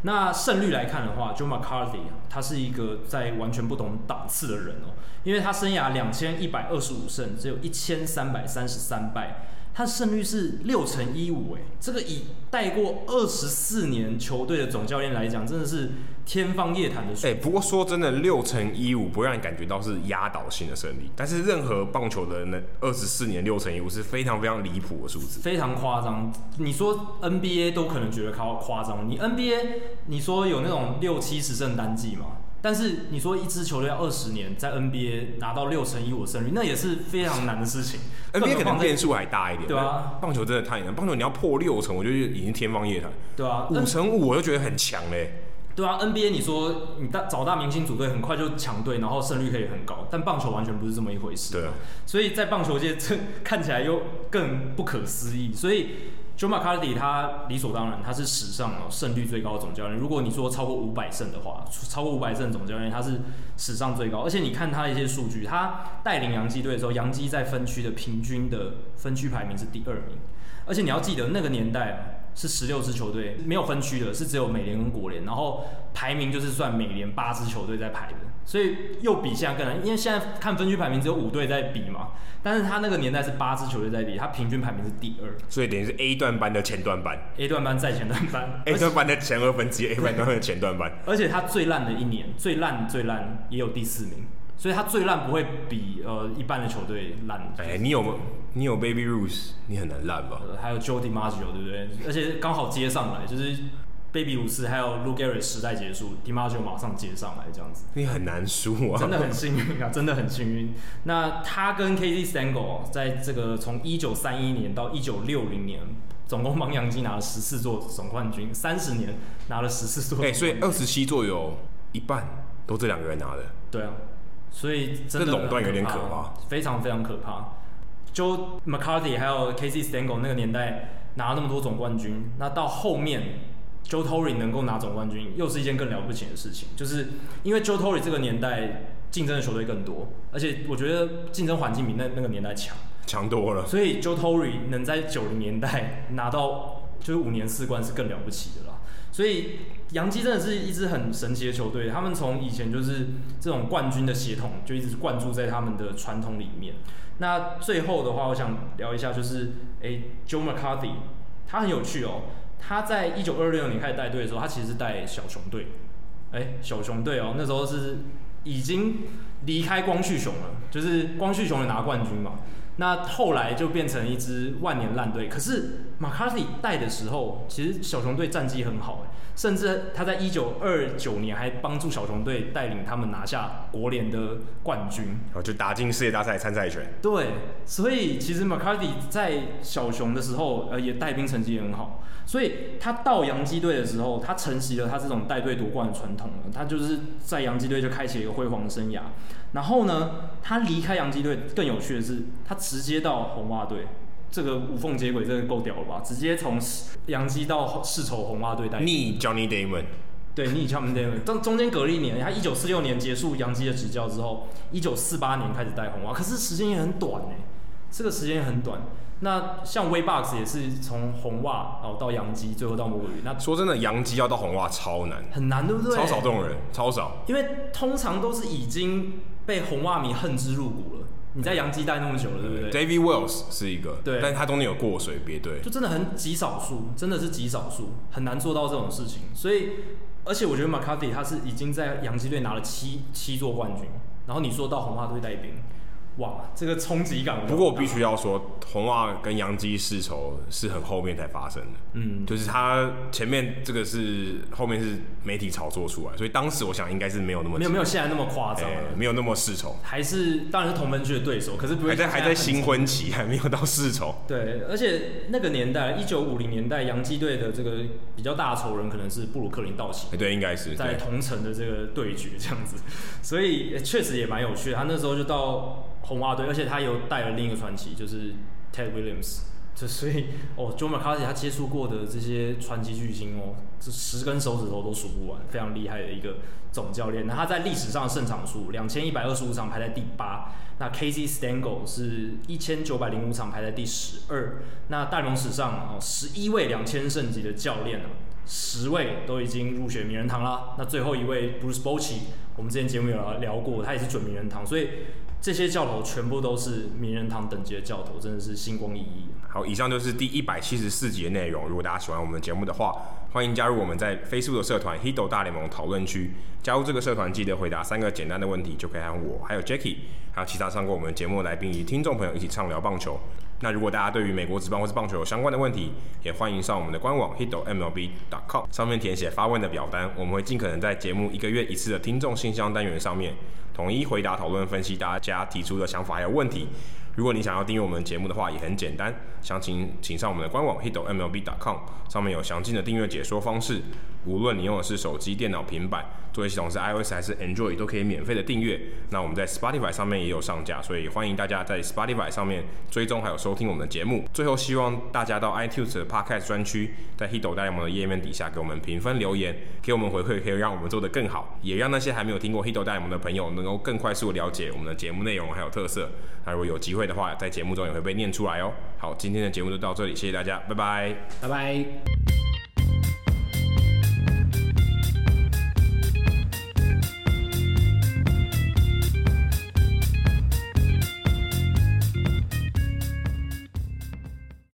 那胜率来看的话，Joe McCarthy 他是一个在完全不同档次的人哦，因为他生涯两千一百二十五胜，只有一千三百三十三败。他胜率是六乘一五，哎，这个以带过二十四年球队的总教练来讲，真的是天方夜谭的数。哎，不过说真的，六乘一五不会让你感觉到是压倒性的胜利，但是任何棒球的那二十四年六乘一五是非常非常离谱的数字，非常夸张。你说 NBA 都可能觉得靠夸张，你 NBA 你说有那种六七十胜单季吗？但是你说一支球队要二十年在 NBA 拿到六成一五的胜率，那也是非常难的事情。NBA 可能变数还大一点，对啊，棒球真的太难，棒球你要破六成，我觉得已经天方夜谭。对啊，五成五我就觉得很强嘞。对啊，NBA 你说你大找大明星组队，很快就强队，然后胜率可以很高，但棒球完全不是这么一回事。对啊，所以在棒球界这看起来又更不可思议，所以。Joe McCarthy 他理所当然，他是史上哦胜率最高的总教练。如果你说超过五百胜的话，超过五百胜总教练他是史上最高。而且你看他的一些数据，他带领洋基队的时候，洋基在分区的平均的分区排名是第二名。而且你要记得那个年代啊，是十六支球队，没有分区的，是只有美联跟国联，然后排名就是算美联八支球队在排的。所以又比现在更难，因为现在看分区排名只有五队在比嘛，但是他那个年代是八支球队在比，他平均排名是第二，所以等于是 A 段班的前段班，A 段班在前段班，A 段班的前二分之一，A 段班的前段班，而且他最烂的一年，最烂最烂也有第四名，所以他最烂不会比呃一般的球队烂。哎、欸，你有你有 Baby Ruth，你很难烂吧？还有 Joe DiMaggio 对不对？而且刚好接上来就是。贝比鲁斯还有 Lou Gehrig 时代结束，DiMaggio 马上接上来这样子，你很难输啊，真的很幸运啊，真的很幸运。那他跟 Casey Stengel 在这个从一九三一年到一九六零年，总共帮洋基拿了十四座总冠军，三十年拿了十四座。哎、欸，所以二十七座有一半都这两个人拿的。对啊，所以真的垄断有点可怕，非常非常可怕。Joe McCarthy 还有 Casey Stengel 那个年代拿了那么多总冠军，那到后面。Joe Torre 能够拿总冠军，又是一件更了不起的事情，就是因为 Joe Torre 这个年代竞争的球队更多，而且我觉得竞争环境比那那个年代强，强多了。所以 Joe Torre 能在九零年代拿到就是五年四冠是更了不起的啦。所以洋基真的是一支很神奇的球队，他们从以前就是这种冠军的血统就一直灌注在他们的传统里面。那最后的话，我想聊一下，就是诶 Joe McCarthy，他很有趣哦。他在一九二六年开始带队的时候，他其实是带小熊队，哎、欸，小熊队哦，那时候是已经离开光绪熊了，就是光绪熊也拿冠军嘛。那后来就变成一支万年烂队。可是 McCarthy 带的时候，其实小熊队战绩很好，甚至他在一九二九年还帮助小熊队带领他们拿下国联的冠军，哦，就打进世界大赛参赛权。对，所以其实马卡蒂在小熊的时候，呃，也带兵成绩也很好。所以他到洋基队的时候，他承袭了他这种带队夺冠的传统，他就是在洋基队就开启了一个辉煌的生涯。然后呢，他离开洋基队更有趣的是，他直接到红袜队，这个无缝接轨，真的够屌了吧？直接从洋基到世仇红袜队带。逆 Johnny Damon，对，逆 Johnny Damon。中中间隔了一年，他一九四六年结束洋基的执教之后，一九四八年开始带红袜，可是时间也很短哎，这个时间也很短。那像 Boggs 也是从红袜哦到洋基，最后到魔鬼鱼。那说真的，洋基要到红袜超难，很难，对不对？超少这种人，超少。因为通常都是已经被红袜迷恨之入骨了。你在洋基待那么久了，对不对？David Wells 是一个，对，但是他中间有过水别队，就真的很极少数，真的是极少数，很难做到这种事情。所以，而且我觉得 McCarthy 他是已经在洋基队拿了七七座冠军，然后你说到红袜队带兵。哇，这个冲击感！不过我必须要说，红袜跟洋基世仇是很后面才发生的。嗯，就是他前面这个是后面是媒体炒作出来，所以当时我想应该是没有那么没有没有现在那么夸张，欸，没有那么世仇，还是当然是同分区的对手，可是不还在还在新婚期，还没有到世仇。对，而且那个年代，一九五零年代，洋基队的这个比较大的仇人可能是布鲁克林道奇，对，应该是在同城的这个对决这样子，所以确实也蛮有趣的。他那时候就到。红袜队，而且他有带了另一个传奇，就是 Ted Williams，这所以哦，Joe McCarthy 他接触过的这些传奇巨星哦，这十根手指头都数不完，非常厉害的一个总教练。那他在历史上的胜场数两千一百二十五场排在第八，那 Casey Stengel 是一千九百零五场排在第十二。那大联盟史上哦，十一位两千胜级的教练啊，十位都已经入选名人堂了。那最后一位 Bruce Bochy，我们之前节目有聊过，他也是准名人堂，所以。这些教头全部都是名人堂等级的教头，真的是星光熠熠。好，以上就是第一百七十四集的内容。如果大家喜欢我们的节目的话，欢迎加入我们在 Facebook 的社团 Hito 大联盟讨论区。加入这个社团，记得回答三个简单的问题，就可以和我、还有 Jackie，还有其他上过我们节目的来宾与听众朋友一起畅聊棒球。那如果大家对于美国职棒或是棒球有相关的问题，也欢迎上我们的官网 hitomlb.com 上面填写发问的表单，我们会尽可能在节目一个月一次的听众信箱单元上面。统一回答、讨论、分析大家提出的想法还有问题。如果你想要订阅我们节目的话，也很简单，详情请上我们的官网 hitomlb.com，上面有详尽的订阅解说方式。无论你用的是手机、电脑、平板，作业系统是 iOS 还是 Android，都可以免费的订阅。那我们在 Spotify 上面也有上架，所以欢迎大家在 Spotify 上面追踪还有收听我们的节目。最后，希望大家到 iTunes 的 Podcast 专区，在 Hito 大联盟的页面底下给我们评分留言，给我们回馈，可以让我们做得更好，也让那些还没有听过 Hito 大联盟的朋友能够更快速了解我们的节目内容还有特色。那如果有机会的话，在节目中也会被念出来哦。好今天的节目就到这里谢谢大家拜拜。拜拜。